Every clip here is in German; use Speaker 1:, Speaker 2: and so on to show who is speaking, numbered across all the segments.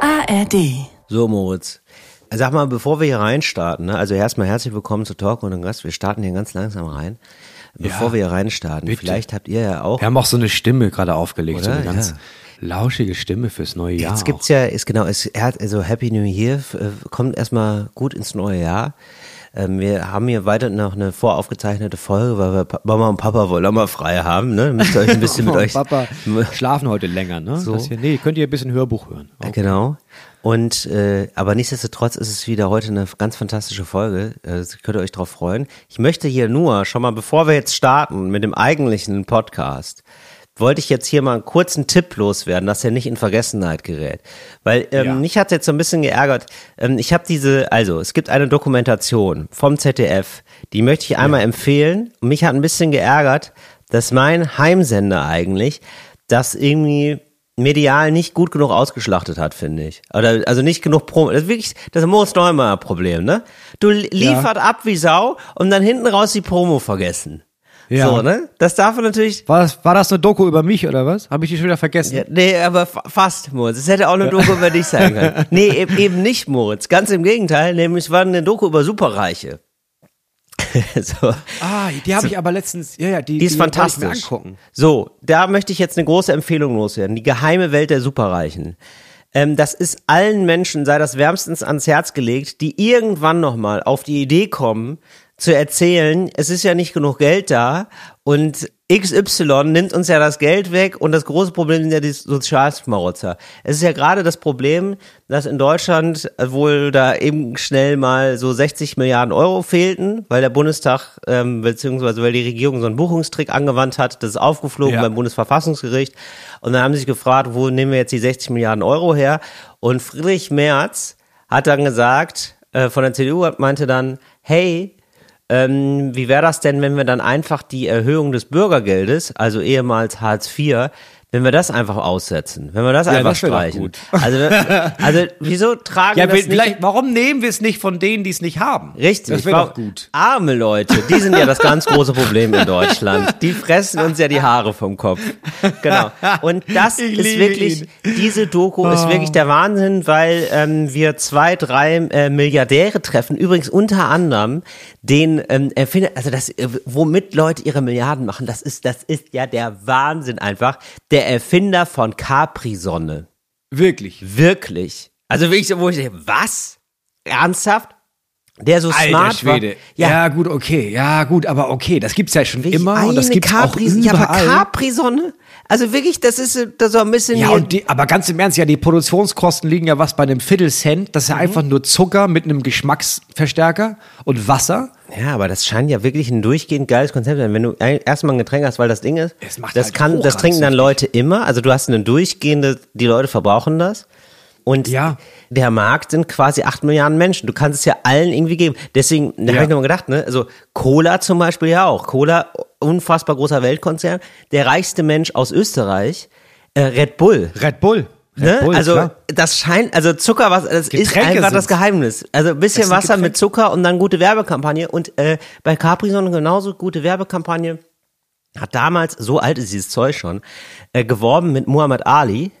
Speaker 1: ARD.
Speaker 2: So, Moritz. Sag mal, bevor wir hier reinstarten, ne? also erstmal herzlich willkommen zu Talk und Gast. Wir starten hier ganz langsam rein. Bevor
Speaker 3: Ja,
Speaker 2: wir hier reinstarten,
Speaker 3: bitte.
Speaker 2: vielleicht habt ihr ja auch.
Speaker 3: Wir haben auch so eine Stimme gerade aufgelegt, so
Speaker 2: Oder?
Speaker 3: eine ganz
Speaker 2: Ja.
Speaker 3: lauschige Stimme fürs neue Jahr.
Speaker 2: Jetzt gibt's ja, ist genau, ist, also Happy New Year, äh, kommt erstmal gut ins neue Jahr. Ähm, wir haben hier weiter noch eine voraufgezeichnete Folge, weil wir Pa- Mama und Papa wollen auch mal frei haben, ne? Müsst ihr euch ein bisschen mit
Speaker 3: Mama
Speaker 2: euch.
Speaker 3: und Papa schlafen heute länger, ne?
Speaker 2: So.
Speaker 3: Hier, nee, könnt ihr ein bisschen Hörbuch hören.
Speaker 2: Äh, Genau. Und äh, aber nichtsdestotrotz ist es wieder heute eine ganz fantastische Folge. Äh, könnt ihr euch drauf freuen. Ich möchte hier nur schon mal, bevor wir jetzt starten mit dem eigentlichen Podcast, wollte ich jetzt hier mal einen kurzen Tipp loswerden, dass er nicht in Vergessenheit gerät. Weil ähm,
Speaker 3: Ja.
Speaker 2: mich hat jetzt so ein bisschen geärgert. Ähm, ich habe diese, also es gibt eine Dokumentation vom ZDF, die möchte ich einmal empfehlen. Und mich hat ein bisschen geärgert, dass mein Heimsender eigentlich das irgendwie medial nicht gut genug ausgeschlachtet hat, finde ich. Oder, also nicht genug Promo. Das ist wirklich das Moritz Neumeier Problem, ne? Du li- liefert ab wie Sau und dann hinten raus die Promo vergessen.
Speaker 3: Ja.
Speaker 2: So, ne? Das darf man natürlich.
Speaker 3: War das, war das eine Doku über mich oder was? Habe ich die schon wieder vergessen?
Speaker 2: Ja, nee, aber fa- fast, Moritz. Es hätte auch eine Doku über dich sein können. Nee, eben, eben nicht, Moritz. Ganz im Gegenteil, nämlich war eine Doku über Superreiche. so.
Speaker 3: Ah, die habe ich aber letztens, ja, ja, die,
Speaker 2: Die ist
Speaker 3: ich mir
Speaker 2: fantastisch. So, da möchte ich jetzt eine große Empfehlung loswerden. Die geheime Welt der Superreichen. Ähm, das ist allen Menschen, sei das wärmstens ans Herz gelegt, die irgendwann nochmal auf die Idee kommen, zu erzählen, es ist ja nicht genug Geld da und XY nimmt uns ja das Geld weg und das große Problem sind ja die Sozialschmarotzer. Es ist ja gerade das Problem, dass in Deutschland wohl da eben schnell mal so 60 Milliarden Euro fehlten, weil der Bundestag ähm, beziehungsweise weil die Regierung so einen Buchungstrick angewandt hat, das ist aufgeflogen
Speaker 3: Ja.
Speaker 2: beim Bundesverfassungsgericht und dann haben sie sich gefragt, wo nehmen wir jetzt die 60 Milliarden Euro her? Und Friedrich Merz hat dann gesagt, äh, von der CDU meinte dann, hey, ähm, wie wäre das denn, wenn wir dann einfach die Erhöhung des Bürgergeldes, also ehemals Hartz IV, wenn wir das einfach aussetzen, wenn wir das einfach
Speaker 3: das
Speaker 2: streichen?
Speaker 3: gut.
Speaker 2: Also, also wieso tragen
Speaker 3: Ja,
Speaker 2: das
Speaker 3: vielleicht, warum nehmen wir es nicht von denen, die es nicht haben?
Speaker 2: Richtig,
Speaker 3: Das wäre gut.
Speaker 2: Arme Leute, die sind ja das ganz große Problem in Deutschland. Die fressen uns ja die Haare vom Kopf. Genau. Und das
Speaker 3: Ich
Speaker 2: ist wirklich,
Speaker 3: ihn.
Speaker 2: diese Doku ist wirklich der Wahnsinn, weil ähm, wir zwei, drei äh, Milliardäre treffen. Übrigens unter anderem den ähm, Erfinder, also das, äh, womit Leute ihre Milliarden machen, das ist, das ist ja der Wahnsinn einfach. Der Erfinder von Capri-Sonne.
Speaker 3: Wirklich.
Speaker 2: Wirklich. Also wirklich, wo ich denke, was? Ernsthaft? Der so
Speaker 3: Alter
Speaker 2: smart
Speaker 3: Schwede.
Speaker 2: war.
Speaker 3: Ja. gut, okay. Ja, gut, aber okay. Das gibt's ja schon
Speaker 2: Wirklich
Speaker 3: immer und das gibt's auch
Speaker 2: Capri- Ja, aber
Speaker 3: überall.
Speaker 2: Capri-Sonne? Also wirklich, das ist das so ein bisschen
Speaker 3: Ja, und die, aber ganz im Ernst, ja, die Produktionskosten liegen ja was bei einem Viertelcent. Das ist ja
Speaker 2: Mhm.
Speaker 3: einfach nur Zucker mit einem Geschmacksverstärker und Wasser.
Speaker 2: Ja, aber das scheint ja wirklich ein durchgehend geiles Konzept zu sein. Wenn du erstmal ein Getränk hast, weil das Ding ist,
Speaker 3: Es macht
Speaker 2: das
Speaker 3: halt
Speaker 2: kann, das trinken dann. Leute immer. Also du hast eine durchgehende, die Leute verbrauchen das. Und
Speaker 3: Ja.
Speaker 2: der Markt sind quasi acht Milliarden Menschen. Du kannst es ja allen irgendwie geben. Deswegen, da
Speaker 3: Ja.
Speaker 2: habe ich nochmal gedacht, ne, also Cola zum Beispiel ja auch. Cola, unfassbar großer Weltkonzern. Der reichste Mensch aus Österreich, äh, Red Bull.
Speaker 3: Red Bull.
Speaker 2: Ne?
Speaker 3: Bull,
Speaker 2: also
Speaker 3: klar.
Speaker 2: das scheint, also Zuckerwasser, das ist einfach das. Geheimnis. Also ein bisschen Wasser
Speaker 3: Getränke.
Speaker 2: mit Zucker und dann gute Werbekampagne. Und äh, bei Capri-Sonne genauso gute Werbekampagne. Hat damals, so alt ist dieses Zeug schon, äh, geworben mit Muhammad Ali.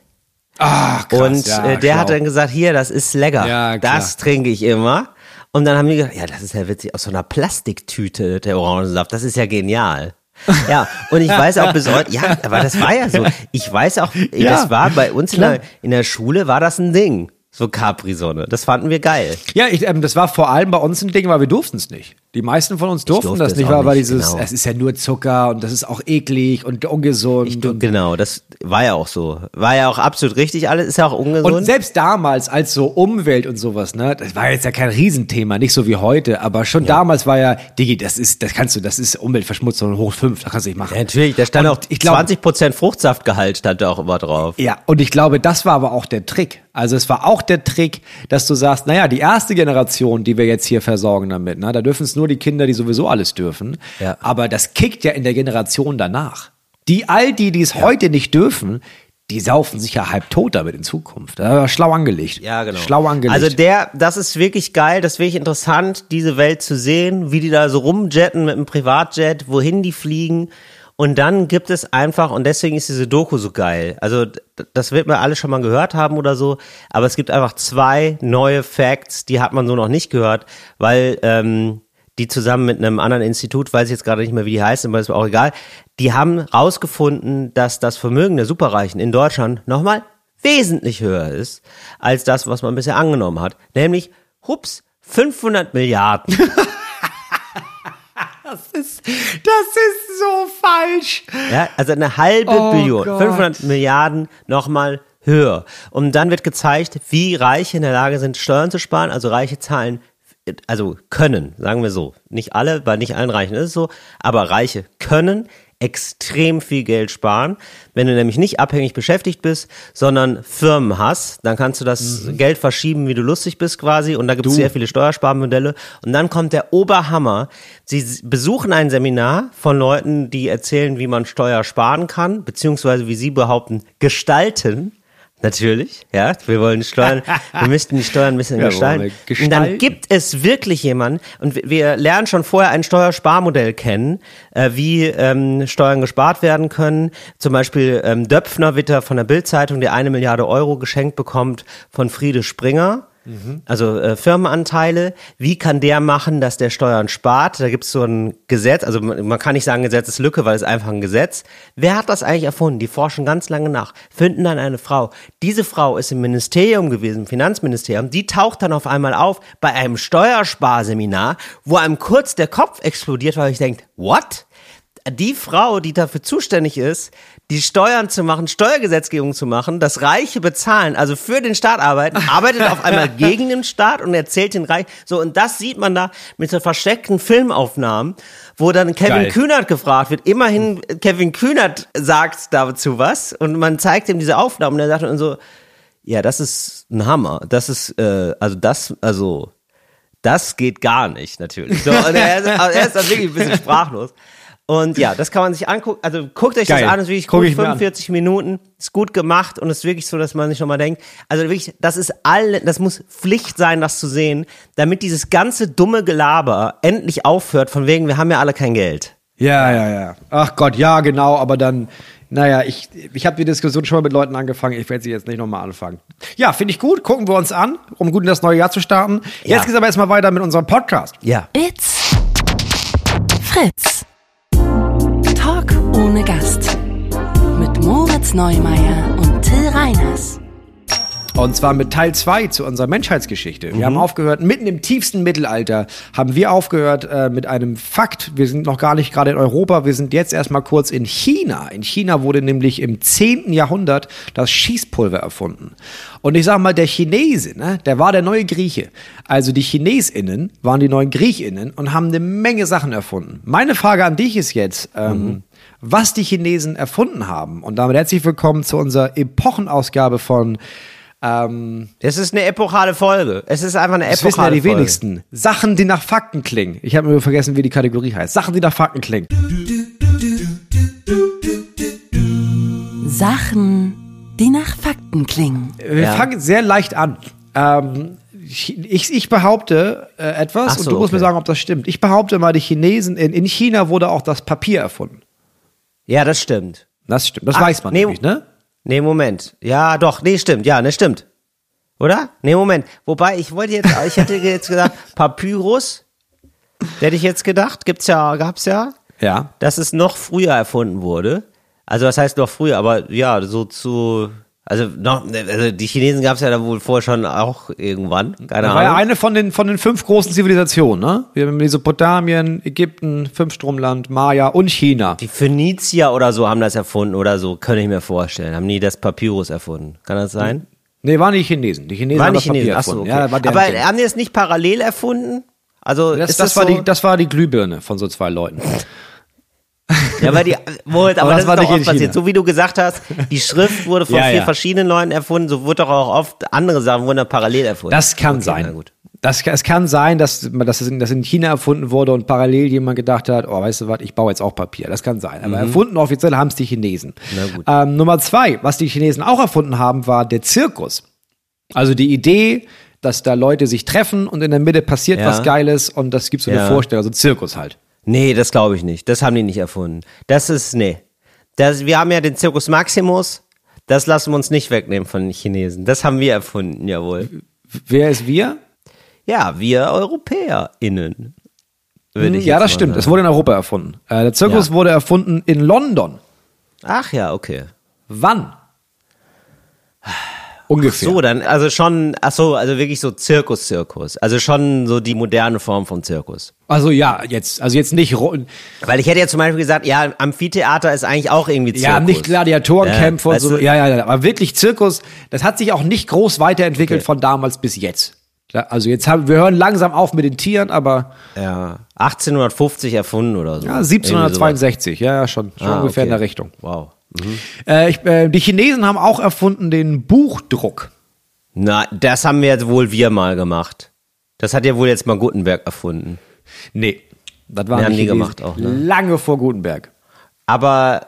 Speaker 3: Ach, krass,
Speaker 2: und
Speaker 3: ja,
Speaker 2: äh, der
Speaker 3: schlau.
Speaker 2: hat dann gesagt, hier, das ist lecker.
Speaker 3: Ja,
Speaker 2: das trinke ich immer. Und dann haben die gesagt, ja, das ist ja witzig, aus so einer Plastiktüte der Orangensaft. Das ist ja genial. Ja, und ich weiß auch bis heute, ja, aber das war ja so. Ich weiß auch,
Speaker 3: Ja,
Speaker 2: das war bei uns in der, in der Schule war das ein Ding. So Capri-Sonne. Das fanden wir geil.
Speaker 3: Ja, ich, ähm, das war vor allem bei uns ein Ding, weil wir durften es nicht. Die meisten von uns durften
Speaker 2: durfte
Speaker 3: das nicht, weil,
Speaker 2: nicht,
Speaker 3: dieses,
Speaker 2: genau.
Speaker 3: es ist ja nur Zucker und das ist auch eklig und ungesund. und,
Speaker 2: Genau, das war ja auch so. War ja auch absolut richtig alles, ist ja auch ungesund.
Speaker 3: und selbst damals, als so Umwelt und sowas, ne, das war jetzt ja kein Riesenthema, nicht so wie heute, aber schon damals war ja, Digi, das ist, das kannst du, das ist Umweltverschmutzung hoch fünf, das kannst du nicht machen.
Speaker 2: ja, natürlich, da stand
Speaker 3: Und
Speaker 2: auch
Speaker 3: ich glaube,
Speaker 2: 20% Fruchtsaftgehalt stand da auch immer drauf.
Speaker 3: Ja, und ich glaube, das war aber auch der Trick. Also es war auch der Trick, dass du sagst, naja, die erste Generation, die wir jetzt hier versorgen damit, ne, da dürfen es nur die Kinder, die sowieso alles dürfen.
Speaker 2: Ja.
Speaker 3: Aber das kickt ja in der Generation danach. Die all die, die es heute nicht dürfen, die saufen sich ja halb tot damit in Zukunft. Schlau angelegt.
Speaker 2: Ja, genau.
Speaker 3: Schlau angelegt.
Speaker 2: Also der, das ist wirklich geil, das ist wirklich interessant, diese Welt zu sehen, wie die da so rumjetten mit einem Privatjet, wohin die fliegen Und dann gibt es einfach, und deswegen ist diese Doku so geil. Also, das wird man alles schon mal gehört haben oder so, aber es gibt einfach zwei neue Facts, die hat man so noch nicht gehört, weil ähm, die zusammen mit einem anderen Institut, weiß ich jetzt gerade nicht mehr, wie die heißen, aber ist mir auch egal, die haben rausgefunden, dass das Vermögen der Superreichen in Deutschland nochmal wesentlich höher ist als das, was man bisher angenommen hat. Nämlich, hups, 500 Milliarden.
Speaker 3: Das ist, das ist so falsch.
Speaker 2: Ja, also eine halbe
Speaker 3: Oh
Speaker 2: Billion,
Speaker 3: Gott.
Speaker 2: 500 Milliarden nochmal höher. Und dann wird gezeigt, wie Reiche in der Lage sind, Steuern zu sparen. Also Reiche zahlen, also können, sagen wir so. Nicht alle, bei nicht allen Reichen ist es so, aber Reiche können extrem viel Geld sparen. Wenn du nämlich nicht abhängig beschäftigt bist, sondern Firmen hast, dann kannst du das Geld verschieben, wie du lustig bist quasi. Und da gibt es sehr viele Steuersparmodelle. Und dann kommt der Oberhammer. Sie besuchen ein Seminar von Leuten, die erzählen, wie man Steuer sparen kann, beziehungsweise wie sie behaupten, gestalten. Natürlich, ja, wir wollen Steuern, wir müssten die Steuern ein bisschen
Speaker 3: Ja,
Speaker 2: gestalten.
Speaker 3: wir
Speaker 2: Und dann
Speaker 3: gestalten.
Speaker 2: gibt es wirklich jemanden, und wir- wir lernen schon vorher ein Steuersparmodell kennen, äh, wie ähm, Steuern gespart werden können. Zum Beispiel ähm, Döpfner wird da von der Bildzeitung, der eine Milliarde Euro geschenkt bekommt von Friede Springer. Also äh, Firmenanteile, wie kann der machen, dass der Steuern spart? Da gibt es so ein Gesetz, also man, man kann nicht sagen Gesetzeslücke, weil es einfach ein Gesetz. Wer hat das eigentlich erfunden? Die forschen ganz lange nach, finden dann eine Frau. Diese Frau ist im Ministerium gewesen, im Finanzministerium, die taucht dann auf einmal auf bei einem Steuersparseminar, wo einem kurz der Kopf explodiert, weil ich denke, what? Die Frau, die dafür zuständig ist, die Steuern zu machen, Steuergesetzgebung zu machen, das Reiche bezahlen, also für den Staat arbeiten, arbeitet auf einmal gegen den Staat und erzählt den Reich. So, und das sieht man da mit so versteckten Filmaufnahmen, wo dann Kevin
Speaker 3: Geil.
Speaker 2: Kühnert gefragt wird. Immerhin, Kevin Kühnert sagt dazu was und man zeigt ihm diese Aufnahmen und er sagt dann so, ja, das ist ein Hammer. Das ist, äh, also das, also, das geht gar nicht, natürlich. So, und er, ist, also er ist dann wirklich ein bisschen sprachlos. Und ja, das kann man sich angucken. Also guckt euch
Speaker 3: Geil.
Speaker 2: das an, ist wirklich
Speaker 3: Guck
Speaker 2: gut,
Speaker 3: ich mir an.
Speaker 2: 45 Minuten, ist gut gemacht und ist wirklich so, dass man sich nochmal denkt, also wirklich, das ist alle, das muss Pflicht sein, das zu sehen, damit dieses ganze dumme Gelaber endlich aufhört, von wegen, wir haben ja alle kein Geld.
Speaker 3: Ja, ja, ja. Ach Gott, ja, genau, aber dann, naja, ich, ich habe die Diskussion schon mal mit Leuten angefangen, ich werde sie jetzt nicht nochmal anfangen. Ja, finde ich gut, gucken wir uns an, um gut in das neue Jahr zu starten.
Speaker 2: Ja.
Speaker 3: Jetzt geht's aber erstmal weiter mit unserem Podcast.
Speaker 2: Ja.
Speaker 1: It's Fritz. Ohne Gast. Mit Moritz Neumeier und Till Reiners.
Speaker 3: Und zwar mit Teil 2 zu unserer Menschheitsgeschichte. Wir haben
Speaker 2: Mhm.
Speaker 3: aufgehört, mitten im tiefsten Mittelalter haben wir aufgehört äh, mit einem Fakt. Wir sind noch gar nicht gerade in Europa, wir sind jetzt erstmal kurz in China. In China wurde nämlich im 10. Jahrhundert das Schießpulver erfunden. Und ich sag mal, der Chinese, ne, der war der neue Grieche. Also die ChinesInnen waren die neuen GriechInnen und haben eine Menge Sachen erfunden. Meine Frage an dich ist jetzt, ähm, was die Chinesen erfunden haben. Und damit herzlich willkommen zu unserer Epochenausgabe von ähm,
Speaker 2: Es ist eine epochale Folge. Es ist einfach eine
Speaker 3: das wissen ja
Speaker 2: epochale
Speaker 3: die
Speaker 2: Folge.
Speaker 3: wenigsten. Sachen, die nach Fakten klingen. Ich habe nur vergessen, wie die Kategorie heißt. Sachen, die nach Fakten klingen.
Speaker 1: Sachen, die nach Fakten klingen.
Speaker 3: Wir
Speaker 2: Ja.
Speaker 3: fangen sehr leicht an. Ähm, ich, ich behaupte äh, etwas
Speaker 2: so,
Speaker 3: und du musst mir
Speaker 2: okay.
Speaker 3: sagen, ob das stimmt. Ich behaupte mal, die Chinesen, in, in China wurde auch das Papier erfunden.
Speaker 2: Ja, das stimmt.
Speaker 3: Das stimmt. Das
Speaker 2: Ach,
Speaker 3: weiß man
Speaker 2: nee,
Speaker 3: nämlich, ne?
Speaker 2: Nee, Moment. Ja, doch, nee, stimmt. Ja, ne, stimmt. Oder? Nee, Moment. Wobei, ich wollte jetzt, ich hätte jetzt gesagt, Papyrus. Hätte ich jetzt gedacht. Gibt's ja, gab's ja.
Speaker 3: Ja.
Speaker 2: Dass es noch früher erfunden wurde. Also, was heißt noch früher? Aber ja, so zu, also noch, also die Chinesen gab's ja da wohl vorher schon auch irgendwann. Keine
Speaker 3: Das war ja eine von den, von den fünf großen Zivilisationen, ne? Wir haben Mesopotamien, Ägypten, Fünfstromland, Maya und China.
Speaker 2: Die Phönizier oder so haben das erfunden oder so, könnte ich mir vorstellen. Haben nie das Papyrus erfunden. Kann das sein?
Speaker 3: Nee, waren die Chinesen. Die Chinesen
Speaker 2: War
Speaker 3: haben
Speaker 2: nicht
Speaker 3: das Papier
Speaker 2: Chinesen. Achso,
Speaker 3: erfunden.
Speaker 2: okay.
Speaker 3: Ja, war
Speaker 2: Aber
Speaker 3: Ding.
Speaker 2: haben die es nicht parallel erfunden? Also
Speaker 3: das,
Speaker 2: ist
Speaker 3: das,
Speaker 2: das,
Speaker 3: war
Speaker 2: so,
Speaker 3: die, das war die Glühbirne von so zwei Leuten.
Speaker 2: ja, weil die, Moment, aber,
Speaker 3: Aber
Speaker 2: das,
Speaker 3: das war
Speaker 2: ist doch oft passiert. So wie du gesagt hast, die Schrift wurde von
Speaker 3: Ja,
Speaker 2: vier
Speaker 3: ja.
Speaker 2: verschiedenen Leuten erfunden, so wurde doch auch oft andere Sachen wurden parallel erfunden.
Speaker 3: Das kann
Speaker 2: Okay,
Speaker 3: sein.
Speaker 2: gut.
Speaker 3: Das, es kann sein, dass, dass, es in, China erfunden wurde und parallel jemand gedacht hat, oh, weißt du was, ich baue jetzt auch Papier. Das kann sein. Aber erfunden offiziell haben es die Chinesen.
Speaker 2: Mhm.
Speaker 3: Ähm, Nummer zwei, was die Chinesen auch erfunden haben, war der Zirkus. Also die Idee, dass da Leute sich treffen und in der Mitte passiert
Speaker 2: Ja.
Speaker 3: was Geiles und das gibt so eine
Speaker 2: Ja.
Speaker 3: Vorstellung, also Zirkus halt.
Speaker 2: Nee, das glaube ich nicht. Das haben die nicht erfunden. Das ist, nee. Das, wir haben ja den Circus Maximus. Das lassen wir uns nicht wegnehmen von den Chinesen. Das haben wir erfunden, jawohl.
Speaker 3: Wer ist wir?
Speaker 2: Ja, wir EuropäerInnen. ich
Speaker 3: ja, das stimmt.
Speaker 2: sagen.
Speaker 3: Es wurde in Europa erfunden. Äh, der Zirkus
Speaker 2: Ja.
Speaker 3: wurde erfunden in London.
Speaker 2: Ach ja, okay.
Speaker 3: Wann? Ungefähr.
Speaker 2: So, dann, also schon, ach so, also wirklich so Zirkus-Zirkus. Also schon so die moderne Form von Zirkus.
Speaker 3: Also ja, jetzt, also jetzt nicht, ro-
Speaker 2: Weil ich hätte ja zum Beispiel gesagt, ja, Amphitheater ist eigentlich auch irgendwie Zirkus.
Speaker 3: ja, nicht Gladiatorenkämpfe
Speaker 2: Ja,
Speaker 3: und so.
Speaker 2: du?
Speaker 3: Ja, ja, ja, aber wirklich Zirkus, das hat sich auch nicht groß weiterentwickelt
Speaker 2: Okay.
Speaker 3: von damals bis jetzt. Also jetzt haben, wir hören langsam auf mit den Tieren, aber
Speaker 2: Ja, 1850 erfunden oder so.
Speaker 3: ja,
Speaker 2: Irgendwie
Speaker 3: 1762, ja, ja, schon, schon.
Speaker 2: Ah,
Speaker 3: ungefähr in
Speaker 2: okay.
Speaker 3: der Richtung.
Speaker 2: Wow.
Speaker 3: Äh, ich, äh, die Chinesen haben auch erfunden den Buchdruck.
Speaker 2: Na, das haben wir jetzt wohl wir mal gemacht. Das hat ja wohl jetzt mal Gutenberg erfunden.
Speaker 3: Nee, das waren
Speaker 2: Nee, haben die
Speaker 3: Chinesen.
Speaker 2: gemacht auch, ne?
Speaker 3: Lange vor Gutenberg.
Speaker 2: Aber,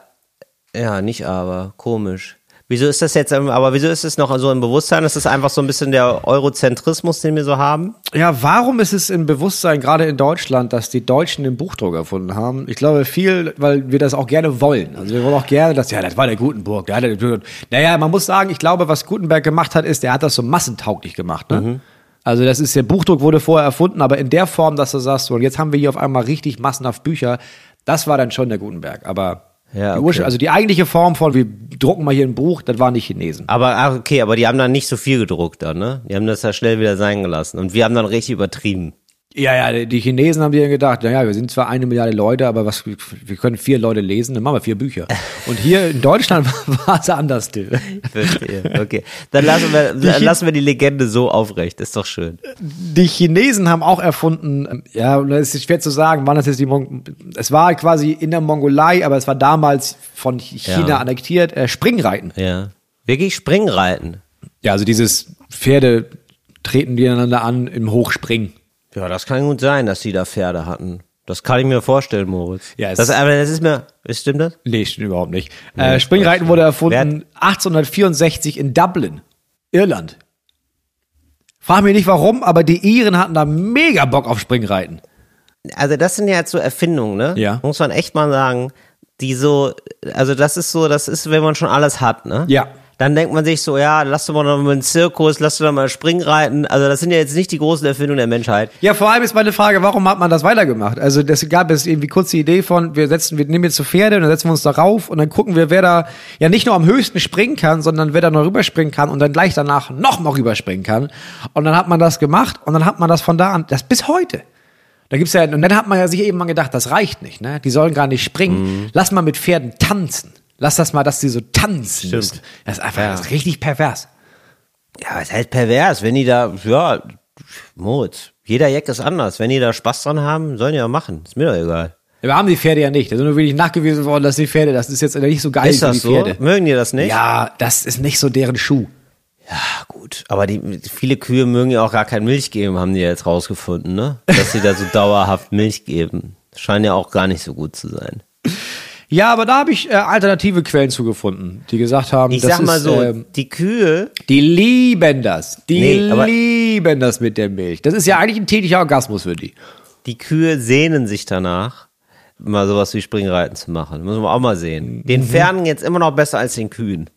Speaker 2: ja, nicht aber, komisch. Wieso ist das jetzt, ähm, aber wieso ist es noch so im Bewusstsein? Ist das einfach so ein bisschen der Eurozentrismus, den wir so haben?
Speaker 3: Ja, warum ist es im Bewusstsein, gerade in Deutschland, dass die Deutschen den Buchdruck erfunden haben? Ich glaube viel, weil wir das auch gerne wollen. Also wir wollen auch gerne, dass, ja, das war der Gutenberg. Der, der, naja, man muss sagen, ich glaube, was Gutenberg gemacht hat, ist, der hat das so massentauglich gemacht. Ne? Also das ist, der Buchdruck wurde vorher erfunden, aber in der Form, dass du sagst, so, und jetzt haben wir hier auf einmal richtig massenhaft Bücher, das war dann schon der Gutenberg. Aber
Speaker 2: Ja,
Speaker 3: die
Speaker 2: okay.
Speaker 3: Also die eigentliche Form von, wir drucken mal hier ein Buch, das waren die Chinesen.
Speaker 2: Aber, ah, okay, aber die haben dann nicht so viel gedruckt dann, ne? Die haben das ja schnell wieder sein gelassen. Und wir haben dann richtig übertrieben.
Speaker 3: Ja, ja, die- Chinesen haben sich gedacht, naja, wir sind zwar eine Milliarde Leute, aber was, wir können vier Leute lesen, dann machen wir vier Bücher. Und hier in Deutschland war es anders, Till.
Speaker 2: Verstehe. Okay. Dann lassen wir, dann lassen wir die Legende so aufrecht. Ist doch schön.
Speaker 3: Die Chinesen haben auch erfunden, ja, das ist schwer zu sagen, wann das jetzt die Mon es war quasi in der Mongolei, aber es war damals von China
Speaker 2: Ja.
Speaker 3: annektiert, äh, Springreiten.
Speaker 2: Ja. Wirklich Springreiten.
Speaker 3: Ja, also dieses Pferde treten die einander an im Hochspringen.
Speaker 2: Ja, das kann gut sein, dass die da Pferde hatten. Das kann ich mir vorstellen, Moritz.
Speaker 3: Ja, es-
Speaker 2: das, aber das ist mir, stimmt das?
Speaker 3: Nee, stimmt überhaupt nicht. äh, Springreiten wurde erfunden 1864 in Dublin, Irland. Frag mich nicht warum, aber die Iren hatten da mega Bock auf Springreiten.
Speaker 2: Also das sind ja jetzt so Erfindungen, ne?
Speaker 3: Ja.
Speaker 2: Muss man echt mal sagen, die so, also das ist so, das ist, wenn man schon alles hat, ne?
Speaker 3: Ja.
Speaker 2: Dann denkt man sich so, ja, lass doch mal noch mal einen Zirkus, lass doch mal Springreiten. Also das sind ja jetzt nicht die großen Erfindungen der Menschheit.
Speaker 3: Ja, vor allem ist meine Frage, warum hat man das weitergemacht? Also das gab es irgendwie kurz die Idee von, wir setzen, wir nehmen jetzt so Pferde und dann setzen wir uns darauf und dann gucken wir, wer da ja nicht nur am höchsten springen kann, sondern wer da noch rüberspringen kann und dann gleich danach noch mal rüberspringen kann. Und dann hat man das gemacht und dann hat man das von da an, das bis heute. Da gibt's ja, und dann hat man ja sich eben mal gedacht, das reicht nicht, ne? Die sollen gar nicht springen. Lass mal mit Pferden tanzen. Lass das mal, dass die so tanzen
Speaker 2: Stimmt.
Speaker 3: müssen. Das ist einfach das ist richtig pervers.
Speaker 2: Ja, ist halt pervers, wenn die da, ja, Moritz, jeder Jack ist anders. Wenn die da Spaß dran haben, sollen die ja machen. Ist mir doch egal.
Speaker 3: Wir haben die Pferde ja nicht. Da sind nur wirklich nachgewiesen worden, dass die Pferde, das ist jetzt nicht so geil
Speaker 2: Ist
Speaker 3: für die
Speaker 2: das so?
Speaker 3: Pferde.
Speaker 2: Mögen die das nicht?
Speaker 3: Ja, das ist nicht so deren Schuh.
Speaker 2: Ja, gut. Aber die, viele Kühe mögen ja auch gar kein Milch geben, haben die ja jetzt rausgefunden, ne? Dass sie da so dauerhaft Milch geben. Scheint ja auch gar nicht so gut zu sein.
Speaker 3: Ja, aber da habe ich äh, alternative Quellen zugefunden, die gesagt haben,
Speaker 2: Ich
Speaker 3: das
Speaker 2: sag mal
Speaker 3: ist,
Speaker 2: so,
Speaker 3: ähm,
Speaker 2: die Kühe,
Speaker 3: die lieben das. Die
Speaker 2: Nee,
Speaker 3: lieben das mit der Milch. Das ist ja eigentlich ein täglicher Orgasmus für die.
Speaker 2: die Kühe sehnen sich danach, mal sowas wie Springreiten zu machen. Muss man auch mal sehen. Den Pferden geht's immer noch besser als den Kühen.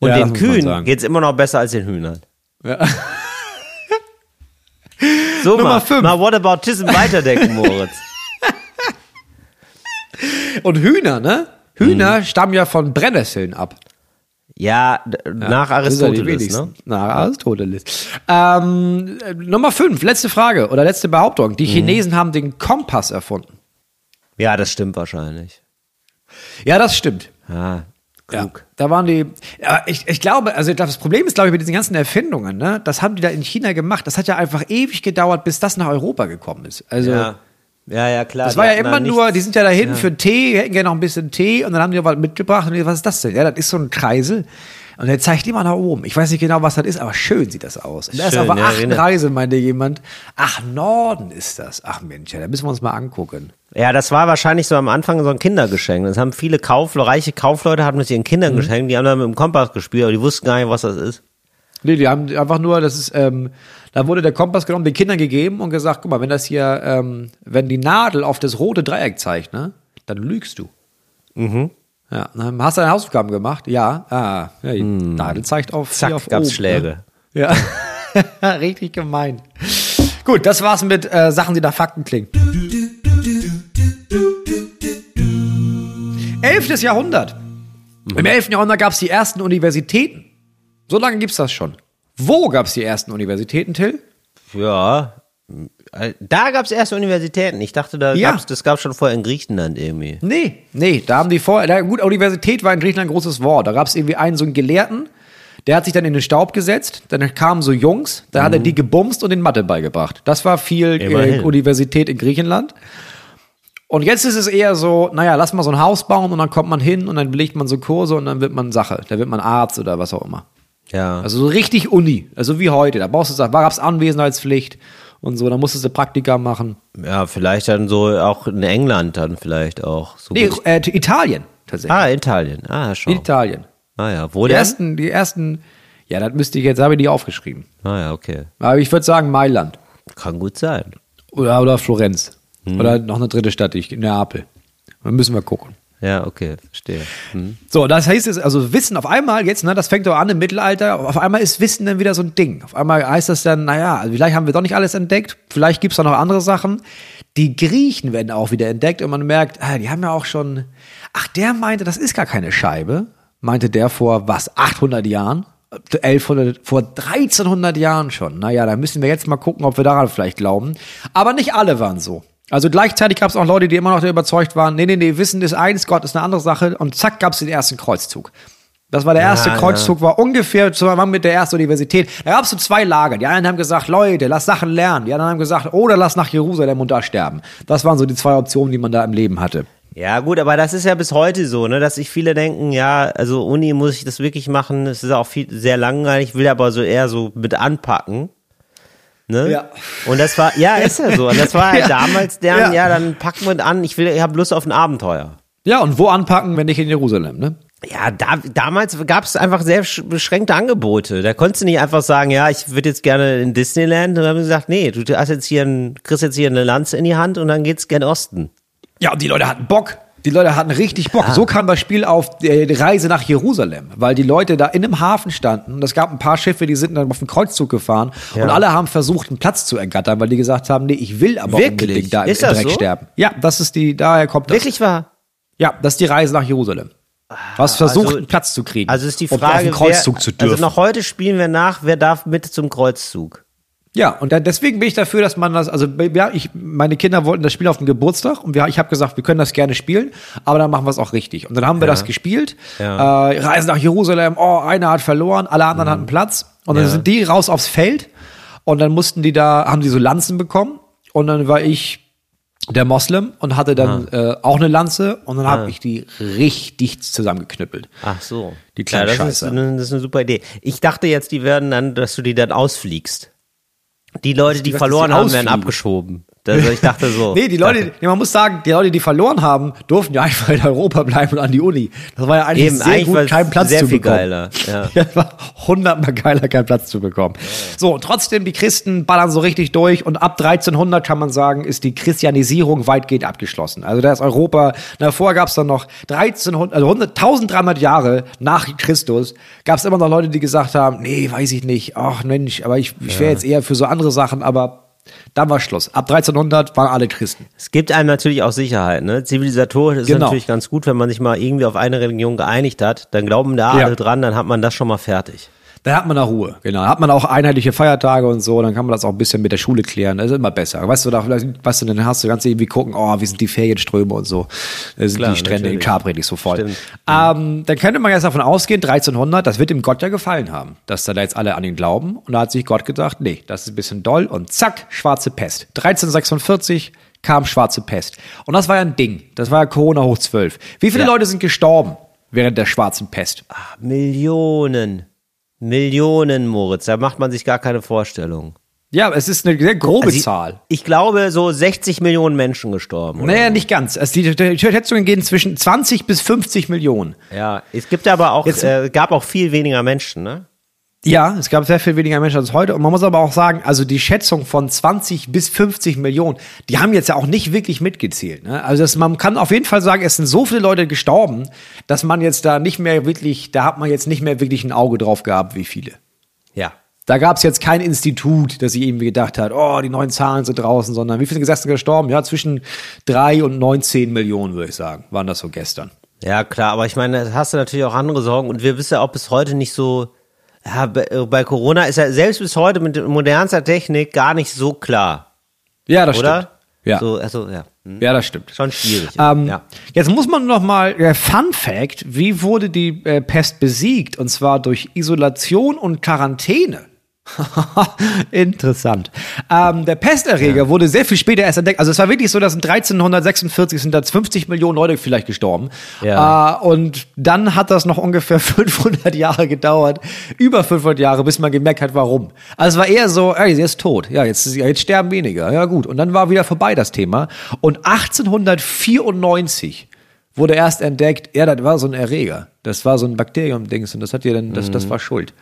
Speaker 2: Und
Speaker 3: Mhm. Ja,
Speaker 2: den Kühen geht's immer noch besser als den Hühnern.
Speaker 3: Ja.
Speaker 2: So
Speaker 3: Nummer
Speaker 2: mal,
Speaker 3: fünf.
Speaker 2: mal Whataboutism weiterdenken, Moritz.
Speaker 3: Und Hühner, ne? Hühner stammen ja von Brennnesseln ab.
Speaker 2: Ja, nach
Speaker 3: ja die
Speaker 2: Aristoteles, ne?
Speaker 3: Nach Aristoteles. Ähm, äh, Nummer fünf, letzte Frage oder letzte Behauptung.
Speaker 2: Mhm.
Speaker 3: Die Chinesen haben den Kompass erfunden.
Speaker 2: Ja, das stimmt wahrscheinlich.
Speaker 3: Ja, das stimmt.
Speaker 2: Ja,
Speaker 3: Ja,
Speaker 2: klug.
Speaker 3: da waren die. Ja, ich, ich glaube, also das Problem ist, glaube ich, mit diesen ganzen Erfindungen, ne? Das haben die da in China gemacht. Das hat ja einfach ewig gedauert, bis das nach Europa gekommen ist. Also
Speaker 2: Ja. Ja, ja, klar.
Speaker 3: das war ja immer nur,
Speaker 2: nichts-
Speaker 3: die sind ja dahin für Tee, hätten gerne noch ein bisschen Tee und dann haben die was mitgebracht und die, was ist das denn? Ja, das ist so ein Kreisel. Und der zeigt immer nach oben. Ich weiß nicht genau, was das ist, aber schön sieht das aus. Das ist aber
Speaker 2: ja,
Speaker 3: acht
Speaker 2: erinnert-
Speaker 3: Reise, meinte jemand. Ach, Norden ist das. Ach Mensch, ja, da müssen wir uns mal angucken.
Speaker 2: Ja, das war wahrscheinlich so am Anfang so ein Kindergeschenk. Das haben viele Kauf, reiche Kaufleute hatten mit ihren
Speaker 3: Mhm.
Speaker 2: Kindern geschenkt. Die haben dann mit dem Kompass gespielt, aber die wussten gar nicht, was das ist.
Speaker 3: Nee, die haben einfach nur, das ist, ähm, da wurde der Kompass genommen, den Kindern gegeben und gesagt, guck mal, wenn das hier, ähm, wenn die Nadel auf das rote Dreieck zeigt, ne, dann lügst du. Mhm. Ja, dann hast du deine Hausaufgaben gemacht? Ja, ah, ja die Nadel zeigt auf,
Speaker 2: Zack,
Speaker 3: auf
Speaker 2: gab's
Speaker 3: oben,
Speaker 2: Schläge.
Speaker 3: Ne? Ja, richtig gemein. Gut, das war's mit äh, Sachen, die nach Fakten klingen. Elftes Jahrhundert. Im 11. Jahrhundert gab es die ersten Universitäten. So lange gibt's das schon. Wo gab's die ersten Universitäten, Till?
Speaker 2: Ja. Äh, Da gab's erste Universitäten. Ich dachte, da
Speaker 3: Ja.
Speaker 2: gab's, das gab's schon vorher in Griechenland irgendwie.
Speaker 3: Nee, nee, da haben die vorher, gut, Universität war in Griechenland ein großes Wort. Da gab's irgendwie einen so einen Gelehrten, der hat sich dann in den Staub gesetzt, dann kamen so Jungs, da hat er die gebumst und den Mathe beigebracht. Das war viel äh. Universität in Griechenland. Und jetzt ist es eher so, naja, lass mal so ein Haus bauen und dann kommt man hin und dann belegt man so Kurse und dann wird man Sache. Da wird man Arzt oder was auch immer.
Speaker 2: Ja.
Speaker 3: Also so richtig Uni, also wie heute. Da brauchst du, da gab's Anwesenheitspflicht und so, da musstest du Praktika machen.
Speaker 2: ja, vielleicht dann so auch in England dann vielleicht auch. So
Speaker 3: Nee, äh, Italien tatsächlich.
Speaker 2: Ah, Italien. Ah, schon.
Speaker 3: Italien.
Speaker 2: Ah ja, wo
Speaker 3: Die
Speaker 2: denn?
Speaker 3: ersten, die ersten, ja, das müsste ich jetzt, habe ich die aufgeschrieben.
Speaker 2: Ah ja, okay.
Speaker 3: Aber ich würde sagen Mailand.
Speaker 2: Kann gut sein.
Speaker 3: Oder, oder Florenz. Oder noch eine dritte Stadt, ich, Neapel. Da müssen wir gucken.
Speaker 2: Ja, okay, verstehe. Hm.
Speaker 3: So, das heißt es, also Wissen auf einmal jetzt, ne, das fängt doch an im Mittelalter, auf einmal ist Wissen dann wieder so ein Ding. Auf einmal heißt das dann, naja, also vielleicht haben wir doch nicht alles entdeckt, vielleicht gibt's da noch andere Sachen. Die Griechen werden auch wieder entdeckt und man merkt, ah, die haben ja auch schon, ach, der meinte, das ist gar keine Scheibe, meinte der vor, was, 800 Jahren? 1100, vor 1300 Jahren schon. Naja, da müssen wir jetzt mal gucken, ob wir daran vielleicht glauben. Aber nicht alle waren so. Also gleichzeitig gab es auch Leute, die immer noch überzeugt waren, nee, nee, nee, Wissen ist eins, Gott ist eine andere Sache. Und zack, gab es den ersten Kreuzzug. Das war der erste
Speaker 2: Ja,
Speaker 3: Kreuzzug, war ungefähr zusammen mit der ersten Universität. Da gab es so zwei Lager. Die einen haben gesagt, Leute, lass Sachen lernen. Die anderen haben gesagt, oder lass nach Jerusalem und da sterben. Das waren so die zwei Optionen, die man da im Leben hatte.
Speaker 2: Ja, gut, aber das ist ja bis heute so, ne, dass sich viele denken, ja, also Uni muss ich das wirklich machen, es ist auch viel, sehr langweilig, will aber so eher so mit anpacken. Ne?
Speaker 3: Ja.
Speaker 2: Und das war, ja, ist ja so. Und das war halt
Speaker 3: Ja.
Speaker 2: damals deren,
Speaker 3: Ja.
Speaker 2: ja. dann packen wir an, ich will, ich habe Lust auf ein Abenteuer.
Speaker 3: Ja, und wo anpacken, wenn nicht in Jerusalem, ne?
Speaker 2: Ja, da, damals gab es einfach sehr sch- beschränkte Angebote. Da konntest du nicht einfach sagen, ja, ich würde jetzt gerne in Disneyland. Und dann haben sie gesagt, nee, du hast jetzt hier ein, kriegst jetzt hier eine Lanze in die Hand und dann geht's gen Osten.
Speaker 3: Ja, und die Leute hatten Bock. Die Leute hatten richtig Bock. So kam das Spiel auf äh, die Reise nach Jerusalem, weil die Leute da in einem Hafen standen. Und es gab ein paar Schiffe, die sind dann auf den Kreuzzug gefahren.
Speaker 2: Ja.
Speaker 3: Und alle haben versucht, einen Platz zu ergattern, weil die gesagt haben, nee, ich will aber
Speaker 2: Wirklich?
Speaker 3: unbedingt da im
Speaker 2: Ist
Speaker 3: Dreck
Speaker 2: so?
Speaker 3: sterben. Ja, das ist die, daher kommt das.
Speaker 2: Wirklich wahr?
Speaker 3: Ja, das ist die Reise nach Jerusalem. Du hast versucht,
Speaker 2: also-
Speaker 3: einen Platz zu kriegen.
Speaker 2: Also ist die
Speaker 3: um auf
Speaker 2: Frage,
Speaker 3: den Kreuzzug
Speaker 2: wer,
Speaker 3: zu dürfen.
Speaker 2: also noch heute spielen wir nach, wer darf mit zum Kreuzzug?
Speaker 3: Ja, und dann, deswegen bin ich dafür, dass man das, also ja, ich, meine Kinder wollten das Spiel auf dem Geburtstag und wir, ich habe gesagt, wir können das gerne spielen, aber dann machen wir es auch richtig. Und dann haben wir das gespielt.
Speaker 2: Ja.
Speaker 3: Äh, Reise nach Jerusalem, oh, einer hat verloren, alle anderen hatten Platz. Und dann
Speaker 2: Ja.
Speaker 3: sind die raus aufs Feld und dann mussten die da, haben die so Lanzen bekommen und dann war ich der Moslem und hatte dann äh, auch eine Lanze und dann habe ich die richtig zusammengeknüppelt.
Speaker 2: Ach so.
Speaker 3: Die kleine
Speaker 2: ja, das ist, das ist eine super Idee. Ich dachte jetzt, die werden dann, dass du die dann ausfliegst. Die Leute, die
Speaker 3: dass
Speaker 2: verloren
Speaker 3: die
Speaker 2: haben, werden abgeschoben. Also ich dachte so.
Speaker 3: Nee, die Leute, nee, man muss sagen, die Leute, die verloren haben, durften ja einfach in Europa bleiben und an die Uni. Das war ja eigentlich
Speaker 2: Eben,
Speaker 3: sehr
Speaker 2: eigentlich
Speaker 3: gut, keinen Platz
Speaker 2: sehr
Speaker 3: zu
Speaker 2: viel
Speaker 3: bekommen.
Speaker 2: geiler, ja.
Speaker 3: Ja, war hundertmal geiler, keinen Platz zu bekommen. So, trotzdem, die Christen ballern so richtig durch und ab 1300 kann man sagen, ist die Christianisierung weitgehend abgeschlossen. Also da ist Europa, davor gab es dann noch 1300, also 100, 1300 Jahre nach Christus, gab es immer noch Leute, die gesagt haben, nee, weiß ich nicht, ach Mensch, aber ich, ich wäre jetzt eher für so andere Sachen, aber dann war Schluss. Ab 1300 waren alle Christen.
Speaker 2: Es gibt einem natürlich auch Sicherheit, ne? Zivilisatorisch ist
Speaker 3: Genau.
Speaker 2: natürlich ganz gut, wenn man sich mal irgendwie auf eine Religion geeinigt hat. Dann glauben da
Speaker 3: Ja.
Speaker 2: alle dran, dann hat man das schon mal fertig.
Speaker 3: Da hat man da Ruhe, genau. Da hat man auch einheitliche Feiertage und so, dann kann man das auch ein bisschen mit der Schule klären. Das ist immer besser. Weißt du, da, weißt du, dann hast du ganz irgendwie gucken, oh, wie sind die Ferienströme und so. Da sind
Speaker 2: Klar,
Speaker 3: die Strände in
Speaker 2: natürlich.
Speaker 3: Capri nicht so voll. Ähm, dann könnte man jetzt davon ausgehen, 1300, das wird dem Gott ja gefallen haben, dass da jetzt alle an ihn glauben. Und da hat sich Gott gedacht, nee, das ist ein bisschen doll und zack, schwarze Pest. 1346 kam schwarze Pest. Und das war ja ein Ding. Das war ja Corona hoch 12. Wie viele
Speaker 2: Ja.
Speaker 3: Leute sind gestorben während der schwarzen Pest?
Speaker 2: Millionen. Millionen, Moritz. Da macht man sich gar keine Vorstellung.
Speaker 3: Ja, es ist eine sehr grobe
Speaker 2: Also ich-
Speaker 3: Zahl.
Speaker 2: Ich glaube, so 60 Millionen Menschen gestorben. Oder?
Speaker 3: Naja, nicht ganz. Also die, die Schätzungen gehen zwischen 20 bis 50 Millionen.
Speaker 2: Ja, es gibt aber auch,
Speaker 3: Jetzt-
Speaker 2: äh, gab auch viel weniger Menschen, ne?
Speaker 3: Ja, es gab sehr viel weniger Menschen als heute. Und man muss aber auch sagen, also die Schätzung von 20 bis 50 Millionen, die haben jetzt ja auch nicht wirklich mitgezählt. Ne? Also das, man kann auf jeden Fall sagen, es sind so viele Leute gestorben, dass man jetzt da nicht mehr wirklich, da hat man jetzt nicht mehr wirklich ein Auge drauf gehabt, wie viele.
Speaker 2: Ja.
Speaker 3: Da gab es jetzt kein Institut, das sich irgendwie gedacht hat, oh, die neuen Zahlen sind draußen, sondern wie viele sind gestern gestorben? Ja, zwischen drei und 19 Millionen, würde ich sagen, waren das so gestern.
Speaker 2: Ja, klar, aber ich meine, da hast du natürlich auch andere Sorgen und wir wissen ja auch bis heute nicht so, ja, bei, äh, bei Corona ist ja selbst bis heute mit modernster Technik gar nicht so klar,
Speaker 3: Ja, das
Speaker 2: oder?
Speaker 3: stimmt. Ja.
Speaker 2: So, also, ja. Hm.
Speaker 3: ja, das stimmt.
Speaker 2: Schon schwierig.
Speaker 3: Ähm,
Speaker 2: ja.
Speaker 3: Jetzt muss man noch mal äh, Fun Fact: Wie wurde die äh, Pest besiegt? Und zwar durch Isolation und Quarantäne. Interessant. Ähm, der Pesterreger wurde sehr viel später erst entdeckt. Also es war wirklich so, dass in 1346 sind da 50 Millionen Leute vielleicht gestorben.
Speaker 2: Ja.
Speaker 3: Äh, und dann hat das noch ungefähr 500 Jahre gedauert, über 500 Jahre, bis man gemerkt hat, warum. Also es war eher so, ey, sie ist tot. Ja, jetzt, ja, jetzt sterben weniger. Ja gut. Und dann war wieder vorbei das Thema. Und 1894 wurde erst entdeckt, ja, das war so ein Erreger. Das war so ein Bakterium-Dings und das hat ja dann, das, das war schuld.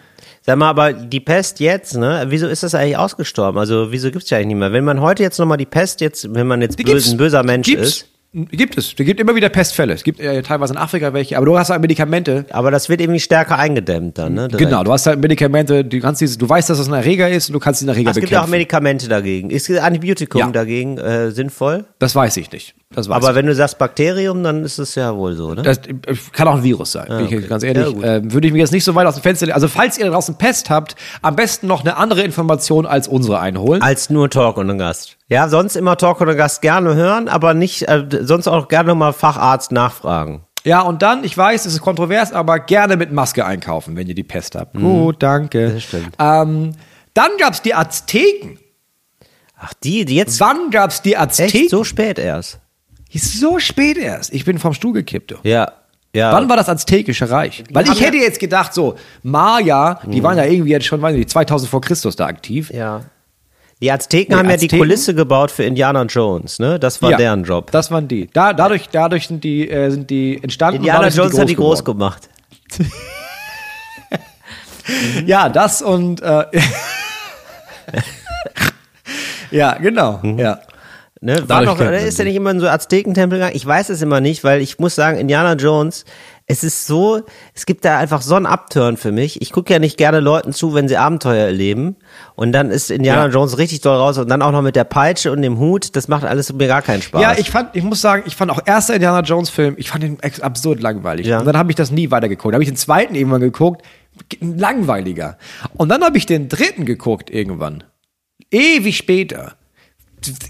Speaker 2: Sag mal, aber die Pest jetzt, ne? Wieso ist das eigentlich ausgestorben? Also wieso gibt's ja eigentlich nicht mehr? Wenn man heute jetzt nochmal die Pest jetzt, wenn man jetzt böse, ein böser Mensch ist,
Speaker 3: Gibt es. Es gibt immer wieder Pestfälle. Es gibt äh, teilweise in Afrika welche, aber du hast halt Medikamente.
Speaker 2: aber das wird irgendwie stärker eingedämmt dann, ne? direkt.
Speaker 3: Genau, du hast halt Medikamente, du kannst diese, du weißt, dass das ein Erreger ist und du kannst diesen Erreger
Speaker 2: Es gibt ja auch
Speaker 3: bekämpfen.
Speaker 2: Medikamente dagegen. Ist Antibiotikum
Speaker 3: Ja.
Speaker 2: dagegen äh, sinnvoll?
Speaker 3: das weiß ich nicht.
Speaker 2: Aber wenn du sagst Bakterium, dann ist es ja wohl so, ne?
Speaker 3: Das äh, kann auch ein Virus sein, bin ich
Speaker 2: okay.
Speaker 3: ganz ehrlich.
Speaker 2: Ja,
Speaker 3: ähm, würde ich mir jetzt nicht so weit aus dem Fenster. Also falls ihr da draußen Pest habt, am besten noch eine andere Information als unsere einholen.
Speaker 2: Als nur Talk und ein Gast. Ja, sonst immer Talk und ein Gast gerne hören, aber nicht, äh, sonst auch gerne mal Facharzt nachfragen.
Speaker 3: Ja, und dann, ich weiß, es ist kontrovers, aber gerne mit Maske einkaufen, wenn ihr die Pest habt. Gut, danke.
Speaker 2: Mhm. Das stimmt.
Speaker 3: Ähm, dann gab's die Azteken.
Speaker 2: Ach, die, die jetzt
Speaker 3: Wann gab's die Azteken?
Speaker 2: echt so spät erst.
Speaker 3: Ist so spät erst. Ich bin vom Stuhl gekippt. Du.
Speaker 2: Ja, ja.
Speaker 3: Wann war das Aztekische Reich? Weil ich hätte jetzt gedacht, so, Maya, die waren ja irgendwie jetzt schon, weiß ich nicht, 2000 vor Christus da aktiv.
Speaker 2: Ja. Die Azteken
Speaker 3: Nee,
Speaker 2: haben ja die
Speaker 3: Azteken?
Speaker 2: Kulisse gebaut für Indiana Jones, ne? Das war
Speaker 3: Ja,
Speaker 2: deren Job.
Speaker 3: Das waren die. Da, dadurch, dadurch sind die, äh, sind die entstanden. und
Speaker 2: Indiana
Speaker 3: dadurch sind
Speaker 2: Jones hat die groß
Speaker 3: geworden.
Speaker 2: gemacht.
Speaker 3: Ja, das und äh, ja, genau. Ja.
Speaker 2: Ne? War noch, ist er
Speaker 3: die.
Speaker 2: nicht immer in so Aztekentempel gegangen? Ich weiß es immer nicht, weil ich muss sagen, Indiana Jones, es ist so, es gibt da einfach so einen Upturn für mich. Ich gucke ja nicht gerne Leuten zu, wenn sie Abenteuer erleben. Und dann ist Indiana
Speaker 3: Ja.
Speaker 2: Jones richtig doll raus und dann auch noch mit der Peitsche und dem Hut. Das macht alles mir gar keinen Spaß.
Speaker 3: Ja, ich fand, ich muss sagen, ich fand auch erster Indiana Jones Film, ich fand den ex- absurd langweilig.
Speaker 2: Ja.
Speaker 3: Und dann habe ich das nie weitergeguckt. Habe ich den zweiten irgendwann geguckt, langweiliger. Und dann habe ich den dritten geguckt irgendwann. Ewig später.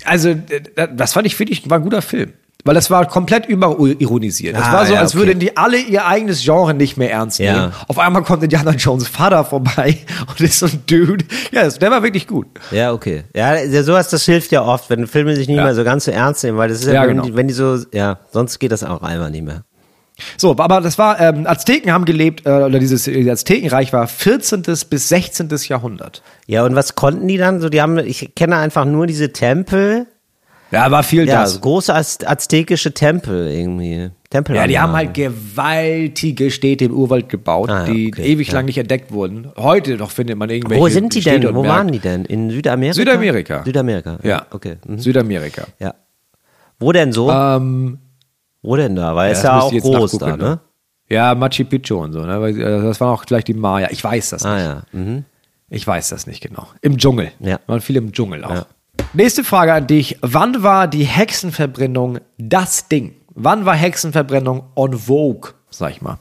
Speaker 3: Also, äh, das fand ich, finde ich, war ein guter Film. Weil das war komplett überironisiert. Das
Speaker 2: Ah,
Speaker 3: war so,
Speaker 2: ja,
Speaker 3: als
Speaker 2: okay.
Speaker 3: würden die alle ihr eigenes Genre nicht mehr ernst
Speaker 2: Ja.
Speaker 3: nehmen. Auf einmal kommt Indiana Jones Vater vorbei und ist so ein Dude. Ja, der war wirklich gut.
Speaker 2: Ja, okay. Ja, ja, sowas, das hilft ja oft, wenn Filme sich nicht
Speaker 3: Ja.
Speaker 2: mehr so ganz so ernst nehmen, weil das ist ja,
Speaker 3: Ja,
Speaker 2: wenn,
Speaker 3: genau.
Speaker 2: die, wenn die so, ja, sonst geht das auch einmal nicht mehr.
Speaker 3: So, aber das war, ähm, Azteken haben gelebt, äh, oder dieses äh, Aztekenreich war 14. bis 16. Jahrhundert.
Speaker 2: Ja, und was konnten die dann? So, die haben, ich kenne einfach nur diese Tempel,
Speaker 3: Ja, war viel
Speaker 2: ja,
Speaker 3: das.
Speaker 2: große Az aztekische Tempel irgendwie. Tempel.
Speaker 3: Ja, die haben halt gewaltige Städte im Urwald gebaut,
Speaker 2: Ah, ja,
Speaker 3: die
Speaker 2: okay,
Speaker 3: ewig
Speaker 2: ja.
Speaker 3: lang nicht entdeckt wurden. Heute noch findet man irgendwelche
Speaker 2: Wo sind die
Speaker 3: Städte
Speaker 2: denn? Wo waren die denn? In Südamerika?
Speaker 3: Südamerika.
Speaker 2: Südamerika.
Speaker 3: Ja,
Speaker 2: Okay. Mhm.
Speaker 3: Südamerika.
Speaker 2: Ja. Wo denn so?
Speaker 3: Ähm,
Speaker 2: Wo denn da? Weil es
Speaker 3: das
Speaker 2: ja auch groß da,
Speaker 3: nachgucken,
Speaker 2: ne?
Speaker 3: Ja, Machu Picchu und so, ne? Äh, Das waren auch gleich die Maya. Ich weiß das
Speaker 2: Ah
Speaker 3: nicht.
Speaker 2: ja. Mhm.
Speaker 3: Ich weiß das nicht genau. Im Dschungel.
Speaker 2: Ja.
Speaker 3: Waren viele im Dschungel auch.
Speaker 2: Ja.
Speaker 3: Nächste Frage an dich. Wann war die Hexenverbrennung das Ding? Wann war Hexenverbrennung on vogue, sag ich mal?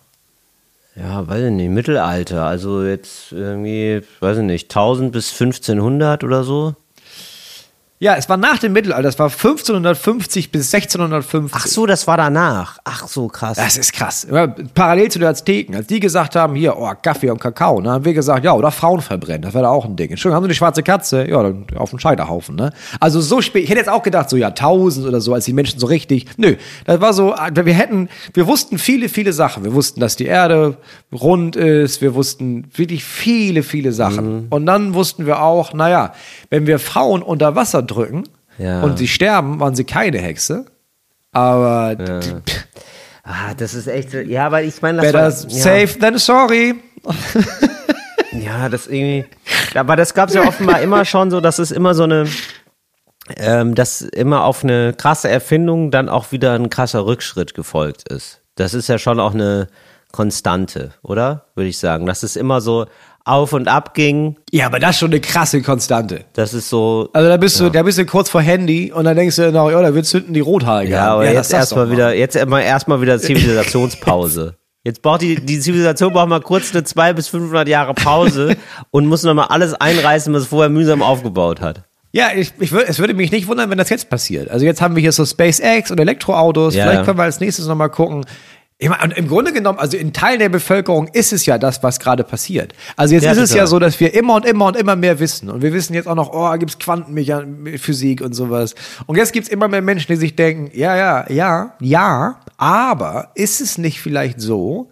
Speaker 2: Ja, weiß ich nicht, Mittelalter. Also jetzt irgendwie, weiß ich nicht, 1000 bis 1500 oder so.
Speaker 3: Ja, es war nach dem Mittelalter. Es war 1550 bis 1650.
Speaker 2: Ach so, das war danach. Ach so, krass.
Speaker 3: Das ist krass. Parallel zu den Azteken. Als die gesagt haben, hier, oh, Kaffee und Kakao, ne, haben wir gesagt, ja, oder Frauen verbrennen. Das wäre da auch ein Ding. Entschuldigung, haben sie eine schwarze Katze? Ja, dann auf den Scheiterhaufen, ne? Also so spät. Ich hätte jetzt auch gedacht, so Jahrtausend oder so, als die Menschen so richtig. Nö, das war so, wir hätten, wir wussten viele, viele Sachen. Wir wussten, dass die Erde rund ist. Wir wussten wirklich viele, viele Sachen. Und dann wussten wir auch, naja, wenn wir Frauen unter Wasser drücken
Speaker 2: Ja.
Speaker 3: und sie sterben, waren sie keine Hexe. Aber
Speaker 2: ah, das ist echt so. Ja, weil ich meine, das
Speaker 3: Better
Speaker 2: war,
Speaker 3: safe than sorry.
Speaker 2: Ja, Ja, das irgendwie. Aber das gab es ja offenbar immer schon so, dass es immer so eine, ähm, dass immer auf eine krasse Erfindung dann auch wieder ein krasser Rückschritt gefolgt ist. Das ist ja schon auch eine Konstante, oder? Würde ich sagen. Dass es immer so auf und ab ging.
Speaker 3: Ja, aber das ist schon eine krasse Konstante.
Speaker 2: Das ist so.
Speaker 3: Also da bist du, da bist du kurz vor Handy und dann denkst du noch, ja, da wird zünden die Rothaarige.
Speaker 2: Ja, aber
Speaker 3: das
Speaker 2: jetzt erstmal wieder, jetzt immer erstmal wieder Zivilisationspause. Jetzt braucht die, die Zivilisation braucht mal kurz eine zwei bis 500 Jahre Pause und muss nochmal alles einreißen, was es vorher mühsam aufgebaut hat.
Speaker 3: Ja, ich, ich würd, es würde mich nicht wundern, wenn das jetzt passiert. Also jetzt haben wir hier so SpaceX und Elektroautos.
Speaker 2: Ja,
Speaker 3: Vielleicht
Speaker 2: ja.
Speaker 3: können wir als nächstes nochmal gucken. Ich meine, und im Grunde genommen, also in Teilen der Bevölkerung ist es ja das, was gerade passiert. Also jetzt
Speaker 2: Ja,
Speaker 3: ist es ja so, dass wir immer und immer und immer mehr wissen. Und wir wissen jetzt auch noch, oh, gibt's Quantenphysik und sowas. Und jetzt gibt's immer mehr Menschen, die sich denken, ja, ja, ja, ja, aber ist es nicht vielleicht so,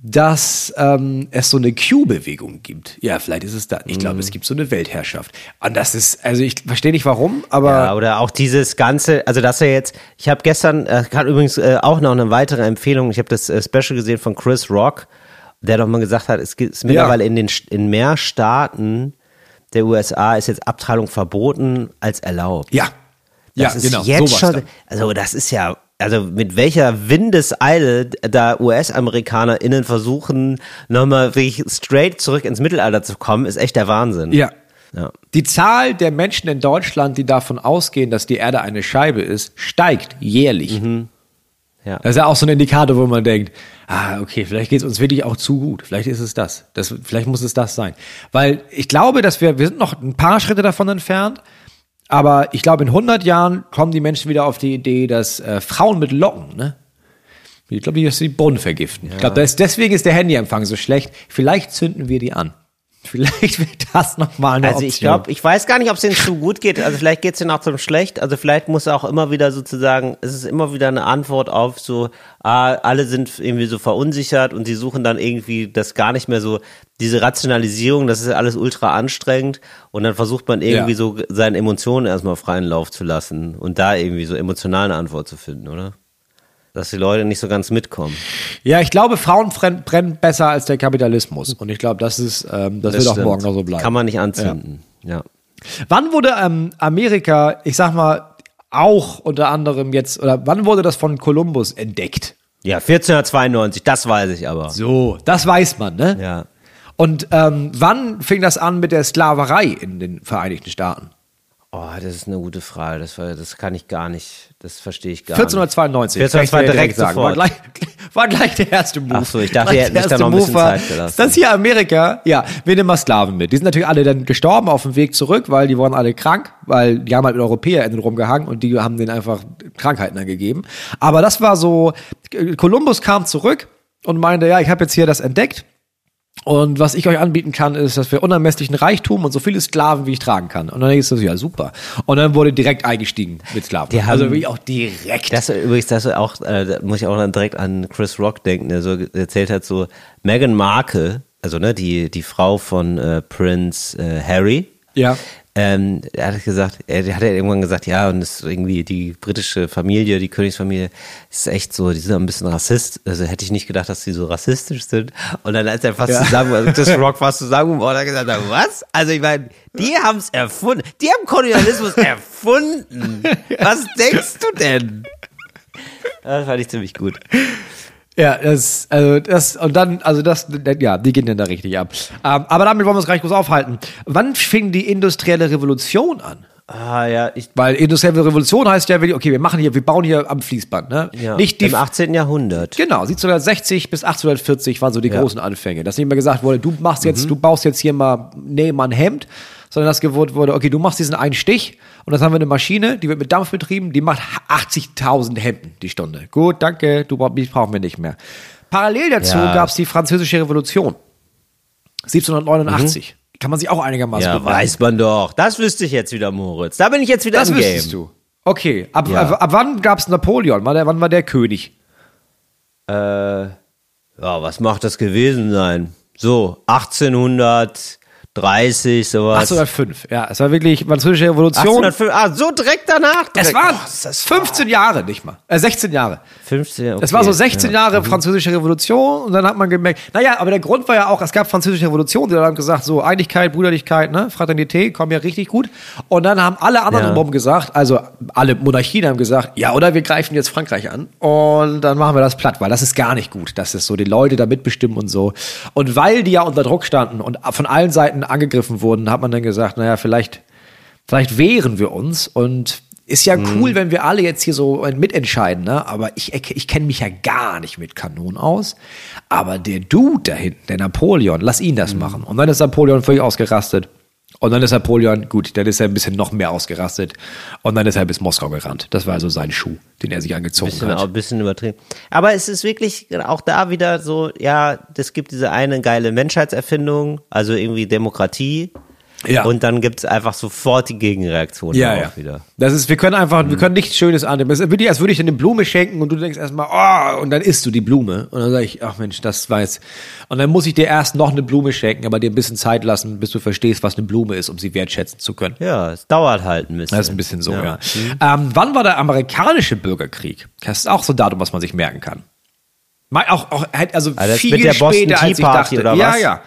Speaker 3: dass ähm, es so eine Q-Bewegung gibt. Ja, vielleicht ist es da. Ich glaube, es gibt so eine Weltherrschaft. Und das ist, also ich verstehe nicht warum, aber
Speaker 2: Ja, oder auch dieses ganze, also dass er jetzt, ich habe gestern, äh, kann übrigens äh, auch noch eine weitere Empfehlung, ich habe das äh, Special gesehen von Chris Rock, der doch mal gesagt hat, es gibt es mittlerweile in den in mehr Staaten der USA ist jetzt Abtreibung verboten als erlaubt.
Speaker 3: ja.
Speaker 2: Das
Speaker 3: ja,
Speaker 2: ist
Speaker 3: genau.
Speaker 2: jetzt
Speaker 3: sowas
Speaker 2: schon, also das ist ja, also mit welcher Windeseile da US-AmerikanerInnen versuchen, nochmal wirklich straight zurück ins Mittelalter zu kommen, ist echt der Wahnsinn.
Speaker 3: Ja.
Speaker 2: Ja.
Speaker 3: Die Zahl der Menschen in Deutschland, die davon ausgehen, dass die Erde eine Scheibe ist, steigt jährlich.
Speaker 2: Ja.
Speaker 3: Das ist ja auch so ein Indikator, wo man denkt, ah, okay, vielleicht geht es uns wirklich auch zu gut. Vielleicht ist es das. das. Vielleicht muss es das sein. Weil ich glaube, dass wir, wir sind noch ein paar Schritte davon entfernt, aber ich glaube, in 100 Jahren kommen die Menschen wieder auf die Idee, dass äh, Frauen mit Locken, ne? Ich glaube, dass sie die Boden vergiften. Ich glaube, deswegen ist der Handyempfang so schlecht. Vielleicht zünden wir die an. Vielleicht wird das nochmal eine
Speaker 2: Also
Speaker 3: Option.
Speaker 2: ich glaube, ich weiß gar nicht, ob es denen zu gut geht. Also vielleicht geht es denen auch zum schlecht. Also vielleicht muss auch immer wieder sozusagen, es ist immer wieder eine Antwort auf so, ah, alle sind irgendwie so verunsichert und sie suchen dann irgendwie das gar nicht mehr so, diese Rationalisierung, das ist alles ultra anstrengend und dann versucht man irgendwie
Speaker 3: Ja.
Speaker 2: so seinen Emotionen erstmal freien Lauf zu lassen und da irgendwie so emotional eine Antwort zu finden, oder? Dass die Leute nicht so ganz mitkommen.
Speaker 3: Ja, ich glaube, Frauen brenn- brennen besser als der Kapitalismus. Und ich glaube, das ist, ähm, das, wird auch
Speaker 2: stimmt.
Speaker 3: morgen noch so bleiben.
Speaker 2: Kann man nicht anzünden. ja.
Speaker 3: Wann wurde ähm, Amerika, ich sag mal, auch unter anderem jetzt, oder wann wurde das von Kolumbus entdeckt?
Speaker 2: Ja, 1492, das weiß ich aber.
Speaker 3: So, das weiß man, ne?
Speaker 2: Ja.
Speaker 3: Und ähm, wann fing das an mit der Sklaverei in den Vereinigten Staaten?
Speaker 2: Oh, das ist eine gute Frage. Das, war, das kann ich gar nicht, das verstehe ich gar nicht.
Speaker 3: 1492.
Speaker 2: 1492
Speaker 3: Kann ich dir
Speaker 2: direkt
Speaker 3: sagen. War gleich, war gleich der erste Move.
Speaker 2: Ach so, ich dachte, hättet
Speaker 3: der
Speaker 2: sich da
Speaker 3: erste
Speaker 2: noch ein bisschen
Speaker 3: Move war,
Speaker 2: Zeit gelassen.
Speaker 3: Das hier Amerika, ja, wir nehmen mal Sklaven mit. Die sind natürlich alle dann gestorben auf dem Weg zurück, weil die waren alle krank, weil die haben halt mit EuropäerInnen rumgehangen und die haben denen einfach Krankheiten angegeben. Aber das war so, Kolumbus kam zurück und meinte, ja, ich habe jetzt hier das entdeckt. Und was ich euch anbieten kann, ist, dass wir unermesslichen Reichtum und so viele Sklaven, wie ich tragen kann. Und dann ist das ja super. Und dann wurde direkt eingestiegen mit Sklaven.
Speaker 2: Die haben-
Speaker 3: also wirklich auch direkt.
Speaker 2: Das übrigens, das auch, äh, da muss ich auch dann direkt an Chris Rock denken, der so erzählt hat, so Meghan Markle, also ne, die, die Frau von äh, Prince äh, Harry.
Speaker 3: Ja.
Speaker 2: Ähm, er hat gesagt, er hat ja irgendwann gesagt, ja, und das ist irgendwie die britische Familie, die Königsfamilie, ist echt so, die sind ein bisschen rassist. Also hätte ich nicht gedacht, dass die so rassistisch sind. Und dann als er fast
Speaker 3: Ja.
Speaker 2: zusammen, also Chris Rock fast zusammen war, hat gesagt, was? Also ich meine, die haben es erfunden. Die haben Kolonialismus erfunden. Was denkst du denn? Das fand ich ziemlich gut.
Speaker 3: Ja, das, also das, und dann, also das, ja, die gehen dann da richtig ab. Ähm, aber damit wollen wir uns gar nicht groß aufhalten. Wann fing die industrielle Revolution an?
Speaker 2: Ah ja, ich
Speaker 3: Weil industrielle Revolution heißt ja, okay, wir machen hier, wir bauen hier am Fließband, ne?
Speaker 2: ja,
Speaker 3: Nicht die,
Speaker 2: im 18. Jahrhundert.
Speaker 3: genau, 1760 bis 1840 waren so die
Speaker 2: Ja.
Speaker 3: großen Anfänge. Dass nicht mehr gesagt wurde, du machst jetzt, du baust jetzt hier mal, nee, mal ein Hemd, sondern das gewohnt wurde, okay, du machst diesen einen Stich und das haben wir eine Maschine, die wird mit Dampf betrieben, die macht 80.000 Hemden die Stunde. Gut, danke, du die brauchen wir nicht mehr. Parallel dazu
Speaker 2: Ja.
Speaker 3: gab es die französische Revolution. 1789. Kann man sich auch einigermaßen
Speaker 2: Ja,
Speaker 3: beweisen.
Speaker 2: weiß man doch. Das wüsste ich jetzt wieder, Moritz. Da bin ich jetzt wieder
Speaker 3: Das
Speaker 2: im
Speaker 3: wüsstest
Speaker 2: Game.
Speaker 3: du. Okay, ab,
Speaker 2: Ja.
Speaker 3: ab, ab wann gab es Napoleon? Wann, wann war der König?
Speaker 2: Äh, ja, was macht das gewesen sein? So, 1800, 30, sowas.
Speaker 3: 1805, ja. Es war wirklich französische Revolution.
Speaker 2: 1805, ah, so direkt danach.
Speaker 3: Es
Speaker 2: Direkt.
Speaker 3: waren
Speaker 2: Oh, ist das
Speaker 3: 15 Jahre, nicht mal. Äh, 16 Jahre.
Speaker 2: 15, okay.
Speaker 3: Es war so 16
Speaker 2: ja.
Speaker 3: Jahre französische Revolution und dann hat man gemerkt, naja, aber der Grund war ja auch, es gab französische Revolution, die haben gesagt, so Einigkeit, Brüderlichkeit, ne, Fraternität, kommen ja richtig gut. Und dann haben alle anderen
Speaker 2: Ja.
Speaker 3: gesagt, also alle Monarchien haben gesagt, ja, oder wir greifen jetzt Frankreich an und dann machen wir das platt, weil das ist gar nicht gut, dass es so die Leute da mitbestimmen und so. Und weil die ja unter Druck standen und von allen Seiten angegriffen wurden, hat man dann gesagt, naja, vielleicht vielleicht wehren wir uns und ist ja cool, wenn wir alle jetzt hier so mitentscheiden, ne? Aber ich, ich kenne mich ja gar nicht mit Kanonen aus. Aber der Dude da hinten, der Napoleon, lass ihn das machen. Und dann ist Napoleon völlig ausgerastet. Und dann ist Napoleon, gut, dann ist er ein bisschen noch mehr ausgerastet. Und dann ist er bis Moskau gerannt. Das war also sein Schuh, den er sich angezogen
Speaker 2: bisschen, auch
Speaker 3: hat.
Speaker 2: ein bisschen übertrieben. Aber es ist wirklich auch da wieder so, ja, es gibt diese eine geile Menschheitserfindung, also irgendwie Demokratie.
Speaker 3: Ja.
Speaker 2: Und dann gibt es einfach sofort die Gegenreaktion
Speaker 3: Ja, ja.
Speaker 2: wieder.
Speaker 3: Das ist, wir können einfach, wir können nichts Schönes annehmen. Es ist wirklich, als würde ich dir eine Blume schenken und du denkst erstmal, oh, und dann isst du die Blume. Und dann sage ich, ach Mensch, das war jetzt. Und dann muss ich dir erst noch eine Blume schenken, aber dir ein bisschen Zeit lassen, bis du verstehst, was eine Blume ist, um sie wertschätzen zu können.
Speaker 2: Ja, es dauert halt ein bisschen.
Speaker 3: Das ist ein bisschen so, ja. Ähm, wann war der amerikanische Bürgerkrieg? Das ist auch so ein Datum, was man sich merken kann. Auch, auch, halt, also
Speaker 2: das
Speaker 3: viel
Speaker 2: mit der Boston
Speaker 3: später, als
Speaker 2: Tea
Speaker 3: ich
Speaker 2: Party
Speaker 3: dachte.
Speaker 2: oder
Speaker 3: ja,
Speaker 2: was?
Speaker 3: ja.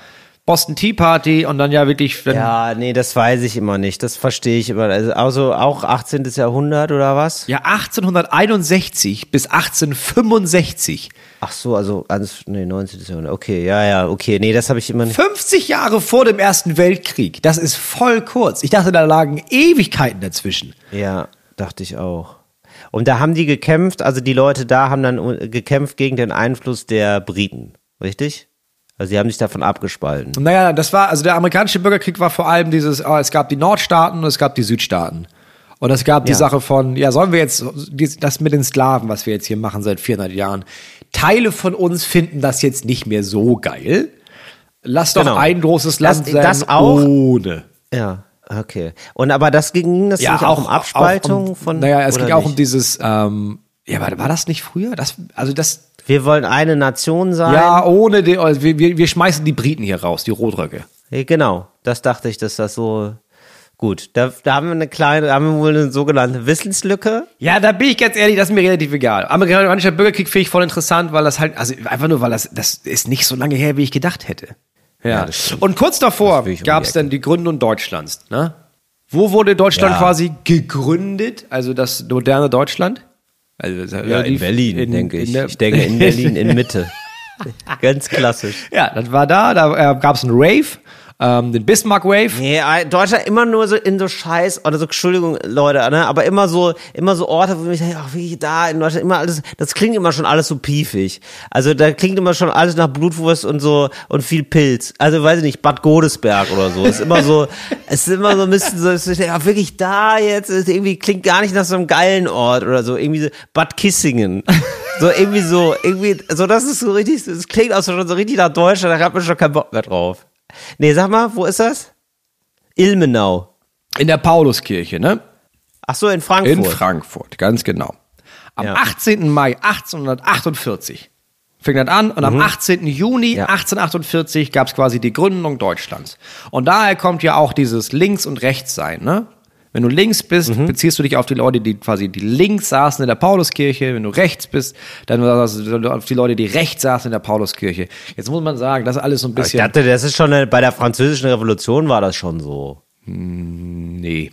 Speaker 3: Boston Tea Party und dann ja wirklich,
Speaker 2: Ja, nee, das weiß ich immer nicht. Das verstehe ich immer. Also, also auch 18. Jahrhundert oder was?
Speaker 3: ja 1861 bis 1865
Speaker 2: Ach so, also ans, nee, 19. Jahrhundert. Okay, ja, ja, okay. Nee, das habe ich immer nicht.
Speaker 3: 50 Jahre vor dem Ersten Weltkrieg. Das ist voll kurz. Ich dachte, da lagen Ewigkeiten dazwischen.
Speaker 2: Ja, dachte ich auch. Und da haben die gekämpft, also die Leute da haben dann uh, gekämpft gegen den Einfluss der Briten, richtig? Also sie haben sich davon abgespalten.
Speaker 3: Naja, das war, also der amerikanische Bürgerkrieg war vor allem dieses, oh, es gab die Nordstaaten und es gab die Südstaaten. Und es gab die
Speaker 2: Ja.
Speaker 3: Sache von, ja, sollen wir jetzt, das mit den Sklaven, was wir jetzt hier machen seit 400 Jahren, Teile von uns finden das jetzt nicht mehr so geil. Lass doch
Speaker 2: Genau.
Speaker 3: ein großes Land
Speaker 2: Das-
Speaker 3: sein
Speaker 2: das auch.
Speaker 3: ohne.
Speaker 2: Ja, okay. Und aber das ging das nicht auch um Abspaltung
Speaker 3: um,
Speaker 2: von.
Speaker 3: Naja, es ging auch
Speaker 2: nicht?
Speaker 3: um dieses, ähm, ja, war, war das nicht früher? Das, also das,
Speaker 2: Wir wollen eine Nation sein.
Speaker 3: ja, ohne, die, also wir, wir, wir schmeißen die Briten hier raus, die Rotröcke.
Speaker 2: Ja, Genau, das dachte ich, dass das so. Gut, da, da haben wir eine kleine, da haben wir wohl eine sogenannte Wissenslücke.
Speaker 3: Ja, da bin ich ganz ehrlich, das ist mir relativ egal. Amerikanischer Bürgerkrieg finde ich voll interessant, weil das halt, also einfach nur, weil das, das ist nicht so lange her, wie ich gedacht hätte. Ja.
Speaker 2: stimmt.
Speaker 3: Und kurz davor
Speaker 2: um
Speaker 3: gab es dann die Gründung Deutschlands. Ne? Wo wurde Deutschland
Speaker 2: Ja.
Speaker 3: quasi gegründet? Also das moderne Deutschland? Also,
Speaker 2: Ja, in Berlin,
Speaker 3: in-
Speaker 2: denke ich. ich denke in Berlin, in Mitte. Ganz klassisch.
Speaker 3: Ja, das war da, da äh, gab es einen Rave, ähm, den Bismarck Wave.
Speaker 2: Nee, Deutschland immer nur so in so Scheiß, oder so, Entschuldigung, Leute, ne, aber immer so, immer so Orte, wo ich denke, ach, wie da in Deutschland immer alles, das klingt immer schon alles so piefig. Also da klingt immer schon alles nach Blutwurst und so, und viel Pilz. Also, weiß ich nicht, Bad Godesberg oder so. Ist immer so, es ist immer so ein bisschen so, ich denke, ach, wirklich da jetzt, ist irgendwie klingt gar nicht nach so einem geilen Ort oder so, irgendwie so, Bad Kissingen. So, irgendwie so, irgendwie, so, das ist so richtig, das klingt auch schon so richtig nach Deutschland, da hat man schon keinen Bock mehr drauf. Nee, sag mal, wo ist das? Ilmenau.
Speaker 3: In der Pauluskirche, ne?
Speaker 2: Ach so, in Frankfurt.
Speaker 3: In Frankfurt, ganz genau. Am
Speaker 2: Ja.
Speaker 3: 18. Mai 1848 fing das an und am 18. Juni
Speaker 2: Mhm. Ja.
Speaker 3: 1848 gab es quasi die Gründung Deutschlands. Und daher kommt ja auch dieses Links- und Rechtssein, ne? Wenn du links bist,
Speaker 2: Mhm.
Speaker 3: beziehst du dich auf die Leute, die quasi die links saßen in der Pauluskirche. Wenn du rechts bist, dann auf die Leute, die rechts saßen in der Pauluskirche. Jetzt muss man sagen, das ist alles so ein
Speaker 2: ich
Speaker 3: bisschen.
Speaker 2: dachte, das ist schon, eine, bei der französischen Revolution war das schon so.
Speaker 3: nee.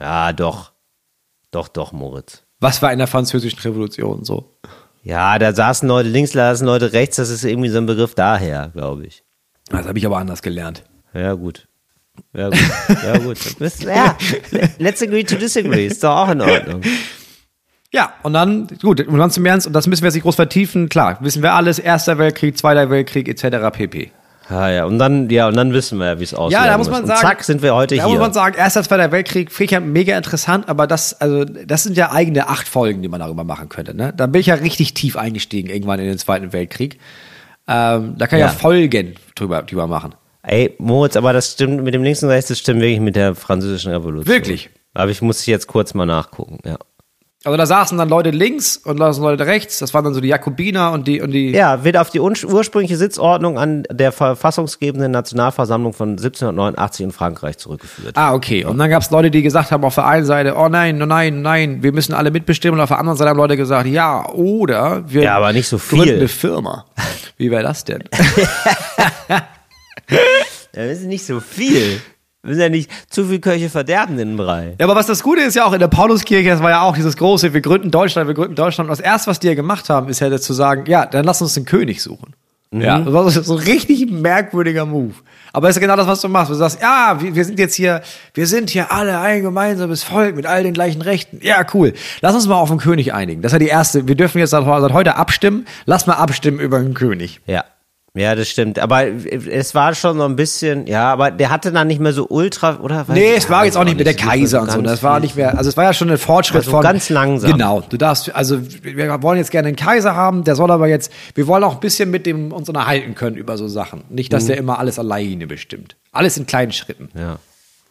Speaker 2: Ja, doch. Doch, doch, Moritz.
Speaker 3: Was war in der französischen Revolution so?
Speaker 2: Ja, da saßen Leute links, da saßen Leute rechts, das ist irgendwie so ein Begriff daher, glaube ich.
Speaker 3: Das habe ich aber anders gelernt.
Speaker 2: Ja, gut. Ja, gut. Ja, gut. Bist- Ja, let's agree to disagree. Ist doch auch in Ordnung.
Speaker 3: Ja, und dann, gut, und dann zum Ernst, und das müssen wir jetzt nicht groß vertiefen, klar, wissen wir alles, Erster Weltkrieg, Zweiter Weltkrieg, etc. pp.
Speaker 2: Ja, ja, und dann, ja, und dann wissen wir ja, wie es aussieht.
Speaker 3: Ja, da muss man
Speaker 2: und
Speaker 3: sagen,
Speaker 2: zack, sind wir heute
Speaker 3: da
Speaker 2: hier.
Speaker 3: muss man sagen, Erster, Zweiter Weltkrieg, finde ich ja mega interessant, aber das, also, das sind ja eigene acht Folgen, die man darüber machen könnte, ne? Da bin ich ja richtig tief eingestiegen, irgendwann in den Zweiten Weltkrieg. Ähm, da kann ich ja
Speaker 2: Ja.
Speaker 3: Folgen drüber, drüber machen.
Speaker 2: Ey, Moritz, aber das stimmt mit dem links und rechts, das stimmt wirklich mit der französischen Revolution.
Speaker 3: Wirklich?
Speaker 2: Aber ich muss jetzt kurz mal nachgucken, ja.
Speaker 3: Also da saßen dann Leute links und da saßen Leute rechts. Das waren dann so die Jakobiner und die und die.
Speaker 2: Ja, wird auf die ursprüngliche Sitzordnung an der verfassungsgebenden Nationalversammlung von 1789 in Frankreich zurückgeführt.
Speaker 3: Ah, okay. Und dann gab es Leute, die gesagt haben auf der einen Seite, oh nein, oh nein, nein, wir müssen alle mitbestimmen. Und auf der anderen Seite haben Leute gesagt, ja, oder wir
Speaker 2: ja, aber nicht so
Speaker 3: gründen
Speaker 2: viel.
Speaker 3: eine Firma. Wie wäre das denn?
Speaker 2: Das ist nicht so viel. Wir müssen ja nicht zu viel Köche verderben in den Brei.
Speaker 3: Ja, aber was das Gute ist ja auch in der Pauluskirche, das war ja auch dieses große, wir gründen Deutschland, wir gründen Deutschland. Und das erste, was die ja gemacht haben, ist ja zu sagen, ja, dann lass uns den König suchen. Ja, das war so ein richtig merkwürdiger Move. Aber es ist genau das, was du machst. Du sagst, ja, wir, sind jetzt hier, wir sind hier alle ein gemeinsames Volk mit all den gleichen Rechten. Ja, cool. Lass uns mal auf den König einigen. Das ist ja die erste. Wir dürfen jetzt seit heute abstimmen. Lass mal abstimmen über den König.
Speaker 2: Ja. Ja, das stimmt. Aber es war schon so ein bisschen, ja, aber der hatte dann nicht mehr so ultra, oder? Weiß
Speaker 3: Nee, es war jetzt auch nicht mehr der Kaiser und so. Das war nicht mehr, also es war ja schon ein Fortschritt
Speaker 2: Also
Speaker 3: von.
Speaker 2: ganz langsam.
Speaker 3: Genau. Du darfst, also wir wollen jetzt gerne einen Kaiser haben, der soll aber jetzt, wir wollen auch ein bisschen mit dem uns unterhalten können über so Sachen. Nicht, dass der immer alles alleine bestimmt. Alles in kleinen Schritten.
Speaker 2: Mhm. Ja.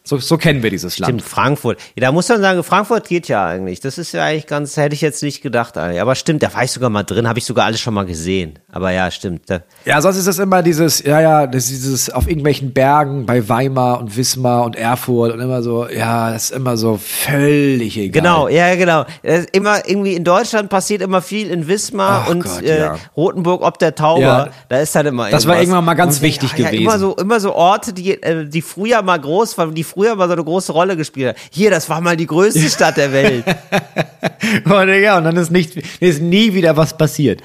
Speaker 3: So, so kennen wir dieses
Speaker 2: Stimmt,
Speaker 3: Land.
Speaker 2: Frankfurt. Ja, da muss man sagen, Frankfurt geht ja eigentlich. Das ist ja eigentlich ganz, hätte ich jetzt nicht gedacht. eigentlich. Aber stimmt, da war ich sogar mal drin, habe ich sogar alles schon mal gesehen. Aber ja, stimmt.
Speaker 3: Ja, sonst ist das immer dieses, ja, ja, das ist dieses auf irgendwelchen Bergen bei Weimar und Wismar und Erfurt und immer so, ja, das ist immer so völlig egal.
Speaker 2: Genau, ja, genau. Es immer irgendwie in Deutschland passiert immer viel in Wismar
Speaker 3: Ach
Speaker 2: und
Speaker 3: Gott,
Speaker 2: äh,
Speaker 3: ja.
Speaker 2: Rotenburg ob der Tauber.
Speaker 3: Ja.
Speaker 2: Da ist dann immer
Speaker 3: Das war
Speaker 2: irgendwas.
Speaker 3: irgendwann mal ganz
Speaker 2: Und ich
Speaker 3: wichtig
Speaker 2: denke,
Speaker 3: gewesen.
Speaker 2: Immer so, immer so Orte, die, äh, die früher mal groß waren, die früher mal so eine große Rolle gespielt haben. Hier, das war mal die größte Stadt der Welt.
Speaker 3: Und, ja, und dann ist nicht, ist nie wieder was passiert.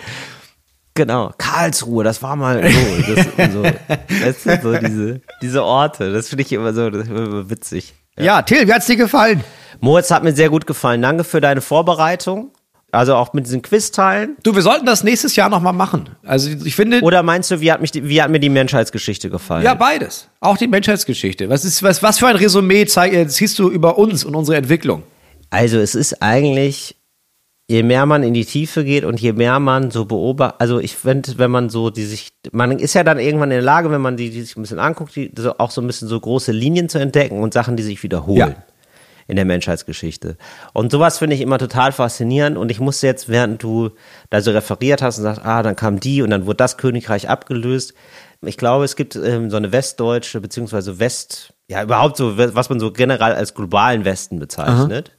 Speaker 2: Genau, Karlsruhe, das war mal so. Das, so. Das sind so diese, diese Orte. Das finde ich immer so immer witzig.
Speaker 3: Ja, Till, wie hat's dir gefallen?
Speaker 2: Moritz hat mir sehr gut gefallen. Danke für deine Vorbereitung. Also auch mit diesen Quizteilen.
Speaker 3: Du, wir sollten das nächstes Jahr nochmal machen. Also ich finde,
Speaker 2: Oder meinst du, wie hat, mich die, wie hat mir die Menschheitsgeschichte gefallen?
Speaker 3: ja, beides. Auch die Menschheitsgeschichte. Was ist, was, was für ein Resümee zeig, äh, ziehst du über uns und unsere Entwicklung?
Speaker 2: Also es ist eigentlich, je mehr man in die Tiefe geht und je mehr man so beobachtet, also ich finde, wenn man so die sich, man ist ja dann irgendwann in der Lage, wenn man die, die sich ein bisschen anguckt, die, so, auch so ein bisschen so große Linien zu entdecken und Sachen, die sich wiederholen.
Speaker 3: Ja.
Speaker 2: In der Menschheitsgeschichte. Und sowas finde ich immer total faszinierend. Und ich musste jetzt, während du da so referiert hast und sagst, ah, dann kam die und dann wurde das Königreich abgelöst. Ich glaube, es gibt ähm, so eine westdeutsche, beziehungsweise West, ja, überhaupt so, was man so generell als globalen Westen bezeichnet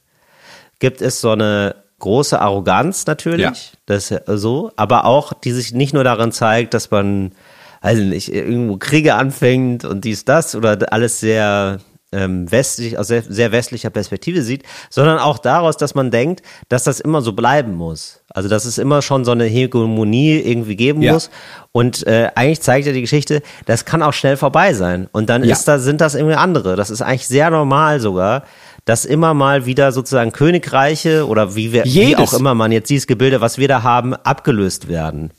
Speaker 2: gibt es so eine große Arroganz natürlich,
Speaker 3: Ja.
Speaker 2: das ist so, aber auch, die sich nicht nur darin zeigt, dass man, also nicht, irgendwo Kriege anfängt und dies, das oder alles sehr ähm, westlich, aus sehr, sehr westlicher Perspektive sieht, sondern auch daraus, dass man denkt, dass das immer so bleiben muss. Also dass es immer schon so eine Hegemonie irgendwie geben
Speaker 3: Ja.
Speaker 2: muss. Und äh, eigentlich zeigt ja die Geschichte, das kann auch schnell vorbei sein. Und dann
Speaker 3: Ja.
Speaker 2: ist da, sind das irgendwie andere. Das ist eigentlich sehr normal sogar, dass immer mal wieder sozusagen Königreiche oder wie, wir, wie auch immer man jetzt dieses Gebilde, was wir da haben, abgelöst werden.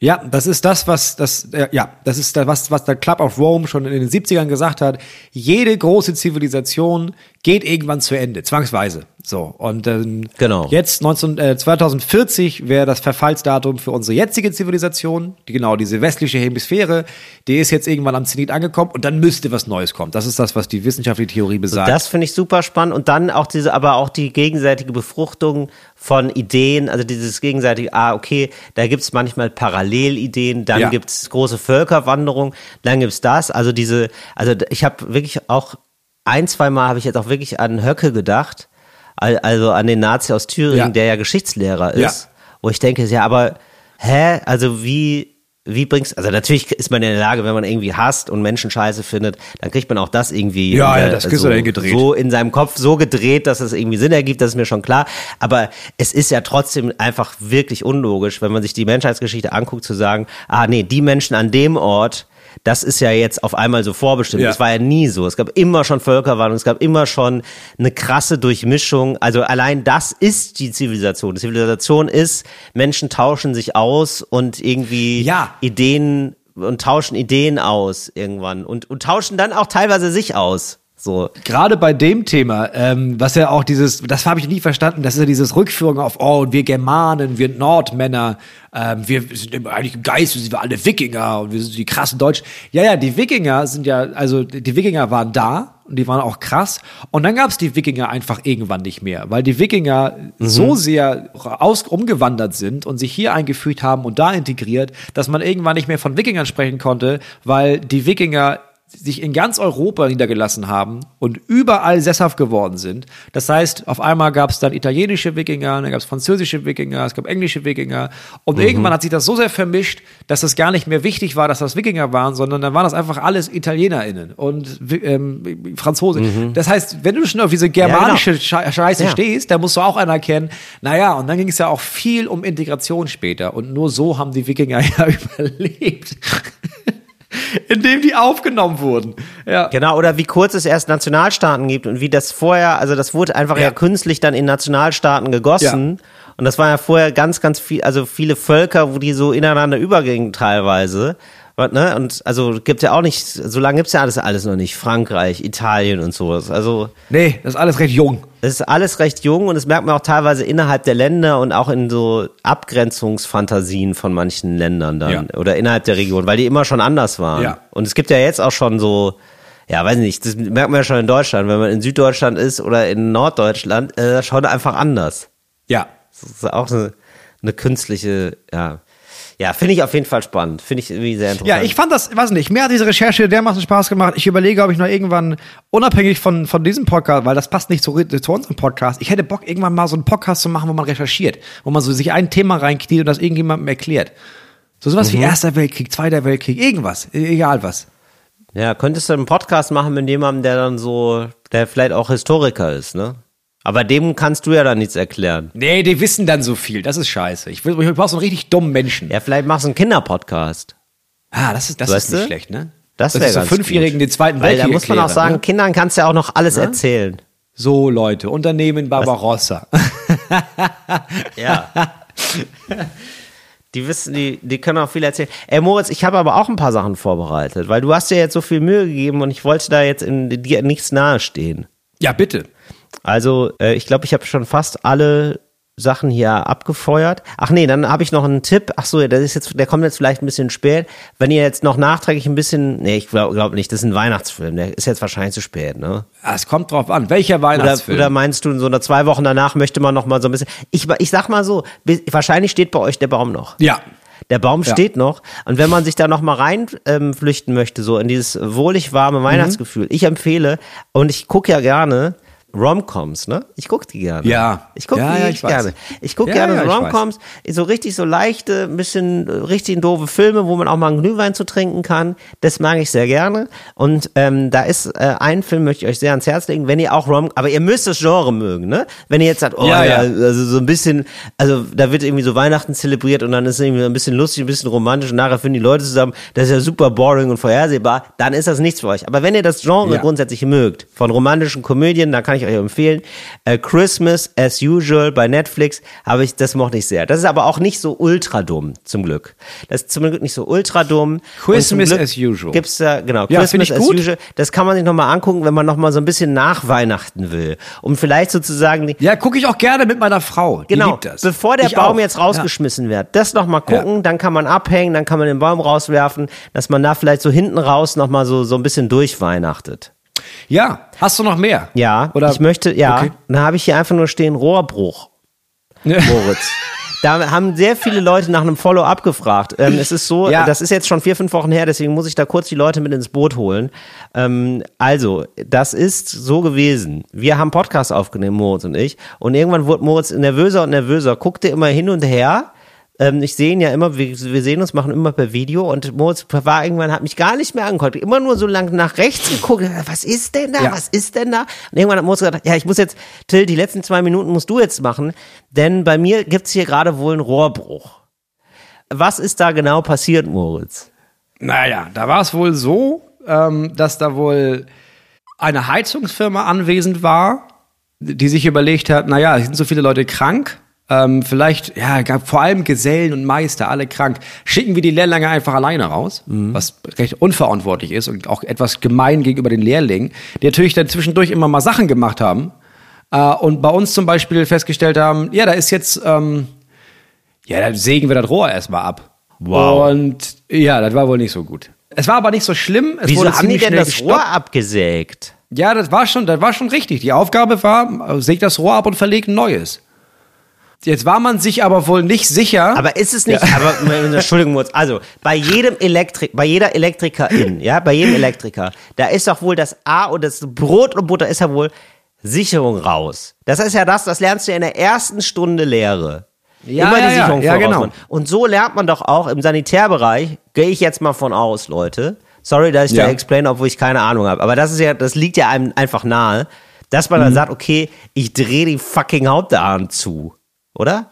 Speaker 3: Ja, das ist das, was das, äh, ja, das ist da, was, was der Club of Rome schon in den 70ern gesagt hat. Jede große Zivilisation geht irgendwann zu Ende, zwangsweise. So. Und ähm,
Speaker 2: Genau.
Speaker 3: jetzt 19, äh, 2040 wäre das Verfallsdatum für unsere jetzige Zivilisation, die genau diese westliche Hemisphäre, die ist jetzt irgendwann am Zenit angekommen und dann müsste was Neues kommen. Das ist das, was die wissenschaftliche Theorie besagt.
Speaker 2: Das finde ich super spannend und dann auch diese, aber auch die gegenseitige Befruchtung von Ideen, also dieses gegenseitige, ah, okay, da gibt es manchmal Parallelideen, dann
Speaker 3: Ja.
Speaker 2: gibt es große Völkerwanderung, dann gibt es das, also diese, also ich habe wirklich auch ein, zwei Mal habe ich jetzt auch wirklich an Höcke gedacht, al- also an den Nazi aus Thüringen,
Speaker 3: Ja.
Speaker 2: der ja Geschichtslehrer
Speaker 3: Ja.
Speaker 2: ist, wo ich denke, ja, aber hä, also wie wie bringst, also natürlich ist man in der Lage, wenn man irgendwie hasst und Menschen scheiße findet, dann kriegt man auch das irgendwie
Speaker 3: Ja, ja, das
Speaker 2: so, so in seinem Kopf so gedreht, dass es irgendwie Sinn ergibt, das ist mir schon klar. Aber es ist ja trotzdem einfach wirklich unlogisch, wenn man sich die Menschheitsgeschichte anguckt, zu sagen, ah nee, die Menschen an dem Ort, das ist ja jetzt auf einmal so vorbestimmt.
Speaker 3: Ja.
Speaker 2: Das war ja nie so. Es gab immer schon Völkerwanderung, es gab immer schon eine krasse Durchmischung. Also allein das ist die Zivilisation. Die Zivilisation ist, Menschen tauschen sich aus und irgendwie
Speaker 3: Ja.
Speaker 2: Ideen und tauschen Ideen aus irgendwann und, und tauschen dann auch teilweise sich aus. So.
Speaker 3: Gerade bei dem Thema, ähm, was ja auch dieses, das habe ich nie verstanden, das ist ja dieses Rückführung auf, oh, und wir Germanen, wir Nordmänner, ähm, wir sind eigentlich im Geist, wir sind wir alle Wikinger und wir sind die krassen Deutschen. Ja, ja, die Wikinger sind ja, also die Wikinger waren da und die waren auch krass. Und dann gab es die Wikinger einfach irgendwann nicht mehr, weil die Wikinger so sehr aus, umgewandert sind und sich hier eingefügt haben und da integriert, dass man irgendwann nicht mehr von Wikingern sprechen konnte, weil die Wikinger sich in ganz Europa niedergelassen haben und überall sesshaft geworden sind. Das heißt, auf einmal gab es dann italienische Wikinger, dann gab es französische Wikinger, es gab englische Wikinger und irgendwann hat sich das so sehr vermischt, dass es gar nicht mehr wichtig war, dass das Wikinger waren, sondern dann waren das einfach alles ItalienerInnen und ähm, Franzosen. Das heißt, wenn du schon auf diese germanische Sche- Scheiße
Speaker 2: Ja.
Speaker 3: stehst, dann musst du auch anerkennen, naja, und dann ging es ja auch viel um Integration später und nur so haben die Wikinger ja überlebt. Indem die aufgenommen wurden. Ja.
Speaker 2: Genau, oder wie kurz es erst Nationalstaaten gibt und wie das vorher, also das wurde einfach ja,
Speaker 3: Ja.
Speaker 2: künstlich dann in Nationalstaaten gegossen. Und das war ja vorher ganz, ganz viel, also viele Völker, wo die so ineinander übergingen teilweise. Und, ne? und also gibt ja auch nicht, so lange gibt's ja alles, alles noch nicht. Frankreich, Italien und sowas. Also
Speaker 3: Nee, das ist alles recht jung.
Speaker 2: es ist alles recht jung und das merkt man auch teilweise innerhalb der Länder und auch in so Abgrenzungsfantasien von manchen Ländern dann
Speaker 3: Ja.
Speaker 2: oder innerhalb der Region, weil die immer schon anders waren.
Speaker 3: Ja.
Speaker 2: Und es gibt ja jetzt auch schon so, ja, weiß nicht, das merkt man ja schon in Deutschland, wenn man in Süddeutschland ist oder in Norddeutschland, äh, schon einfach anders.
Speaker 3: Ja.
Speaker 2: Das ist auch eine, eine künstliche, ja. Ja, finde ich auf jeden Fall spannend. Finde ich irgendwie sehr interessant.
Speaker 3: Ja, ich fand das, weiß nicht, mir hat diese Recherche dermaßen Spaß gemacht. Ich überlege, ob ich noch irgendwann, unabhängig von, von diesem Podcast, weil das passt nicht zu, zu unserem Podcast, ich hätte Bock, irgendwann mal so einen Podcast zu machen, wo man recherchiert, wo man so sich ein Thema reinkniet und das irgendjemandem erklärt. So sowas
Speaker 2: Mhm.
Speaker 3: wie Erster Weltkrieg, Zweiter Weltkrieg, irgendwas, e- egal was.
Speaker 2: Ja, könntest du einen Podcast machen mit jemandem, der dann so, der vielleicht auch Historiker ist, ne? Aber dem kannst du ja dann nichts erklären.
Speaker 3: Nee, die wissen dann so viel, das ist scheiße. Ich, will, ich brauche so einen richtig dummen Menschen.
Speaker 2: Ja, vielleicht machst du einen Kinderpodcast.
Speaker 3: Ah, das ist, das
Speaker 2: Weißt
Speaker 3: ist nicht
Speaker 2: du?
Speaker 3: schlecht, ne?
Speaker 2: Das
Speaker 3: Dass
Speaker 2: wäre ganz
Speaker 3: Fünfjährigen
Speaker 2: gut.
Speaker 3: den Zweiten
Speaker 2: Weil
Speaker 3: Weltkrieg
Speaker 2: da muss man auch sagen,
Speaker 3: ne?
Speaker 2: Kindern kannst du ja auch noch alles erzählen.
Speaker 3: So Leute, Unternehmen Barbarossa.
Speaker 2: Ja. Die wissen, die, die können auch viel erzählen. Ey, Moritz, ich habe aber auch ein paar Sachen vorbereitet, weil du hast dir jetzt so viel Mühe gegeben und ich wollte da jetzt in dir nichts nahestehen.
Speaker 3: ja, bitte.
Speaker 2: Also, äh, ich glaube, ich habe schon fast alle Sachen hier abgefeuert. Ach nee, dann habe ich noch einen Tipp. Ach so, der ist jetzt, der kommt jetzt vielleicht ein bisschen spät. Wenn ihr jetzt noch nachträglich ein bisschen, nee, ich glaube glaub nicht, das ist ein Weihnachtsfilm. Der ist jetzt wahrscheinlich zu spät, ne?
Speaker 3: Ah, Es kommt drauf an, welcher
Speaker 2: Oder,
Speaker 3: Weihnachtsfilm.
Speaker 2: oder meinst du, in so einer zwei Wochen danach möchte man noch mal so ein bisschen? Ich, ich sag mal so, wahrscheinlich steht bei euch der Baum noch.
Speaker 3: ja.
Speaker 2: Der Baum
Speaker 3: Ja.
Speaker 2: steht noch. Und wenn man sich da noch mal rein ähm, möchte, so in dieses wohlig warme
Speaker 3: Mhm.
Speaker 2: Weihnachtsgefühl, ich empfehle, und ich gucke ja gerne Romcoms, ne? Ich gucke die gerne.
Speaker 3: Ja.
Speaker 2: Ich gucke
Speaker 3: Ja,
Speaker 2: die
Speaker 3: ja, ich weiß.
Speaker 2: gerne. Ich gucke
Speaker 3: Ja,
Speaker 2: gerne
Speaker 3: ja,
Speaker 2: Romcoms, so richtig so leichte, ein bisschen äh, richtig doofe Filme, wo man auch mal einen Glühwein zu trinken kann. Das mag ich sehr gerne. Und ähm, da ist äh, ein Film, möchte ich euch sehr ans Herz legen, wenn ihr auch Rom, aber ihr müsst das Genre mögen, ne? Wenn ihr jetzt sagt, oh ja, also so ein bisschen, also da wird irgendwie so Weihnachten zelebriert und dann ist es irgendwie ein bisschen lustig, ein bisschen romantisch und nachher finden die Leute zusammen, das ist ja super boring und vorhersehbar, dann ist das nichts für euch. Aber wenn ihr das Genre grundsätzlich mögt, von romantischen Komödien, dann kann ich euch empfehlen, äh, Christmas as usual bei Netflix, habe ich, das mochte ich sehr. Das ist aber auch nicht so ultra dumm, zum Glück. Das ist zum Glück nicht so ultra dumm.
Speaker 3: Christmas as usual.
Speaker 2: Gibt's da, genau,
Speaker 3: Ja,
Speaker 2: Christmas
Speaker 3: ich
Speaker 2: as
Speaker 3: gut.
Speaker 2: usual. Das kann man sich nochmal angucken, wenn man nochmal so ein bisschen nach Weihnachten will. Um vielleicht sozusagen
Speaker 3: Ja, gucke ich auch gerne mit meiner Frau. Die
Speaker 2: Genau,
Speaker 3: liebt das.
Speaker 2: bevor der
Speaker 3: Ich
Speaker 2: Baum
Speaker 3: auch.
Speaker 2: jetzt rausgeschmissen wird, das noch mal gucken,
Speaker 3: Ja.
Speaker 2: dann kann man abhängen, dann kann man den Baum rauswerfen, dass man da vielleicht so hinten raus noch mal so so ein bisschen durchweihnachtet.
Speaker 3: Ja. hast du noch mehr?
Speaker 2: Ja,
Speaker 3: Oder?
Speaker 2: ich möchte, ja,
Speaker 3: Okay.
Speaker 2: dann habe ich hier einfach nur stehen Rohrbruch, Moritz. Da haben sehr viele Leute nach einem Follow-up gefragt. Ähm, es ist so,
Speaker 3: Ja.
Speaker 2: das ist jetzt schon vier, fünf Wochen her, deswegen muss ich da kurz die Leute mit ins Boot holen. Ähm, also, das ist so gewesen. Wir haben Podcast aufgenommen, Moritz und ich, und irgendwann wurde Moritz nervöser und nervöser, guckte immer hin und her. Ähm, ich sehe ihn ja immer, wir, wir sehen uns, machen immer per Video und Moritz war irgendwann, hat mich gar nicht mehr angeguckt, immer nur so lang nach rechts geguckt, was ist denn da,
Speaker 3: Ja.
Speaker 2: was ist denn da? Und irgendwann hat Moritz gesagt, ja, ich muss jetzt, Till, die letzten zwei Minuten musst du jetzt machen, denn bei mir gibt's hier gerade wohl einen Rohrbruch. Was ist da genau passiert, Moritz?
Speaker 3: Naja, da war es wohl so, ähm, dass da wohl eine Heizungsfirma anwesend war, die sich überlegt hat, naja, es sind so viele Leute krank, ähm, vielleicht, ja, gab vor allem Gesellen und Meister, alle krank, schicken wir die Lehrlinge einfach alleine raus, was recht unverantwortlich ist und auch etwas gemein gegenüber den Lehrlingen, die natürlich dann zwischendurch immer mal Sachen gemacht haben äh, und bei uns zum Beispiel festgestellt haben, ja, da ist jetzt, ähm, ja, dann sägen wir das Rohr erstmal ab.
Speaker 2: Wow.
Speaker 3: Und ja, das war wohl nicht so gut. Es war aber nicht so schlimm. Es
Speaker 2: Wieso
Speaker 3: wurde
Speaker 2: haben die denn das
Speaker 3: gestoppt.
Speaker 2: Rohr abgesägt?
Speaker 3: Ja, das war schon, das war schon richtig. Die Aufgabe war, sägt das Rohr ab und verlegt ein neues. Jetzt war man sich aber wohl nicht sicher.
Speaker 2: Aber ist es nicht, aber Entschuldigung, also bei jedem Elektrik, bei jeder Elektrikerin, ja, bei jedem Elektriker, da ist doch wohl das A und das Brot und Butter ist ja wohl Sicherung raus. Das ist ja das, das lernst du ja in der ersten Stunde Lehre.
Speaker 3: Ja,
Speaker 2: Immer
Speaker 3: ja,
Speaker 2: die
Speaker 3: ja,
Speaker 2: Sicherung
Speaker 3: ja,
Speaker 2: voraus
Speaker 3: genau.
Speaker 2: Und so lernt man doch auch im Sanitärbereich, gehe ich jetzt mal von aus, Leute. Sorry, dass ich
Speaker 3: Ja.
Speaker 2: da explain, obwohl ich keine Ahnung habe. Aber das ist ja, das liegt ja einem einfach nahe, dass man dann
Speaker 3: Mhm.
Speaker 2: sagt, okay, ich drehe die fucking Hauptarm zu. Oder?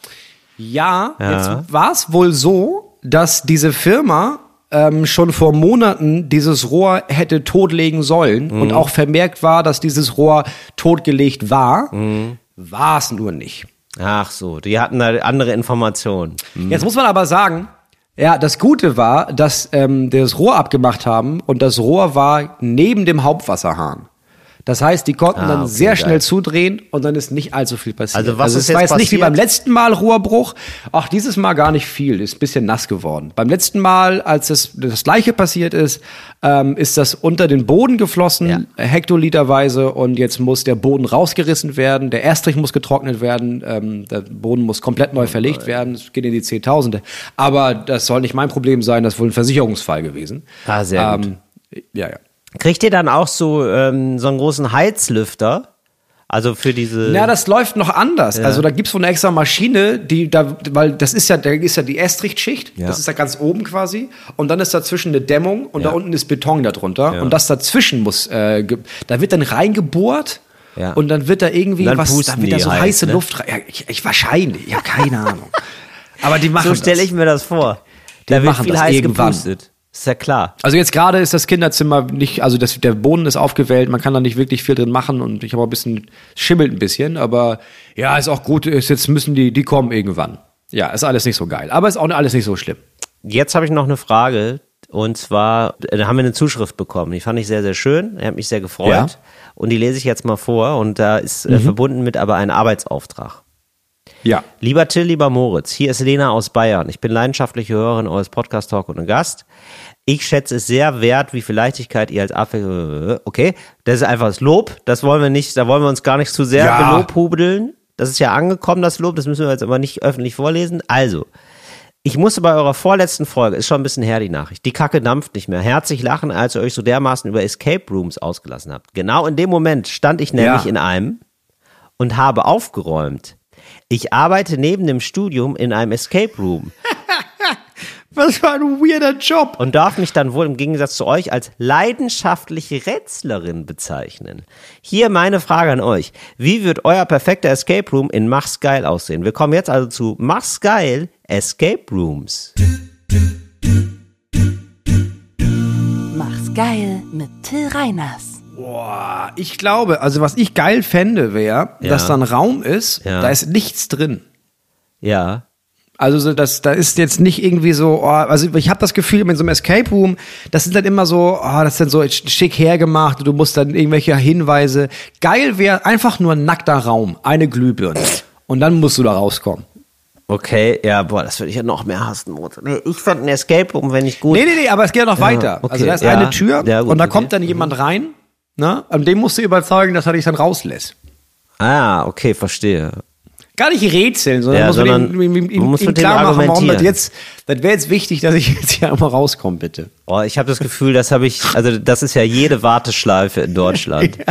Speaker 3: Ja,
Speaker 2: Ja.
Speaker 3: jetzt war es wohl so, dass diese Firma ähm, schon vor Monaten dieses Rohr hätte totlegen sollen
Speaker 2: Mhm.
Speaker 3: und auch vermerkt war, dass dieses Rohr totgelegt war.
Speaker 2: Mhm.
Speaker 3: War es nur nicht.
Speaker 2: Ach so, die hatten da andere Informationen.
Speaker 3: Jetzt muss man aber sagen, ja, das Gute war, dass ähm, das Rohr abgemacht haben und das Rohr war neben dem Hauptwasserhahn. Das heißt, die konnten
Speaker 2: Ah,
Speaker 3: dann
Speaker 2: okay,
Speaker 3: sehr
Speaker 2: geil.
Speaker 3: schnell zudrehen und dann ist nicht allzu viel passiert.
Speaker 2: Also was ist
Speaker 3: es war
Speaker 2: jetzt
Speaker 3: jetzt nicht wie beim
Speaker 2: passiert?
Speaker 3: letzten Mal Rohrbruch. Ach, dieses Mal gar nicht viel. Ist ein bisschen nass geworden. Beim letzten Mal, als das, das gleiche passiert ist, ähm, ist das unter den Boden geflossen,
Speaker 2: Ja.
Speaker 3: hektoliterweise und jetzt muss der Boden rausgerissen werden, der Erstrich muss getrocknet werden, ähm, der Boden muss komplett
Speaker 2: Oh
Speaker 3: neu verlegt werden, es geht in die Zehntausende. Aber das soll nicht mein Problem sein, das ist wohl ein Versicherungsfall gewesen.
Speaker 2: Ah, sehr gut.
Speaker 3: ähm, Ja, ja.
Speaker 2: Kriegt ihr dann auch so, ähm, so einen großen Heizlüfter? Also für diese.
Speaker 3: Ja, das läuft noch anders. Also da gibt's wohl eine extra Maschine, die da, weil das ist ja, da ist ja die Estrichtschicht,
Speaker 2: Ja.
Speaker 3: das ist ja ganz oben quasi, und dann ist dazwischen eine Dämmung und
Speaker 2: Ja.
Speaker 3: da unten ist Beton darunter
Speaker 2: Ja.
Speaker 3: und das dazwischen muss, äh, da wird dann reingebohrt
Speaker 2: Ja.
Speaker 3: und dann wird da irgendwie
Speaker 2: dann
Speaker 3: was,
Speaker 2: pusten
Speaker 3: da wird da so
Speaker 2: heiß,
Speaker 3: heiße
Speaker 2: ne?
Speaker 3: Luft rein. Ja, ich, ich wahrscheinlich, ja keine Ahnung. Aber die machen
Speaker 2: so stelle ich mir das vor.
Speaker 3: Die
Speaker 2: da wird
Speaker 3: machen
Speaker 2: viel
Speaker 3: das
Speaker 2: heiß
Speaker 3: irgendwann.
Speaker 2: gepustet. Ist ja klar.
Speaker 3: Also jetzt gerade ist das Kinderzimmer nicht, also das, der Boden ist aufgewellt, man kann da nicht wirklich viel drin machen und ich habe ein bisschen, schimmelt ein bisschen, aber ja, ist auch gut, ist jetzt müssen die, die kommen irgendwann. Ja, ist alles nicht so geil, aber ist auch alles nicht so schlimm.
Speaker 2: Jetzt habe ich noch eine Frage. Und zwar, äh, da haben wir eine Zuschrift bekommen. Die fand ich sehr, sehr schön. Er hat mich sehr gefreut.
Speaker 3: Ja.
Speaker 2: Und die lese ich jetzt mal vor. Und da ist äh, verbunden mit aber einem Arbeitsauftrag.
Speaker 3: Ja.
Speaker 2: Lieber Till, lieber Moritz, hier ist Lena aus Bayern. Ich bin leidenschaftliche Hörerin eures Podcast Talk und ein Gast. Ich schätze es sehr wert, wie viel Leichtigkeit ihr als Abwechslung. Okay, das ist einfach das Lob. Das wollen wir nicht, da wollen wir uns gar nicht zu sehr
Speaker 3: Ja.
Speaker 2: belobhudeln. Das ist ja angekommen, das Lob. Das müssen wir jetzt aber nicht öffentlich vorlesen. Also, ich musste bei eurer vorletzten Folge, ist schon ein bisschen her die Nachricht, die Kacke dampft nicht mehr, herzlich lachen, als ihr euch so dermaßen über Escape Rooms ausgelassen habt. Genau in dem Moment stand ich nämlich
Speaker 3: Ja.
Speaker 2: in einem und habe aufgeräumt. Ich arbeite neben dem Studium in einem Escape Room
Speaker 3: Was für ein weirder Job.
Speaker 2: und darf mich dann wohl im Gegensatz zu euch als leidenschaftliche Rätslerin bezeichnen. Hier meine Frage an euch. Wie wird euer perfekter Escape Room in Mach's Geil aussehen? Wir kommen jetzt also zu Mach's Geil Escape Rooms.
Speaker 1: Mach's geil mit Till Reiners.
Speaker 3: Boah, ich glaube, also was ich geil fände, wäre,
Speaker 2: Ja.
Speaker 3: dass da ein Raum ist,
Speaker 2: Ja.
Speaker 3: da ist nichts drin.
Speaker 2: Ja.
Speaker 3: Also so, das, da ist jetzt nicht irgendwie so, oh, also ich habe das Gefühl, in so einem Escape Room, das sind dann immer so, oh, das ist dann so schick hergemacht, und du musst dann irgendwelche Hinweise. Geil wäre einfach nur ein nackter Raum, eine Glühbirne. Und dann musst du da rauskommen.
Speaker 2: Okay, ja, boah, das würde ich ja noch mehr hassen, Moritz. Nee, ich fand ein Escape Room, wenn ich gut.
Speaker 3: Nee, nee, nee, aber es geht noch weiter.
Speaker 2: okay,
Speaker 3: also da ist
Speaker 2: ja.
Speaker 3: eine Tür
Speaker 2: Ja, gut,
Speaker 3: und da
Speaker 2: okay.
Speaker 3: kommt dann jemand rein, ne? Und dem musst du überzeugen, dass er dich dann rauslässt.
Speaker 2: Ah, okay, verstehe.
Speaker 3: Gar nicht rätseln, sondern
Speaker 2: Ja,
Speaker 3: muss man
Speaker 2: sondern
Speaker 3: ihm, ihm, ihm,
Speaker 2: man muss
Speaker 3: ihm klar machen, warum das jetzt, das wäre jetzt wichtig, dass ich jetzt hier einmal rauskomme, bitte.
Speaker 2: Oh, ich habe das Gefühl, das habe ich, also das ist ja jede Warteschleife in Deutschland.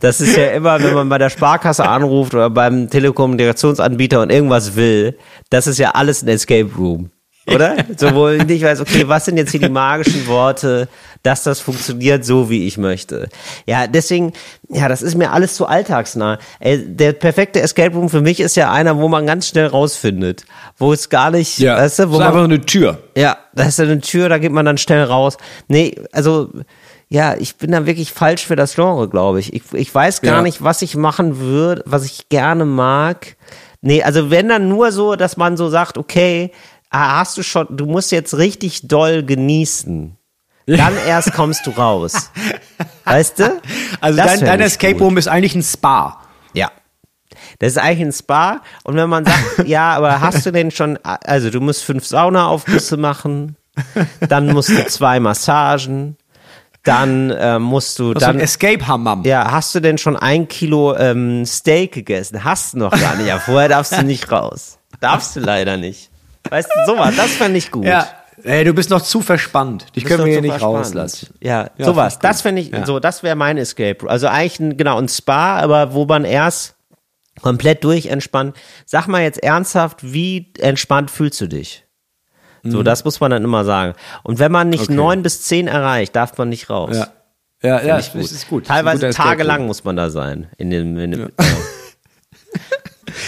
Speaker 2: Das ist ja immer, wenn man bei der Sparkasse anruft oder beim Telekommunikationsanbieter und irgendwas will, das ist ja alles ein Escape Room. Oder? So, wo ich nicht weiß, okay, was sind jetzt hier die magischen Worte, dass das funktioniert so, wie ich möchte. Ja, deswegen, ja, das ist mir alles zu alltagsnah. Ey, der perfekte Escape Room für mich ist ja einer, wo man ganz schnell rausfindet. Wo es gar nicht, weißt du, wo
Speaker 3: das ist
Speaker 2: man,
Speaker 3: einfach eine Tür.
Speaker 2: ja, da ist eine Tür, da geht man dann schnell raus. Nee, also, ja, ich bin da wirklich falsch für das Genre, glaube ich. ich. Ich weiß gar
Speaker 3: Ja.
Speaker 2: nicht, was ich machen würde, was ich gerne mag. Nee, also wenn dann nur so, dass man so sagt, okay, ah, hast du schon, du musst jetzt richtig doll genießen. Dann erst kommst du raus. Weißt du?
Speaker 3: Also
Speaker 2: Das
Speaker 3: dein, dein Escape. Room ist eigentlich ein Spa.
Speaker 2: Ja. Das ist eigentlich ein Spa. Und wenn man sagt, ja, aber hast du denn schon, also du musst fünf Saunaaufgüsse machen, dann musst du zwei Massagen, dann äh, musst du
Speaker 3: Das ist so ein
Speaker 2: dann.
Speaker 3: Escape Hammam.
Speaker 2: Ja, hast du denn schon ein Kilo ähm, Steak gegessen? Hast du noch gar nicht. Ja, vorher darfst du nicht raus. Darfst du leider nicht. Weißt du, sowas, das fände ich gut.
Speaker 3: Ja. Ey, du bist noch zu verspannt. Dich können wir hier nicht
Speaker 2: super spannend.
Speaker 3: rauslassen.
Speaker 2: Ja,
Speaker 3: Ja,
Speaker 2: sowas. Das finde ich,
Speaker 3: Ja.
Speaker 2: so, das wäre mein Escape Room. Also eigentlich ein, genau, ein Spa, aber wo man erst komplett durch entspannt. Sag mal jetzt ernsthaft, wie entspannt fühlst du dich? So,
Speaker 3: Mhm.
Speaker 2: das muss man dann immer sagen. Und wenn man nicht neun bis zehn erreicht, darf man nicht raus.
Speaker 3: Ja. Ja, ja,
Speaker 2: ich
Speaker 3: ist gut. Ist ein
Speaker 2: Teilweise tagelang muss man da sein. In dem, in dem, ja.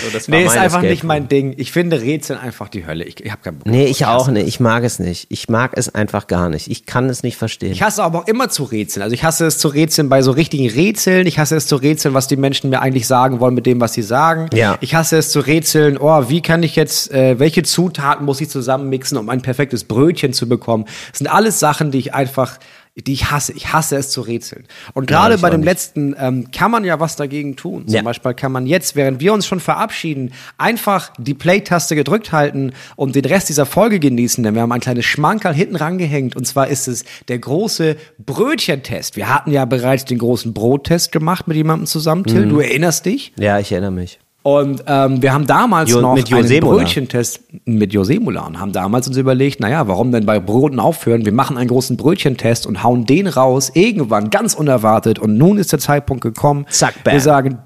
Speaker 2: So, das
Speaker 3: Nee, ist einfach
Speaker 2: Escape
Speaker 3: nicht mein Ding. Ich finde Rätseln einfach die Hölle. Ich, ich habe keinen Bock.
Speaker 2: Nee, ich auch nicht. Ich mag es nicht. Ich mag es einfach gar nicht. Ich kann es nicht verstehen.
Speaker 3: Ich hasse aber auch immer zu rätseln. Also ich hasse es zu rätseln bei so richtigen Rätseln. Ich hasse es zu rätseln, was die Menschen mir eigentlich sagen wollen mit dem, was sie sagen.
Speaker 2: Ja.
Speaker 3: Ich hasse es zu rätseln, oh, wie kann ich jetzt, äh, welche Zutaten muss ich zusammenmixen, um ein perfektes Brötchen zu bekommen. Das sind alles Sachen, die ich einfach, die ich hasse. Ich hasse es zu rätseln. Und gerade
Speaker 2: ich
Speaker 3: bei dem
Speaker 2: nicht.
Speaker 3: letzten ähm, kann man ja was dagegen tun. Zum
Speaker 2: Ja.
Speaker 3: Beispiel kann man jetzt, während wir uns schon verabschieden, einfach die Play-Taste gedrückt halten und den Rest dieser Folge genießen, denn wir haben ein kleines Schmankerl hinten rangehängt und zwar ist es der große Brötchentest. Wir hatten ja bereits den großen Brottest gemacht mit jemandem zusammen, Till.
Speaker 2: Mhm.
Speaker 3: Du erinnerst dich?
Speaker 2: ja, ich erinnere mich.
Speaker 3: Und ähm, wir haben damals
Speaker 2: Jo-
Speaker 3: noch
Speaker 2: mit
Speaker 3: einen. Brötchentest mit José Mola und haben damals uns überlegt, naja, warum denn bei Broten aufhören? Wir machen einen großen Brötchentest und hauen den raus, irgendwann, ganz unerwartet. Und nun ist der Zeitpunkt gekommen.
Speaker 2: Zack, bam.
Speaker 3: Wir sagen,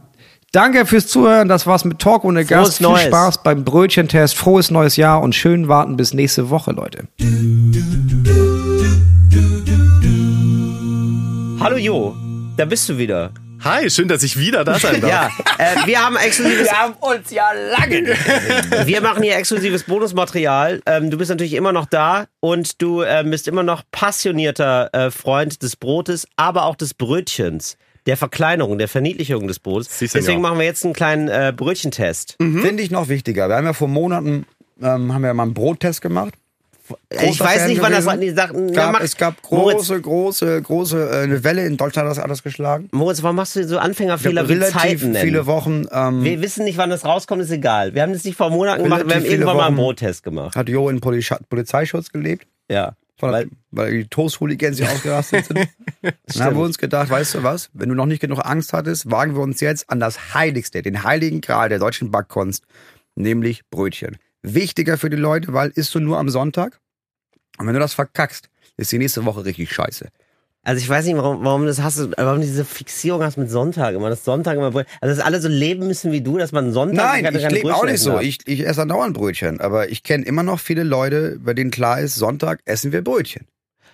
Speaker 3: danke fürs Zuhören, das war's mit Talk ohne Gast. Viel
Speaker 2: Neues.
Speaker 3: Spaß beim Brötchentest, frohes neues Jahr und schön warten bis nächste Woche, Leute.
Speaker 2: Hallo Jo, da bist du wieder.
Speaker 4: Hi, schön, dass ich wieder da sein darf.
Speaker 2: Ja, äh, wir haben exklusives.
Speaker 3: haben uns ja lange.
Speaker 2: Wir machen hier exklusives Bonusmaterial. Ähm, du bist natürlich immer noch da und du ähm, bist immer noch passionierter äh, Freund des Brotes, aber auch des Brötchens. Der Verkleinerung, der Verniedlichung des Brotes.
Speaker 4: Senor.
Speaker 2: Deswegen machen wir jetzt einen kleinen äh, Brötchentest.
Speaker 5: Finde ich noch wichtiger. Wir haben ja vor Monaten ähm, haben wir mal einen Brottest gemacht.
Speaker 2: Ich
Speaker 5: Großer
Speaker 2: weiß
Speaker 5: Fan
Speaker 2: nicht, wann das war. Die sagten,
Speaker 5: Gab,
Speaker 2: mach,
Speaker 5: es gab
Speaker 2: Moritz,
Speaker 5: große, große, große, äh, eine Welle in Deutschland hat das alles geschlagen.
Speaker 2: Moritz, warum machst du so Anfängerfehler wie Zeiten nennen?
Speaker 5: viele Wochen ähm,
Speaker 2: wir wissen nicht, wann das rauskommt, ist egal. Wir haben das nicht vor Monaten gemacht, wir haben irgendwann mal einen
Speaker 5: Wochen.
Speaker 2: Brottest gemacht.
Speaker 5: hat Jo in Poli Polizeischutz gelebt,
Speaker 2: Ja.
Speaker 5: weil,
Speaker 2: Weil,
Speaker 5: weil die Toast-Hooligans hier ausgerastet sind. Dann haben wir uns gedacht, weißt du was, wenn du noch nicht genug Angst hattest, wagen wir uns jetzt an das Heiligste, den heiligen Gral der deutschen Backkunst, nämlich Brötchen. Wichtiger für die Leute, weil isst du nur am Sonntag und wenn du das verkackst, ist die nächste Woche richtig scheiße.
Speaker 2: also ich weiß nicht, warum, warum das hast du, warum du diese Fixierung hast mit Sonntag immer, das Sonntag immer, Brot- also dass alle so leben müssen wie du, dass man Sonntag
Speaker 5: Nein,
Speaker 2: keine-
Speaker 5: ich lebe auch
Speaker 2: Brötchen
Speaker 5: nicht so. Ich, ich esse andauernd Brötchen, aber ich kenne immer noch viele Leute, bei denen klar ist, Sonntag essen wir Brötchen.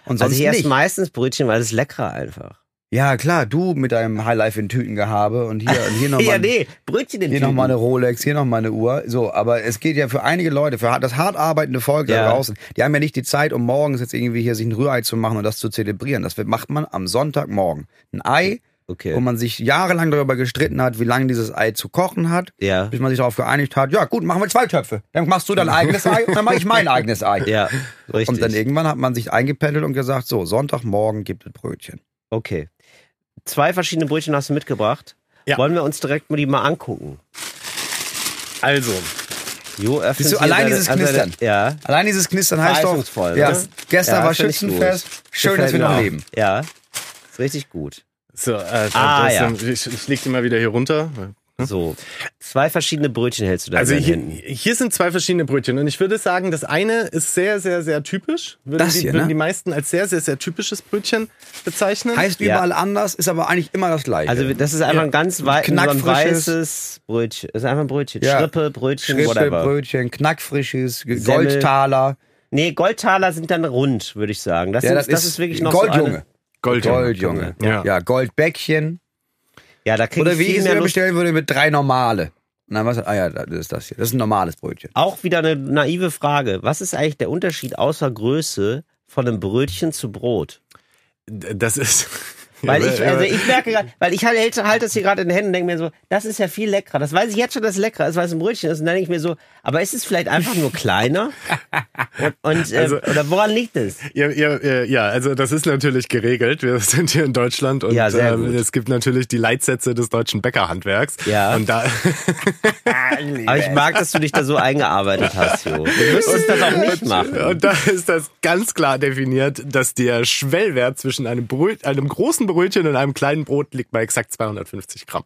Speaker 5: Und sonst
Speaker 2: also ich esse
Speaker 5: nicht.
Speaker 2: meistens Brötchen, weil es leckerer einfach.
Speaker 5: Ja, klar, du mit deinem Highlife in Tütengehabe und hier, und hier nochmal
Speaker 2: ja, nee, Brötchen in
Speaker 5: hier noch
Speaker 2: Tüten.
Speaker 5: mal eine Rolex, hier noch mal eine Uhr. So, aber es geht ja für einige Leute, für das hart arbeitende Volk
Speaker 2: Ja.
Speaker 5: da draußen, die haben ja nicht die Zeit, um morgens jetzt irgendwie hier sich ein Rührei zu machen und das zu zelebrieren. Das macht man am Sonntagmorgen. Ein Ei,
Speaker 2: Okay.
Speaker 5: wo man sich jahrelang darüber gestritten hat, wie lange dieses Ei zu kochen hat,
Speaker 2: Ja.
Speaker 5: bis man sich darauf geeinigt hat, ja gut, machen wir zwei Töpfe. Dann machst du dein eigenes Ei und dann mache ich mein eigenes Ei.
Speaker 2: Ja, richtig.
Speaker 5: Und dann irgendwann hat man sich eingependelt und gesagt, so, Sonntagmorgen gibt es Brötchen.
Speaker 2: okay. Zwei verschiedene Brötchen hast du mitgebracht.
Speaker 4: Ja.
Speaker 2: Wollen wir uns direkt mal die mal angucken?
Speaker 4: Also,
Speaker 2: Jo, öffnet
Speaker 5: Siehst du, allein dieses
Speaker 2: also
Speaker 5: Knistern.
Speaker 2: Ja.
Speaker 5: Allein dieses Knistern heißt doch, ja,
Speaker 2: ne?
Speaker 5: gestern
Speaker 2: Ja,
Speaker 5: war Schützenfest, schön,
Speaker 2: Gefällt
Speaker 5: dass wir noch
Speaker 2: auch.
Speaker 5: leben.
Speaker 2: Ja, ist richtig gut.
Speaker 4: so, äh,
Speaker 2: Ah,
Speaker 4: das,
Speaker 2: ja.
Speaker 4: ich, ich leg die mal wieder hier runter.
Speaker 2: So, zwei verschiedene Brötchen hältst du da
Speaker 4: Also hier, hier sind zwei verschiedene Brötchen und ich würde sagen, das eine ist sehr, sehr, sehr typisch. Würden,
Speaker 5: Das
Speaker 4: die,
Speaker 5: hier,
Speaker 4: würden
Speaker 5: ne?
Speaker 4: die meisten als sehr, sehr, sehr typisches Brötchen bezeichnen.
Speaker 5: Heißt
Speaker 2: Ja.
Speaker 5: überall anders, ist aber eigentlich immer das gleiche.
Speaker 2: Also das ist einfach ein ganz wei so ein weißes Brötchen. Das ist einfach ein Brötchen.
Speaker 5: Ja.
Speaker 2: Schrippe, Brötchen,
Speaker 5: Schrippe,
Speaker 2: whatever.
Speaker 5: Brötchen, knackfrisches. Goldtaler.
Speaker 2: Nee, Goldtaler sind dann rund, würde ich sagen. Das,
Speaker 5: Ja,
Speaker 2: sind,
Speaker 5: das,
Speaker 2: das, ist, wirklich noch so
Speaker 5: Goldjunge.
Speaker 2: eine,
Speaker 4: Goldjunge.
Speaker 5: Goldjunge.
Speaker 4: Ja.
Speaker 5: Ja. Goldbäckchen.
Speaker 2: Ja, da krieg
Speaker 5: Oder
Speaker 2: ich
Speaker 5: wie ich es
Speaker 2: mehr
Speaker 5: mir
Speaker 2: Lust.
Speaker 5: bestellen würde mit drei normale. Und dann was? Ah ja, das ist das hier. Das ist ein normales Brötchen.
Speaker 2: Auch wieder eine naive Frage. Was ist eigentlich der Unterschied außer Größe von einem Brötchen zu Brot?
Speaker 4: Das ist,
Speaker 2: Weil
Speaker 4: Ja,
Speaker 2: ich, also ich merke gerade, weil ich halte halt das hier gerade in den Händen und denke mir so, das ist ja viel leckerer. Das weiß ich jetzt schon, dass es leckerer ist, weil es ein Brötchen ist. Und dann denke ich mir so, aber ist es vielleicht einfach nur kleiner? Und, und äh,
Speaker 4: Also-
Speaker 2: oder woran liegt es?
Speaker 4: Ja, ja, ja, ja, also das ist natürlich geregelt. Wir sind hier in Deutschland und
Speaker 2: Ja,
Speaker 4: ähm, es gibt natürlich die Leitsätze des deutschen Bäckerhandwerks.
Speaker 2: Ja.
Speaker 4: Und da
Speaker 2: Aber ich mag, dass du dich da so eingearbeitet hast, Jo. Du müsstest das auch nicht machen.
Speaker 4: Und da ist das ganz klar definiert, dass der Schwellwert zwischen einem, Bröt, einem großen Brötchen und einem kleinen Brot liegt bei exakt 250 Gramm.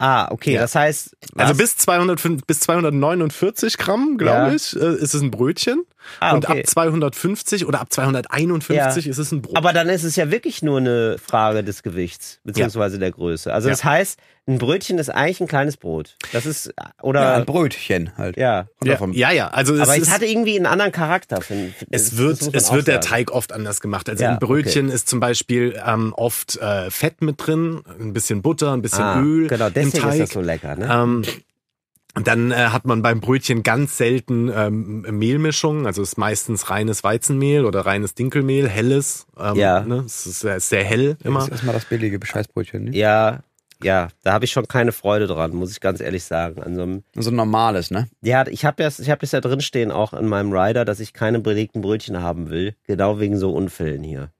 Speaker 2: Ah, okay, das heißt?
Speaker 4: Also bis 205, bis 249 Gramm, glaube
Speaker 2: Ja.
Speaker 4: ich, äh, ist es ein Brötchen.
Speaker 2: Ah,
Speaker 4: Und
Speaker 2: okay.
Speaker 4: ab 250 oder ab 251
Speaker 2: Ja.
Speaker 4: ist es ein Brot.
Speaker 2: Aber dann ist es ja wirklich nur eine Frage des Gewichts, beziehungsweise der Größe. Also das heißt, ein Brötchen ist eigentlich ein kleines Brot. Das ist,
Speaker 5: Ja,
Speaker 2: oder,
Speaker 5: ein Brötchen halt.
Speaker 2: ja.
Speaker 4: Ja, ja, ja, also es
Speaker 2: Aber
Speaker 4: ist,
Speaker 2: es hatte irgendwie einen anderen Charakter. Find,
Speaker 4: Es
Speaker 2: das
Speaker 4: wird, es wird der. Teig oft anders gemacht. Also
Speaker 2: Ja,
Speaker 4: im Brötchen ist zum Beispiel ähm, oft äh, Fett mit drin, ein bisschen Butter, ein bisschen
Speaker 2: Ah,
Speaker 4: Öl
Speaker 2: genau,
Speaker 4: im
Speaker 2: deswegen
Speaker 4: Teig.
Speaker 2: ist das so lecker, ne?
Speaker 4: Ähm, und dann äh, hat man beim Brötchen ganz selten ähm, Mehlmischungen, also es ist meistens reines Weizenmehl oder reines Dinkelmehl, helles. Ähm,
Speaker 2: Ja.
Speaker 4: Ne? Es ist sehr, sehr hell
Speaker 5: Das
Speaker 4: immer.
Speaker 5: ist erstmal das billige Scheißbrötchen. Ne?
Speaker 2: Ja, ja, da habe ich schon keine Freude dran, muss ich ganz ehrlich sagen. An so einem,
Speaker 5: So ein normales, ne?
Speaker 2: ja, ich habe ja, ich habe das ja drinstehen auch in meinem Rider, dass ich keine belegten Brötchen haben will, genau wegen so Unfällen hier.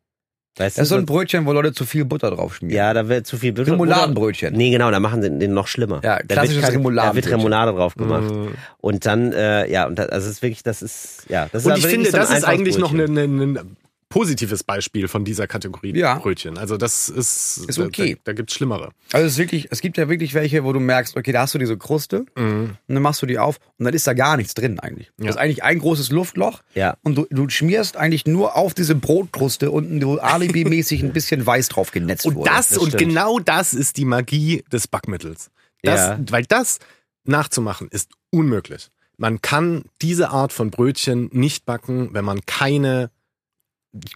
Speaker 2: Weißt
Speaker 5: Das ist so ein Brötchen, wo Leute zu viel Butter drauf schmieren.
Speaker 2: ja, da wird zu viel Butter.
Speaker 5: Remouladenbrötchen.
Speaker 2: Nee, genau, da machen sie den noch schlimmer.
Speaker 5: Ja,
Speaker 2: Da wird
Speaker 5: klassisches
Speaker 2: Da wird. Remoulade drauf gemacht.
Speaker 4: Mhm.
Speaker 2: Und dann, äh, ja, und das, also es ist wirklich, das ist, ja, das ist
Speaker 4: Und
Speaker 2: aber
Speaker 4: ich finde,
Speaker 2: so
Speaker 4: das ist eigentlich noch
Speaker 2: Brötchen.
Speaker 4: ein, ein, ein positives Beispiel von dieser Kategorie
Speaker 5: Ja.
Speaker 4: Brötchen. Also das ist,
Speaker 5: Ist okay.
Speaker 4: Da, da gibt's Schlimmere.
Speaker 5: Also es ist wirklich, es gibt ja wirklich welche, wo du merkst, okay, da hast du diese Kruste und dann machst du die auf und dann ist da gar nichts drin eigentlich.
Speaker 4: Ja.
Speaker 5: Das ist eigentlich ein großes Luftloch
Speaker 2: Ja.
Speaker 5: und du, du schmierst eigentlich nur auf diese Brotkruste unten wo alibimäßig ein bisschen weiß drauf genetzt
Speaker 4: Und
Speaker 5: wurde.
Speaker 4: das, und
Speaker 2: stimmt.
Speaker 4: genau das ist die Magie des Backmittels. Das,
Speaker 2: Ja.
Speaker 4: Weil das nachzumachen ist unmöglich. Man kann diese Art von Brötchen nicht backen, wenn man keine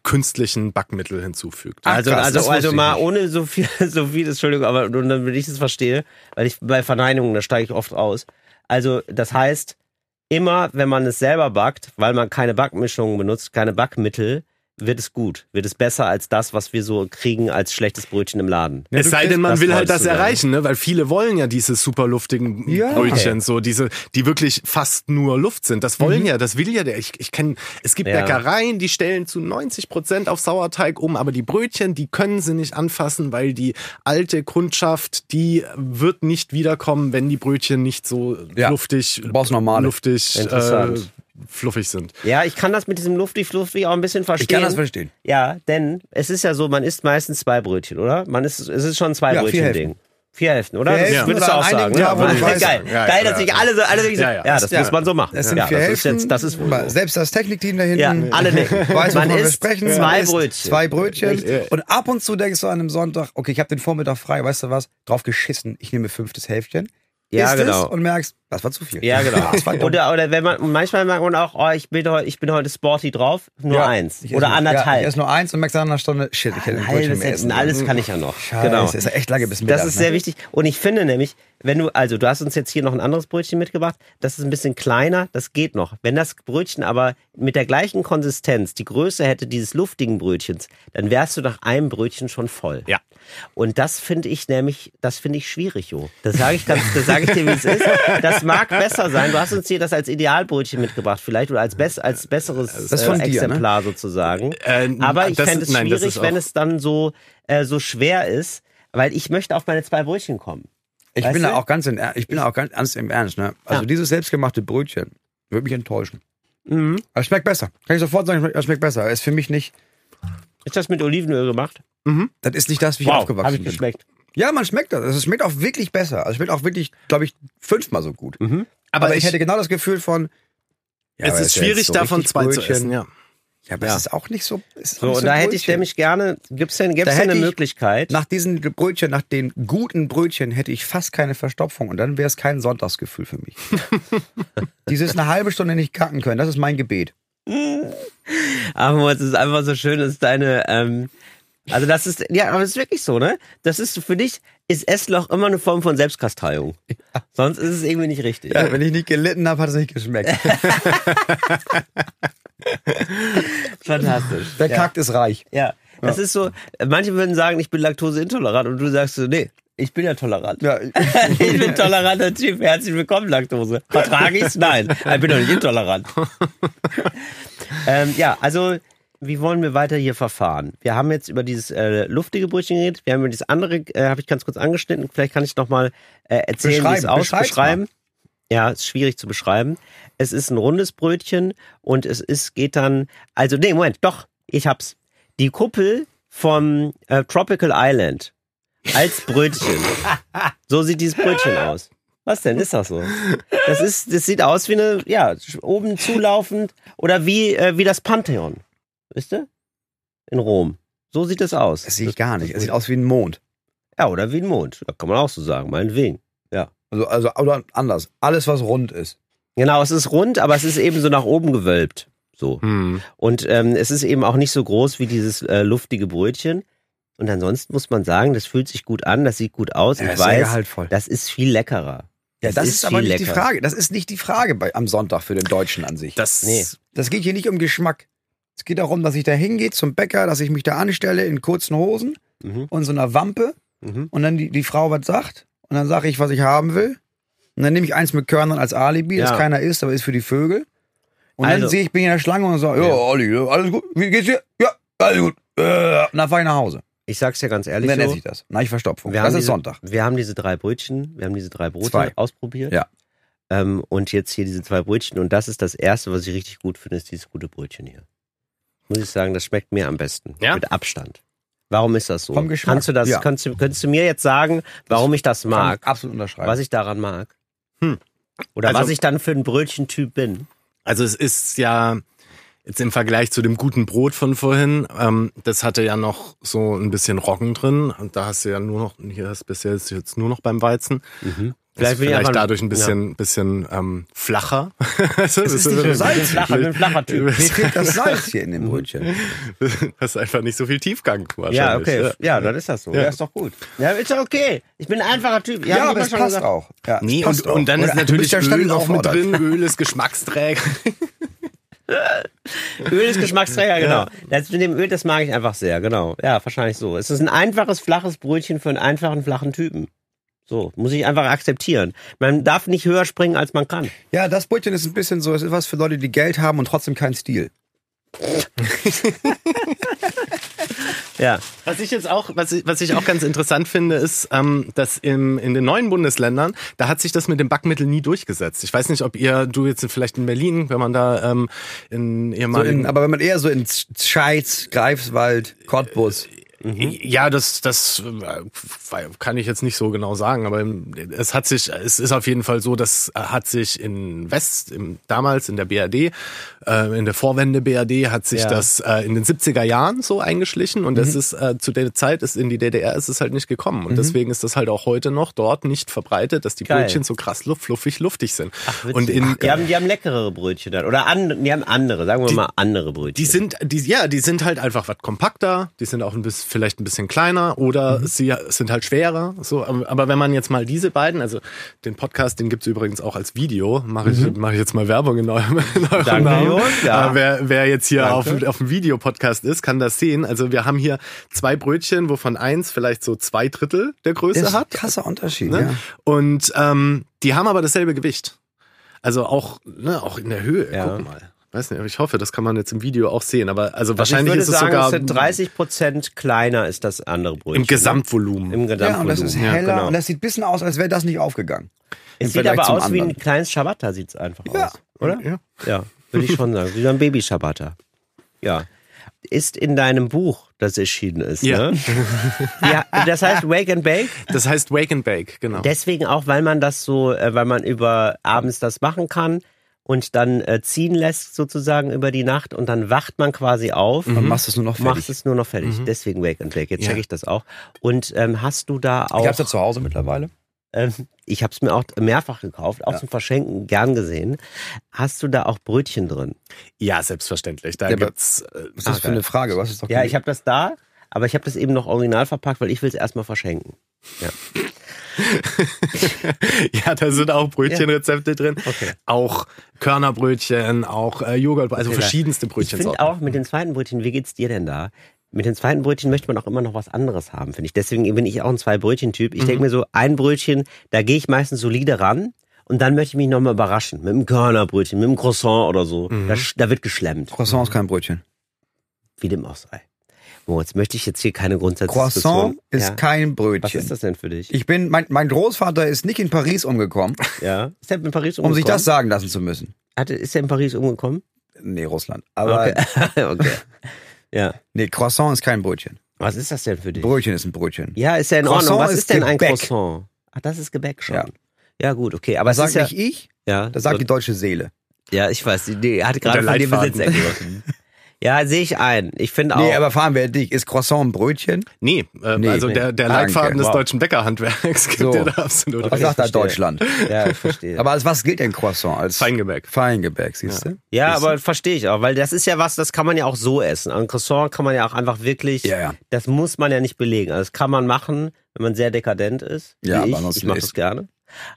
Speaker 4: künstlichen Backmittel hinzufügt.
Speaker 5: Ach,
Speaker 2: Also,
Speaker 5: krass,
Speaker 2: also, also mal
Speaker 5: nicht.
Speaker 2: ohne so viel, so viel, Entschuldigung, aber nur damit ich das verstehe, weil ich bei Verneinungen, da steige ich oft aus. Also, das heißt, immer, wenn man es selber backt, weil man keine Backmischungen benutzt, keine Backmittel, wird es gut, wird es besser als das, was wir so kriegen als schlechtes Brötchen im Laden.
Speaker 5: Ja,
Speaker 4: es sei denn, man will halt das erreichen, ne? weil viele wollen ja diese super luftigen
Speaker 5: Ja.
Speaker 4: Brötchen, so diese, die wirklich fast nur Luft sind. Das wollen ja, das will ja der. Ich, ich kenne, es gibt
Speaker 2: Ja.
Speaker 4: Bäckereien, die stellen zu 90 Prozent auf Sauerteig um, aber die Brötchen, die können sie nicht anfassen, weil die alte Kundschaft, die wird nicht wiederkommen, wenn die Brötchen nicht so
Speaker 5: Ja.
Speaker 4: luftig,
Speaker 5: Du brauchst normale.
Speaker 4: luftig, äh,
Speaker 2: Interessant.
Speaker 4: Fluffig sind.
Speaker 2: Ja, ich kann das mit diesem luftig, fluffig auch ein bisschen verstehen.
Speaker 5: ich kann das verstehen.
Speaker 2: Ja, denn es ist ja so, man isst meistens zwei Brötchen, oder? Man isst, es ist schon ein zwei
Speaker 5: Ja, vier
Speaker 2: Brötchen-Ding. Vier Hälften, oder?
Speaker 5: Vier
Speaker 2: das
Speaker 5: Hälften
Speaker 2: würdest du auch sagen. ja,
Speaker 5: ich weiß-
Speaker 2: geil,
Speaker 4: Ja,
Speaker 2: geil,
Speaker 4: ja,
Speaker 2: dass sich
Speaker 4: ja.
Speaker 2: alle so, alle so,
Speaker 4: Ja,
Speaker 2: ja,
Speaker 4: ja.
Speaker 2: das
Speaker 5: Ja.
Speaker 2: muss man so machen.
Speaker 5: Das sind
Speaker 2: ja,
Speaker 5: vier
Speaker 2: das
Speaker 5: Hälften.
Speaker 2: ist jetzt, das ist wohl so.
Speaker 5: Selbst das Technikteam da hinten
Speaker 2: Ja, alle nicken.
Speaker 5: weiß,
Speaker 2: Man isst
Speaker 5: sprechen.
Speaker 2: zwei Brötchen.
Speaker 5: Zwei Brötchen.
Speaker 4: Ja.
Speaker 5: Und ab und zu denkst du an einem Sonntag, okay, ich habe den Vormittag frei, weißt du was? Drauf geschissen, ich nehme fünftes Hälfchen.
Speaker 2: Ja, genau.
Speaker 5: Es und merkst, das war zu viel.
Speaker 2: Ja, genau. Oder, oder wenn man, manchmal merkt man auch, oh, ich bin heute, ich bin heute sporty drauf, nur
Speaker 5: Ja,
Speaker 2: eins. Oder
Speaker 5: nur- Ja,
Speaker 2: anderthalb.
Speaker 5: ich esse nur eins und merkst nach einer Stunde, shit, ich hätte ein
Speaker 2: halbes Essen, alles kann ich ja noch.
Speaker 5: Scheiße,
Speaker 2: genau.
Speaker 5: ist ja echt lange bis Mittag.
Speaker 2: Das ist
Speaker 5: ne?
Speaker 2: sehr wichtig. Und ich finde nämlich, wenn du, also du hast uns jetzt hier noch ein anderes Brötchen mitgebracht, das ist ein bisschen kleiner, das geht noch. Wenn das Brötchen aber mit der gleichen Konsistenz die Größe hätte dieses luftigen Brötchens, dann wärst du nach einem Brötchen schon voll.
Speaker 4: Ja.
Speaker 2: Und das finde ich nämlich, das finde ich schwierig, Jo. Das sage ich ganz, das sage ich dir, wie es ist. Das mag besser sein. Du hast uns hier das als Idealbrötchen mitgebracht, vielleicht oder als, bess, als besseres äh,
Speaker 5: dir, ne?
Speaker 2: Exemplar sozusagen.
Speaker 4: Äh,
Speaker 2: Aber ich fände es
Speaker 4: nein,
Speaker 2: schwierig, wenn es dann so, äh, so schwer ist, weil ich möchte auf meine zwei Brötchen kommen.
Speaker 5: Ich
Speaker 2: Weißt
Speaker 5: bin
Speaker 2: du?
Speaker 5: da auch ganz in, ich bin da auch ganz ernst im Ernst, ne? Also
Speaker 2: Ja.
Speaker 5: dieses selbstgemachte Brötchen würde mich enttäuschen.
Speaker 2: Mhm.
Speaker 5: Aber es schmeckt besser. Kann ich sofort sagen, es schmeckt besser. Es ist für mich nicht,
Speaker 2: Ist das mit Olivenöl gemacht?
Speaker 5: das ist nicht das, wie ich
Speaker 2: Wow,
Speaker 5: aufgewachsen
Speaker 2: habe ich
Speaker 5: bin.
Speaker 2: geschmeckt.
Speaker 5: Ja, man schmeckt das. Es schmeckt auch wirklich besser. Also es schmeckt auch wirklich, glaube ich, fünfmal so gut.
Speaker 2: Mhm.
Speaker 5: Aber, ich, hätte genau das Gefühl von, ja,
Speaker 4: es
Speaker 5: aber
Speaker 4: ist
Speaker 5: ja
Speaker 4: schwierig,
Speaker 5: so
Speaker 4: davon zwei zu
Speaker 5: Brötchen.
Speaker 4: essen, ja.
Speaker 5: Ja, aber
Speaker 2: Ja.
Speaker 5: es ist auch nicht so.
Speaker 2: So, und da
Speaker 5: ein
Speaker 2: hätte ich nämlich gerne, gibt's denn, gibt's
Speaker 5: Da
Speaker 2: denn eine
Speaker 5: ich
Speaker 2: Möglichkeit?
Speaker 5: Nach diesen Brötchen, nach den guten Brötchen hätte ich fast keine Verstopfung und dann wäre es kein Sonntagsgefühl für mich. Dieses eine halbe Stunde nicht kacken können, das ist mein Gebet.
Speaker 2: Aber es ist einfach so schön, dass deine, ähm, also das ist, ja, aber es ist wirklich so, ne? Das ist für dich, ist Essloch immer eine Form von Selbstkasteiung. Sonst ist es irgendwie nicht richtig.
Speaker 5: Ja, wenn ich nicht gelitten habe, hat es nicht geschmeckt.
Speaker 2: Fantastisch.
Speaker 5: Der
Speaker 2: ja.
Speaker 5: Kackt ist reich.
Speaker 2: Ja. Das ist so, manche würden sagen, ich bin laktoseintolerant und du sagst so, nee, ich bin ja tolerant.
Speaker 5: Ja,
Speaker 2: Ich bin toleranter Typ. Herzlich willkommen, Laktose. Vertrage ich's? Nein. Ich bin doch nicht intolerant. ähm, ja, also, wie wollen wir weiter hier verfahren? Wir haben jetzt über dieses äh, luftige Brötchen geredet. Wir haben über dieses andere, äh, habe ich ganz kurz angeschnitten. Vielleicht kann ich noch mal äh, erzählen, wie es aus. Ja, ist schwierig zu beschreiben. Es ist ein rundes Brötchen und es ist, geht dann, also, nee, Moment, doch, ich hab's. Die Kuppel vom äh, Tropical Island als Brötchen. So sieht dieses Brötchen aus. Was denn? Ist das so? Das ist, das sieht aus wie eine, ja, oben zulaufend oder wie, äh, wie das Pantheon. Wisst ihr? In Rom. So sieht es aus.
Speaker 5: Das sehe ich gar nicht. Es sieht aus wie ein Mond.
Speaker 2: Ja, oder wie ein Mond. Da kann man auch so sagen, meinetwegen. Ja.
Speaker 5: Also, also oder anders. Alles, was rund ist.
Speaker 2: Genau, es ist rund, aber es ist eben so nach oben gewölbt. So.
Speaker 4: Hm.
Speaker 2: Und ähm, es ist eben auch nicht so groß wie dieses äh, luftige Brötchen. Und ansonsten muss man sagen, das fühlt sich gut an, das sieht gut aus.
Speaker 5: Ja,
Speaker 2: ich
Speaker 5: ist sehr
Speaker 2: weiß,
Speaker 5: gehaltvoll.
Speaker 2: das ist viel leckerer.
Speaker 5: Ja, das, ist, aber
Speaker 2: viel
Speaker 5: nicht die
Speaker 2: leckerer.
Speaker 5: Frage. Das ist nicht die Frage bei, am Sonntag für den Deutschen an sich.
Speaker 4: Das,
Speaker 2: Nee.
Speaker 5: Das geht hier nicht um Geschmack. Es geht darum, dass ich da hingehe zum Bäcker, dass ich mich da anstelle in kurzen Hosen
Speaker 2: Mhm.
Speaker 5: und so einer Wampe
Speaker 2: Mhm.
Speaker 5: und dann die, die Frau was sagt und dann sage ich, was ich haben will. Und dann nehme ich eins mit Körnern als Alibi, das
Speaker 2: Ja.
Speaker 5: keiner isst, aber ist für die Vögel. Und dann
Speaker 2: Also-
Speaker 5: sehe ich, bin ich in der Schlange und sage, ja. Olli, alles gut, wie geht's dir? Ja, alles gut. Äh, Und dann fahre ich nach Hause.
Speaker 2: Ich sag's ja ganz
Speaker 5: Und
Speaker 2: ehrlich
Speaker 5: dann
Speaker 2: so.
Speaker 5: esse ich das. Na, ich Verstopfung.
Speaker 2: Wir
Speaker 5: Das
Speaker 2: haben
Speaker 5: ist
Speaker 2: diese,
Speaker 5: Sonntag.
Speaker 2: Wir haben diese drei Brötchen, wir haben diese drei Brote
Speaker 5: Zwei.
Speaker 2: ausprobiert.
Speaker 5: Ja.
Speaker 2: Ähm, und jetzt hier diese zwei Brötchen. Und das ist das erste, was ich richtig gut finde, ist dieses gute Brötchen hier. Muss ich sagen, das schmeckt mir am besten.
Speaker 4: Ja?
Speaker 2: Mit Abstand. Warum ist das so?
Speaker 5: Vom Geschmack,
Speaker 2: Kannst du das,
Speaker 5: ja.
Speaker 2: kannst du, könntest du mir jetzt sagen, warum ich das
Speaker 5: Kann
Speaker 2: mag?
Speaker 5: ich absolut unterschreiben.
Speaker 2: Was ich daran mag?
Speaker 4: Hm.
Speaker 2: Oder
Speaker 4: Also-
Speaker 2: was ich dann für ein Brötchentyp bin?
Speaker 4: Also es ist ja jetzt im Vergleich zu dem guten Brot von vorhin, ähm, das hatte ja noch so ein bisschen Roggen drin und da hast du ja nur noch, hier ist bisher ist jetzt nur noch beim Weizen. Vielleicht,
Speaker 2: bin ich
Speaker 4: vielleicht
Speaker 2: einfach-
Speaker 4: dadurch ein bisschen, bisschen ähm, flacher. Also,
Speaker 5: Es ist
Speaker 4: das
Speaker 5: nicht so
Speaker 2: Ich bin
Speaker 5: salzig.
Speaker 2: flacher, ein flacher Typ.
Speaker 5: Mir fehlt das Salz hier in dem Brötchen.
Speaker 4: Das ist einfach nicht so viel Tiefgang wahrscheinlich.
Speaker 2: Ja, okay. Ja, dann ist das so. Ja, ist doch gut. Ja, ist doch okay. Ich bin ein einfacher Typ.
Speaker 5: Ja,
Speaker 2: ich
Speaker 5: aber es
Speaker 2: schon
Speaker 5: passt
Speaker 2: gesagt.
Speaker 5: auch. Ja,
Speaker 4: Nee,
Speaker 5: passt
Speaker 4: und, und dann
Speaker 5: auch.
Speaker 4: ist
Speaker 5: Oder? Du
Speaker 4: natürlich
Speaker 5: ja
Speaker 4: Öl auch mit drin. Öl ist Geschmacksträger.
Speaker 2: Öl ist Geschmacksträger, genau. Das mit dem Öl, das mag ich einfach sehr, genau. Ja, wahrscheinlich so. Es ist ein einfaches, flaches Brötchen für einen einfachen, flachen Typen. So, muss ich einfach akzeptieren. Man darf nicht höher springen, als man kann.
Speaker 5: Ja, das Brötchen ist ein bisschen so, es ist was für Leute, die Geld haben und trotzdem keinen Stil.
Speaker 2: Ja.
Speaker 4: Was ich jetzt auch, was ich, was ich auch ganz interessant finde, ist, ähm, dass im, in den neuen Bundesländern, da hat sich das mit dem Backmittel nie durchgesetzt. Ich weiß nicht, ob ihr, du jetzt vielleicht in Berlin, wenn man da ähm, in
Speaker 5: So
Speaker 4: ehemaligen
Speaker 5: in, aber wenn man eher so in Scheiz, Greifswald, Cottbus.
Speaker 4: Ja, das, das äh, kann ich jetzt nicht so genau sagen, aber es hat sich, es ist auf jeden Fall so, das hat sich in West, im, damals in der BRD, äh, in der Vorwende BRD, hat sich
Speaker 2: Ja.
Speaker 4: das äh, in den 70er Jahren so eingeschlichen und
Speaker 5: Mhm.
Speaker 4: das ist äh, zu der Zeit ist in die DDR ist es halt nicht gekommen und deswegen ist das halt auch heute noch dort nicht verbreitet, dass die
Speaker 2: Mhm. Geil.
Speaker 4: Brötchen so krass luft, fluffig, luftig sind.
Speaker 2: Ach, witzig.
Speaker 4: und in,
Speaker 2: die, haben, die haben leckerere Brötchen dann. Oder an, die haben andere, sagen wir mal andere Brötchen.
Speaker 4: Die sind, die, ja, die sind halt einfach was kompakter, die sind auch ein bisschen, vielleicht ein bisschen kleiner oder
Speaker 2: Mhm.
Speaker 4: sie sind halt schwerer. So, aber aber wenn man jetzt mal diese beiden, also den Podcast, den gibt's übrigens auch als Video, mache ich, mach ich jetzt mal Werbung in eurem, in eurem
Speaker 2: Mhm. Danke,
Speaker 4: Namen.
Speaker 2: Ja.
Speaker 4: Äh, wer, wer jetzt hier
Speaker 2: Danke.
Speaker 4: auf, auf dem Videopodcast ist, kann das sehen. Also wir haben hier zwei Brötchen, wovon eins vielleicht so zwei Drittel der Größe
Speaker 5: Das ist ein
Speaker 4: hat.
Speaker 5: krasser Unterschied,
Speaker 4: Ne?
Speaker 5: ja.
Speaker 4: Und ähm, die haben aber dasselbe Gewicht. Also auch, ne, auch in der Höhe.
Speaker 2: Ja.
Speaker 4: Guck mal. Weiß nicht, aber ich hoffe, das kann man jetzt im Video auch sehen. Aber also
Speaker 2: Also
Speaker 4: wahrscheinlich
Speaker 2: ich würde
Speaker 4: ist es
Speaker 2: sagen,
Speaker 4: sogar
Speaker 2: es sind 30 Prozent kleiner ist das andere Brötchen.
Speaker 4: im Gesamtvolumen.
Speaker 2: Ne? Im
Speaker 5: Ja,
Speaker 2: Gesamtvolumen.
Speaker 5: und das ist
Speaker 2: Ja,
Speaker 5: heller
Speaker 2: genau.
Speaker 5: und das sieht ein bisschen aus, als wäre das nicht aufgegangen. Im
Speaker 2: Es sieht aber aus wie ein
Speaker 5: anderen.
Speaker 2: kleines Ciabatta, sieht's einfach
Speaker 5: Ja.
Speaker 2: aus. Oder?
Speaker 4: Ja.
Speaker 2: Ja, würde ich schon sagen. Wie so ein Baby-Ciabatta. Ja. Ist in deinem Buch, das erschienen ist,
Speaker 4: Ja.
Speaker 2: ne? ja. Das heißt Wake and Bake.
Speaker 4: Das heißt Wake and Bake, genau.
Speaker 2: Deswegen auch, weil man das so, äh, weil man über abends das machen kann und dann äh, ziehen lässt sozusagen über die Nacht und dann wacht man quasi auf.
Speaker 5: Dann machst du es nur noch fertig.
Speaker 2: Machst es nur noch fertig. Deswegen Wake and Bake. Jetzt
Speaker 4: Ja.
Speaker 2: checke ich das auch. Und ähm, hast du da auch.
Speaker 5: Ich hab's ja zu Hause mittlerweile.
Speaker 2: Ähm, ich habe es mir auch mehrfach gekauft, auch zum Verschenken gern gesehen. Hast du da auch Brötchen drin?
Speaker 4: ja, selbstverständlich. Da
Speaker 5: Ja,
Speaker 4: gibt's äh,
Speaker 5: Was ist das für eine Frage? Was ist doch
Speaker 2: Ja, ich habe das da, aber ich habe das eben noch original verpackt, weil ich will es erstmal verschenken. Ja.
Speaker 4: ja, da sind auch Brötchenrezepte drin.
Speaker 2: Okay.
Speaker 4: Auch Körnerbrötchen, auch äh, Joghurt, also
Speaker 2: Okay,
Speaker 4: verschiedenste
Speaker 2: Ich
Speaker 4: Brötchen.
Speaker 2: finde auch mit den zweiten Brötchen, wie geht's dir denn da? mit dem zweiten Brötchen möchte man auch immer noch was anderes haben, finde ich. Deswegen bin ich auch ein Zwei-Brötchen-Typ. Ich denke mir so, ein Brötchen, da gehe ich meistens solide ran. Und dann möchte ich mich nochmal überraschen. Mit einem Körnerbrötchen, mit einem Croissant oder so. Da, sch- da wird geschlemmt.
Speaker 5: Croissant ist kein Brötchen.
Speaker 2: Wie dem auch sei. Moritz, möchte ich jetzt hier keine Grundsatzdiskussion.
Speaker 5: Croissant ist
Speaker 2: ja.
Speaker 5: kein Brötchen.
Speaker 2: Was ist das denn für dich?
Speaker 5: Ich bin, mein, mein Großvater ist nicht in Paris umgekommen,
Speaker 2: ja. Ist er in Paris
Speaker 5: um
Speaker 2: umgekommen?
Speaker 5: sich das sagen lassen zu müssen.
Speaker 2: Hatte, ist er in Paris umgekommen?
Speaker 5: Nee, Russland. Aber
Speaker 2: Okay. okay. Ja.
Speaker 5: nee, Croissant ist kein Brötchen.
Speaker 2: Was ist das denn für dich?
Speaker 5: Brötchen ist ein Brötchen.
Speaker 2: Ja, ist ja in
Speaker 5: Croissant
Speaker 2: Ordnung. Was
Speaker 5: ist
Speaker 2: ist, denn ein
Speaker 5: Gebäck.
Speaker 2: Croissant? Ach, das ist Gebäck schon.
Speaker 5: Ja.
Speaker 2: Ja, gut, okay. Aber
Speaker 5: Das sagt
Speaker 2: ja,
Speaker 5: nicht ich,
Speaker 2: ja,
Speaker 5: das sagt
Speaker 2: so,
Speaker 5: die deutsche Seele.
Speaker 2: ja, ich weiß, die, die hat gerade von dir
Speaker 4: Leitfaden.
Speaker 2: Besitz ergriffen. ja, sehe ich ein. Ich finde auch.
Speaker 5: Nee, aber fahren wir dich. Ist Croissant ein Brötchen?
Speaker 4: Nee, äh,
Speaker 5: Nee,
Speaker 4: also
Speaker 5: nee.
Speaker 4: der, der
Speaker 5: Danke.
Speaker 4: Leitfaden des
Speaker 5: Wow.
Speaker 4: deutschen Bäckerhandwerks gibt
Speaker 5: So.
Speaker 4: dir da absolut
Speaker 5: Was sagt da. Deutschland?
Speaker 2: ja, ich verstehe.
Speaker 5: Aber als was gilt denn Croissant? Als
Speaker 4: Feingebäck.
Speaker 5: Feingebäck, siehst du?
Speaker 2: ja, aber verstehe ich auch, weil das ist ja was, das kann man ja auch so essen. Ein Croissant kann man ja auch einfach wirklich,
Speaker 5: Ja, ja.
Speaker 2: das muss man ja nicht belegen. Also das kann man machen, wenn man sehr dekadent ist.
Speaker 5: Ja,
Speaker 2: wie
Speaker 5: aber
Speaker 2: ich.
Speaker 5: ansonsten
Speaker 2: ich mache das gerne.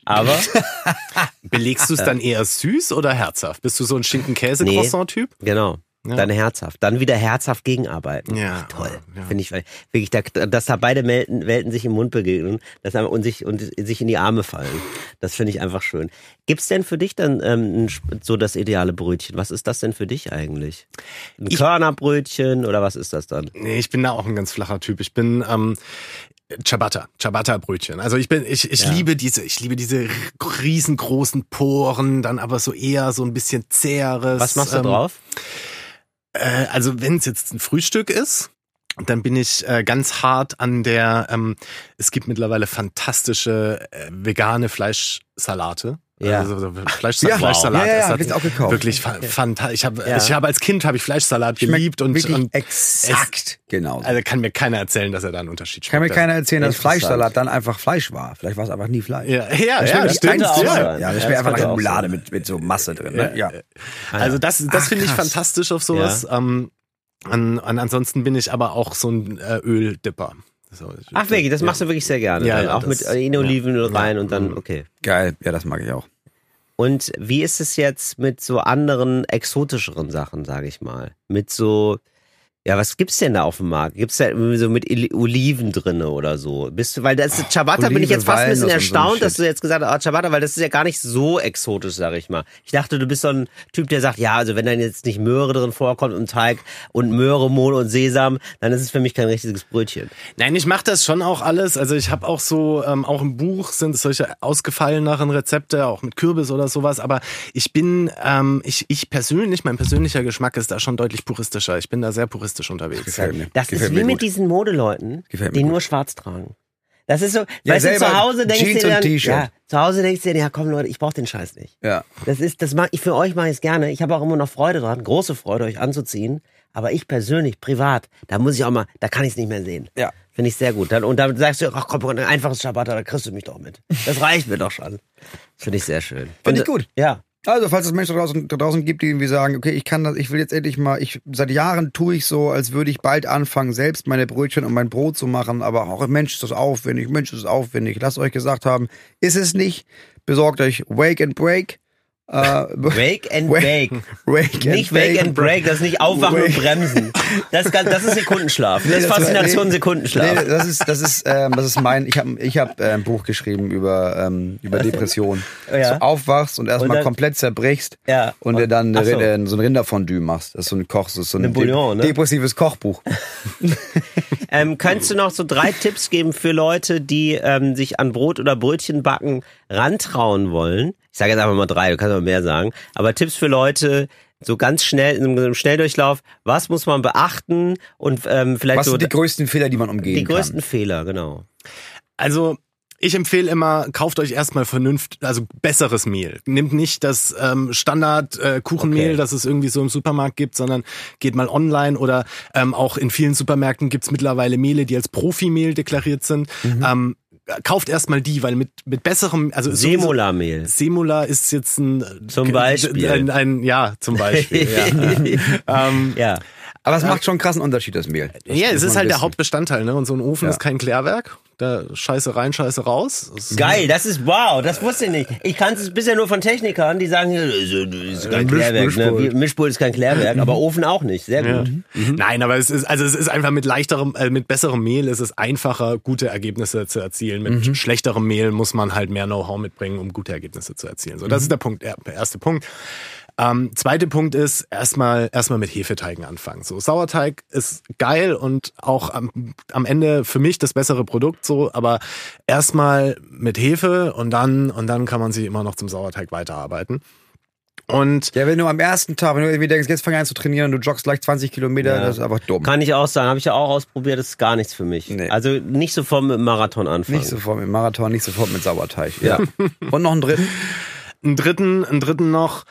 Speaker 2: Aber
Speaker 4: Belegst du es dann eher süß oder herzhaft? Bist du so ein Schinken-Käse-Croissant-Typ?
Speaker 2: Genau.
Speaker 4: Ja.
Speaker 2: Dann herzhaft. Dann wieder herzhaft gegenarbeiten.
Speaker 4: Ja,
Speaker 2: Toll.
Speaker 4: ja.
Speaker 2: Finde ich weil- wirklich, da, dass da beide Welten, Welten sich im Mund begegnen dass, und, sich, und sich in die Arme fallen. Das finde ich einfach schön. Gibt's denn für dich dann ähm, so das ideale Brötchen? Was ist das denn für dich eigentlich? Ein Körnerbrötchen oder was ist das dann?
Speaker 4: Nee, ich bin da auch ein ganz flacher Typ. Ich bin ähm, Ciabatta, Ciabatta-Brötchen. Also ich bin, ich, ich
Speaker 2: Ja.
Speaker 4: liebe diese, ich liebe diese riesengroßen Poren, dann aber so eher so ein bisschen zäheres.
Speaker 2: Was machst du
Speaker 4: ähm,
Speaker 2: drauf?
Speaker 4: Äh, also wenn es jetzt ein Frühstück ist, dann bin ich äh, ganz hart an der, ähm, es gibt mittlerweile fantastische äh, vegane Fleischsalate.
Speaker 2: Ja.
Speaker 4: Also so Fleisch,
Speaker 5: Ja,
Speaker 4: Fleischsalat.
Speaker 5: ja, ja,
Speaker 4: ist
Speaker 5: hab
Speaker 4: halt
Speaker 5: ich auch gekauft.
Speaker 4: Wirklich fa fantastisch. Ich habe
Speaker 2: Ja.
Speaker 4: ich hab als Kind habe ich Fleischsalat
Speaker 5: Schmeckt
Speaker 4: geliebt und,
Speaker 5: wirklich
Speaker 4: und
Speaker 5: exakt genau.
Speaker 4: also kann mir keiner erzählen, dass er da einen Unterschied schmeckt.
Speaker 5: Kann mir keiner erzählen, dass. Fleischsalat dann einfach Fleisch war. Vielleicht war es einfach nie Fleisch.
Speaker 4: Ja, ja,
Speaker 5: Das
Speaker 4: ja, stimmt.
Speaker 5: eins.
Speaker 2: Ja,
Speaker 5: Ja, das schmeckt einfach nach
Speaker 2: sein.
Speaker 5: mit, mit so Masse drin. Ne? Ja.
Speaker 4: Also das, das finde ich fantastisch auf sowas. Ähm, an, an, ansonsten bin ich aber auch so ein äh, Öldipper. So,
Speaker 2: Ach wirklich, das machst du wirklich sehr gerne.
Speaker 4: Ja, ja,
Speaker 2: auch
Speaker 4: das-
Speaker 2: mit äh, in Olivenöl
Speaker 4: ja.
Speaker 2: rein und dann,
Speaker 4: Mhm.
Speaker 2: okay.
Speaker 5: Geil, ja, das mag ich auch.
Speaker 2: Und wie ist es jetzt mit so anderen exotischeren Sachen, sage ich mal? Mit so, ja, was gibt's denn da auf dem Markt? Gibt's da so mit Oliven drinne oder so? Bist du, weil das ist Ciabatta bin ich jetzt fast ein bisschen
Speaker 5: Walnuss und so
Speaker 2: erstaunt, dass du jetzt gesagt hast, ah, Ciabatta, weil das ist ja gar nicht so exotisch, sage ich mal. Ich dachte, du bist so ein Typ, der sagt, ja, also wenn dann jetzt nicht Möhre drin vorkommt und Teig und Möhre, Mohn und Sesam, dann ist es für mich kein richtiges Brötchen.
Speaker 4: Nein, ich mache das schon auch alles. Also ich habe auch so, ähm, auch im Buch sind es solche ausgefalleneren Rezepte, auch mit Kürbis oder sowas. Aber ich bin, ähm, ich, ich persönlich, mein persönlicher Geschmack ist da schon deutlich puristischer. Ich bin da sehr puristisch unterwegs.
Speaker 5: Gefällt mir.
Speaker 2: Das
Speaker 5: Gefällt
Speaker 2: ist
Speaker 5: mir
Speaker 2: wie mit
Speaker 5: gut.
Speaker 2: diesen Modeleuten, die
Speaker 5: gut.
Speaker 2: nur schwarz tragen. Das ist so,
Speaker 5: Ja,
Speaker 2: weißt du, zu Hause denkst
Speaker 5: Jeans
Speaker 2: du dir dann, ja, zu Hause denkst du dir, ja komm Leute, ich brauch den Scheiß nicht.
Speaker 5: Ja.
Speaker 2: Das ist, das mag ich für euch mache ich es gerne. Ich habe auch immer noch Freude dran, große Freude, euch anzuziehen. Aber ich persönlich, privat, da muss ich auch mal, da kann ich es nicht mehr sehen.
Speaker 5: Ja.
Speaker 2: Finde ich sehr gut. Dann, und dann sagst du, ach komm, ein einfaches Ciabatta, da kriegst du mich doch mit. Das reicht mir doch schon. Finde ich sehr schön.
Speaker 5: Finde
Speaker 2: Und,
Speaker 5: ich gut.
Speaker 2: Ja.
Speaker 5: Also, falls es Menschen da draußen, da draußen gibt, die irgendwie sagen, okay, ich kann das, ich will jetzt endlich mal, ich, seit Jahren tue ich so, als würde ich bald anfangen, selbst meine Brötchen und mein Brot zu machen, aber auch, Mensch, ist das aufwendig, Mensch, ist das aufwendig. Lasst euch gesagt haben, ist es nicht. Besorgt euch Wake and Break. Äh,
Speaker 2: Wake and
Speaker 5: Wake-
Speaker 2: Bake.
Speaker 5: Wake
Speaker 2: Nicht Wake and Break, das ist nicht Aufwachen und
Speaker 5: Wake-
Speaker 2: Bremsen. Das ist, das ist Sekundenschlaf. Das ist Faszination. Sekundenschlaf.
Speaker 5: Nee, das ist, das ist, ähm, das ist mein, ich habe ich hab, äh, ein Buch geschrieben über, ähm, über Depressionen.
Speaker 2: Ja.
Speaker 5: Dass du aufwachst und
Speaker 2: Und
Speaker 5: erstmal komplett zerbrichst
Speaker 2: Ja.
Speaker 5: und dir dann
Speaker 2: Ach so.
Speaker 5: so. so ein Rinderfondue machst. Das ist so ein Koch, so ein
Speaker 2: Ein Bouillon, ne?
Speaker 5: depressives Kochbuch.
Speaker 2: Ähm, könntest du noch so drei Tipps geben für Leute, die ähm, sich an Brot oder Brötchen backen rantrauen wollen? Ich sage jetzt einfach mal drei, du kannst auch mehr sagen. Aber Tipps für Leute, so ganz schnell, in einem Schnelldurchlauf, was muss man beachten und ähm, vielleicht
Speaker 5: Was
Speaker 2: so
Speaker 5: sind die größten Fehler, die man umgehen
Speaker 2: die größten
Speaker 5: kann?
Speaker 2: Fehler, genau.
Speaker 4: Also ich empfehle immer, kauft euch erstmal vernünftig, also besseres Mehl. Nehmt nicht das ähm, Standard äh, Kuchenmehl,
Speaker 2: Okay.
Speaker 4: das es irgendwie so im Supermarkt gibt, sondern geht mal online oder ähm, auch in vielen Supermärkten gibt's mittlerweile Mehle, die als Profimehl deklariert sind.
Speaker 2: Mhm.
Speaker 4: Ähm, kauft erstmal die, weil mit mit besserem, also
Speaker 2: Semola-Mehl.
Speaker 4: Semula ist jetzt ein
Speaker 2: Zum Beispiel.
Speaker 4: ein, ein ja zum Beispiel ja. ähm,
Speaker 2: Ja.
Speaker 5: Aber es macht schon einen krassen Unterschied, das Mehl. Das
Speaker 4: ja, es ist halt der
Speaker 5: wissen.
Speaker 4: Hauptbestandteil, ne? Und so ein Ofen
Speaker 5: Ja.
Speaker 4: ist kein Klärwerk. Da Scheiße rein, Scheiße raus. Das
Speaker 2: Geil, das ist wow, das wusste ich nicht. Ich kannte es bisher nur von Technikern, die sagen, das ist kein Klärwerk. Ne?
Speaker 5: Mischpult.
Speaker 2: Wie- Mischpult ist kein Klärwerk, aber Ofen auch nicht. Sehr
Speaker 4: Ja.
Speaker 2: gut.
Speaker 4: Nein, aber es ist also es ist einfach mit leichterem, äh, mit besserem Mehl ist es einfacher, gute Ergebnisse zu erzielen. Mit schlechterem Mehl muss man halt mehr Know-how mitbringen, um gute Ergebnisse zu erzielen. So, das ist der Punkt, der erste Punkt. Ähm, zweite Punkt ist erstmal erstmal mit Hefeteigen anfangen. So Sauerteig ist geil und auch am, am Ende für mich das bessere Produkt so, aber erstmal mit Hefe und dann und dann kann man sich immer noch zum Sauerteig weiterarbeiten. Und
Speaker 5: Ja, wenn du am ersten Tag, wenn du irgendwie denkst, jetzt fang ich an zu trainieren und du joggst gleich 20 Kilometer,
Speaker 2: Ja.
Speaker 5: das ist einfach dumm.
Speaker 2: Kann ich auch sagen, habe ich ja auch ausprobiert, das ist gar nichts für mich.
Speaker 5: Nee.
Speaker 2: Also nicht sofort mit dem Marathon anfangen.
Speaker 5: Nicht sofort mit Marathon, nicht sofort mit Sauerteig. Ja. und noch einen dritten?
Speaker 4: einen dritten, einen dritten noch,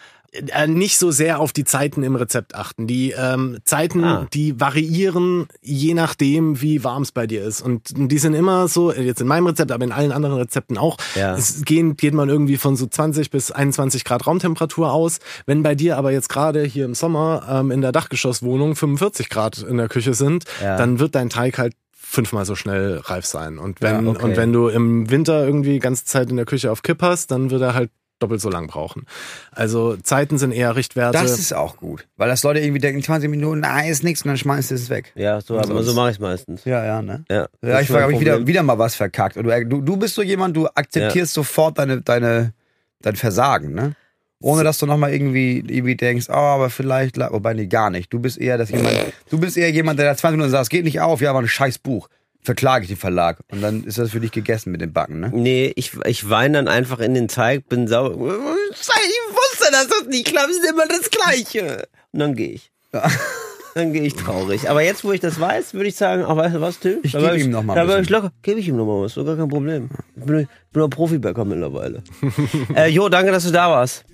Speaker 4: nicht so sehr auf die Zeiten im Rezept achten. Die ähm, Zeiten,
Speaker 2: Ah.
Speaker 4: die variieren je nachdem, wie warm es bei dir ist. Und die sind immer so, jetzt in meinem Rezept, aber in allen anderen Rezepten auch,
Speaker 2: Ja.
Speaker 4: es gehen, geht man irgendwie von so 20 bis 21 Grad Raumtemperatur aus. Wenn bei dir aber jetzt gerade hier im Sommer ähm, in der Dachgeschosswohnung 45 Grad in der Küche sind,
Speaker 2: Ja.
Speaker 4: dann wird dein Teig halt fünfmal so schnell reif sein. Und wenn,
Speaker 2: Ja, okay.
Speaker 4: und wenn du im Winter irgendwie ganze Zeit in der Küche auf Kipp hast, dann wird er halt doppelt so lang brauchen. Also Zeiten sind eher Richtwerte.
Speaker 5: Das ist auch gut. Weil das Leute irgendwie denken, 20 Minuten, nein, ist nichts und dann schmeißt du es weg.
Speaker 2: Ja, so, aber so mache ich es meistens.
Speaker 5: Ja, ja, ne?
Speaker 2: Ja,
Speaker 5: Ja, ich habe ich wieder, wieder mal was verkackt. Und du, du, bist so jemand, du akzeptierst sofort deine, deine, dein Versagen, ne? Ohne dass du nochmal irgendwie, irgendwie denkst, oh, aber vielleicht, wobei nee, gar nicht. Du bist eher das jemand, du bist eher jemand, der da 20 Minuten sagt, es geht nicht auf, ja, aber ein scheiß Buch. Verklage ich den Verlag. Und dann ist das für dich gegessen mit dem Backen, ne?
Speaker 2: Nee, ich, ich weine dann einfach in den Teig, bin sauer. Ich wusste, dass das nicht klappt, ist immer das Gleiche. Und dann gehe ich. Dann gehe ich traurig. Aber jetzt, wo ich das weiß, würde ich sagen, ach, weißt du was, Till?
Speaker 5: Ich
Speaker 2: Da
Speaker 5: gebe ihm noch mal ein
Speaker 2: Da war ich
Speaker 5: bisschen.
Speaker 2: locker. Gebe ich ihm noch mal was, so gar kein Problem. Ich bin, ich bin auch Profibäcker mittlerweile. äh, jo, danke, dass du da warst.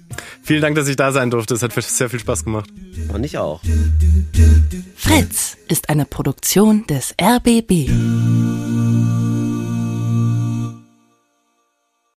Speaker 4: Vielen Dank, dass ich da sein durfte. Es hat sehr viel Spaß gemacht.
Speaker 2: Und ich auch.
Speaker 1: Fritz ist eine Produktion des RBB.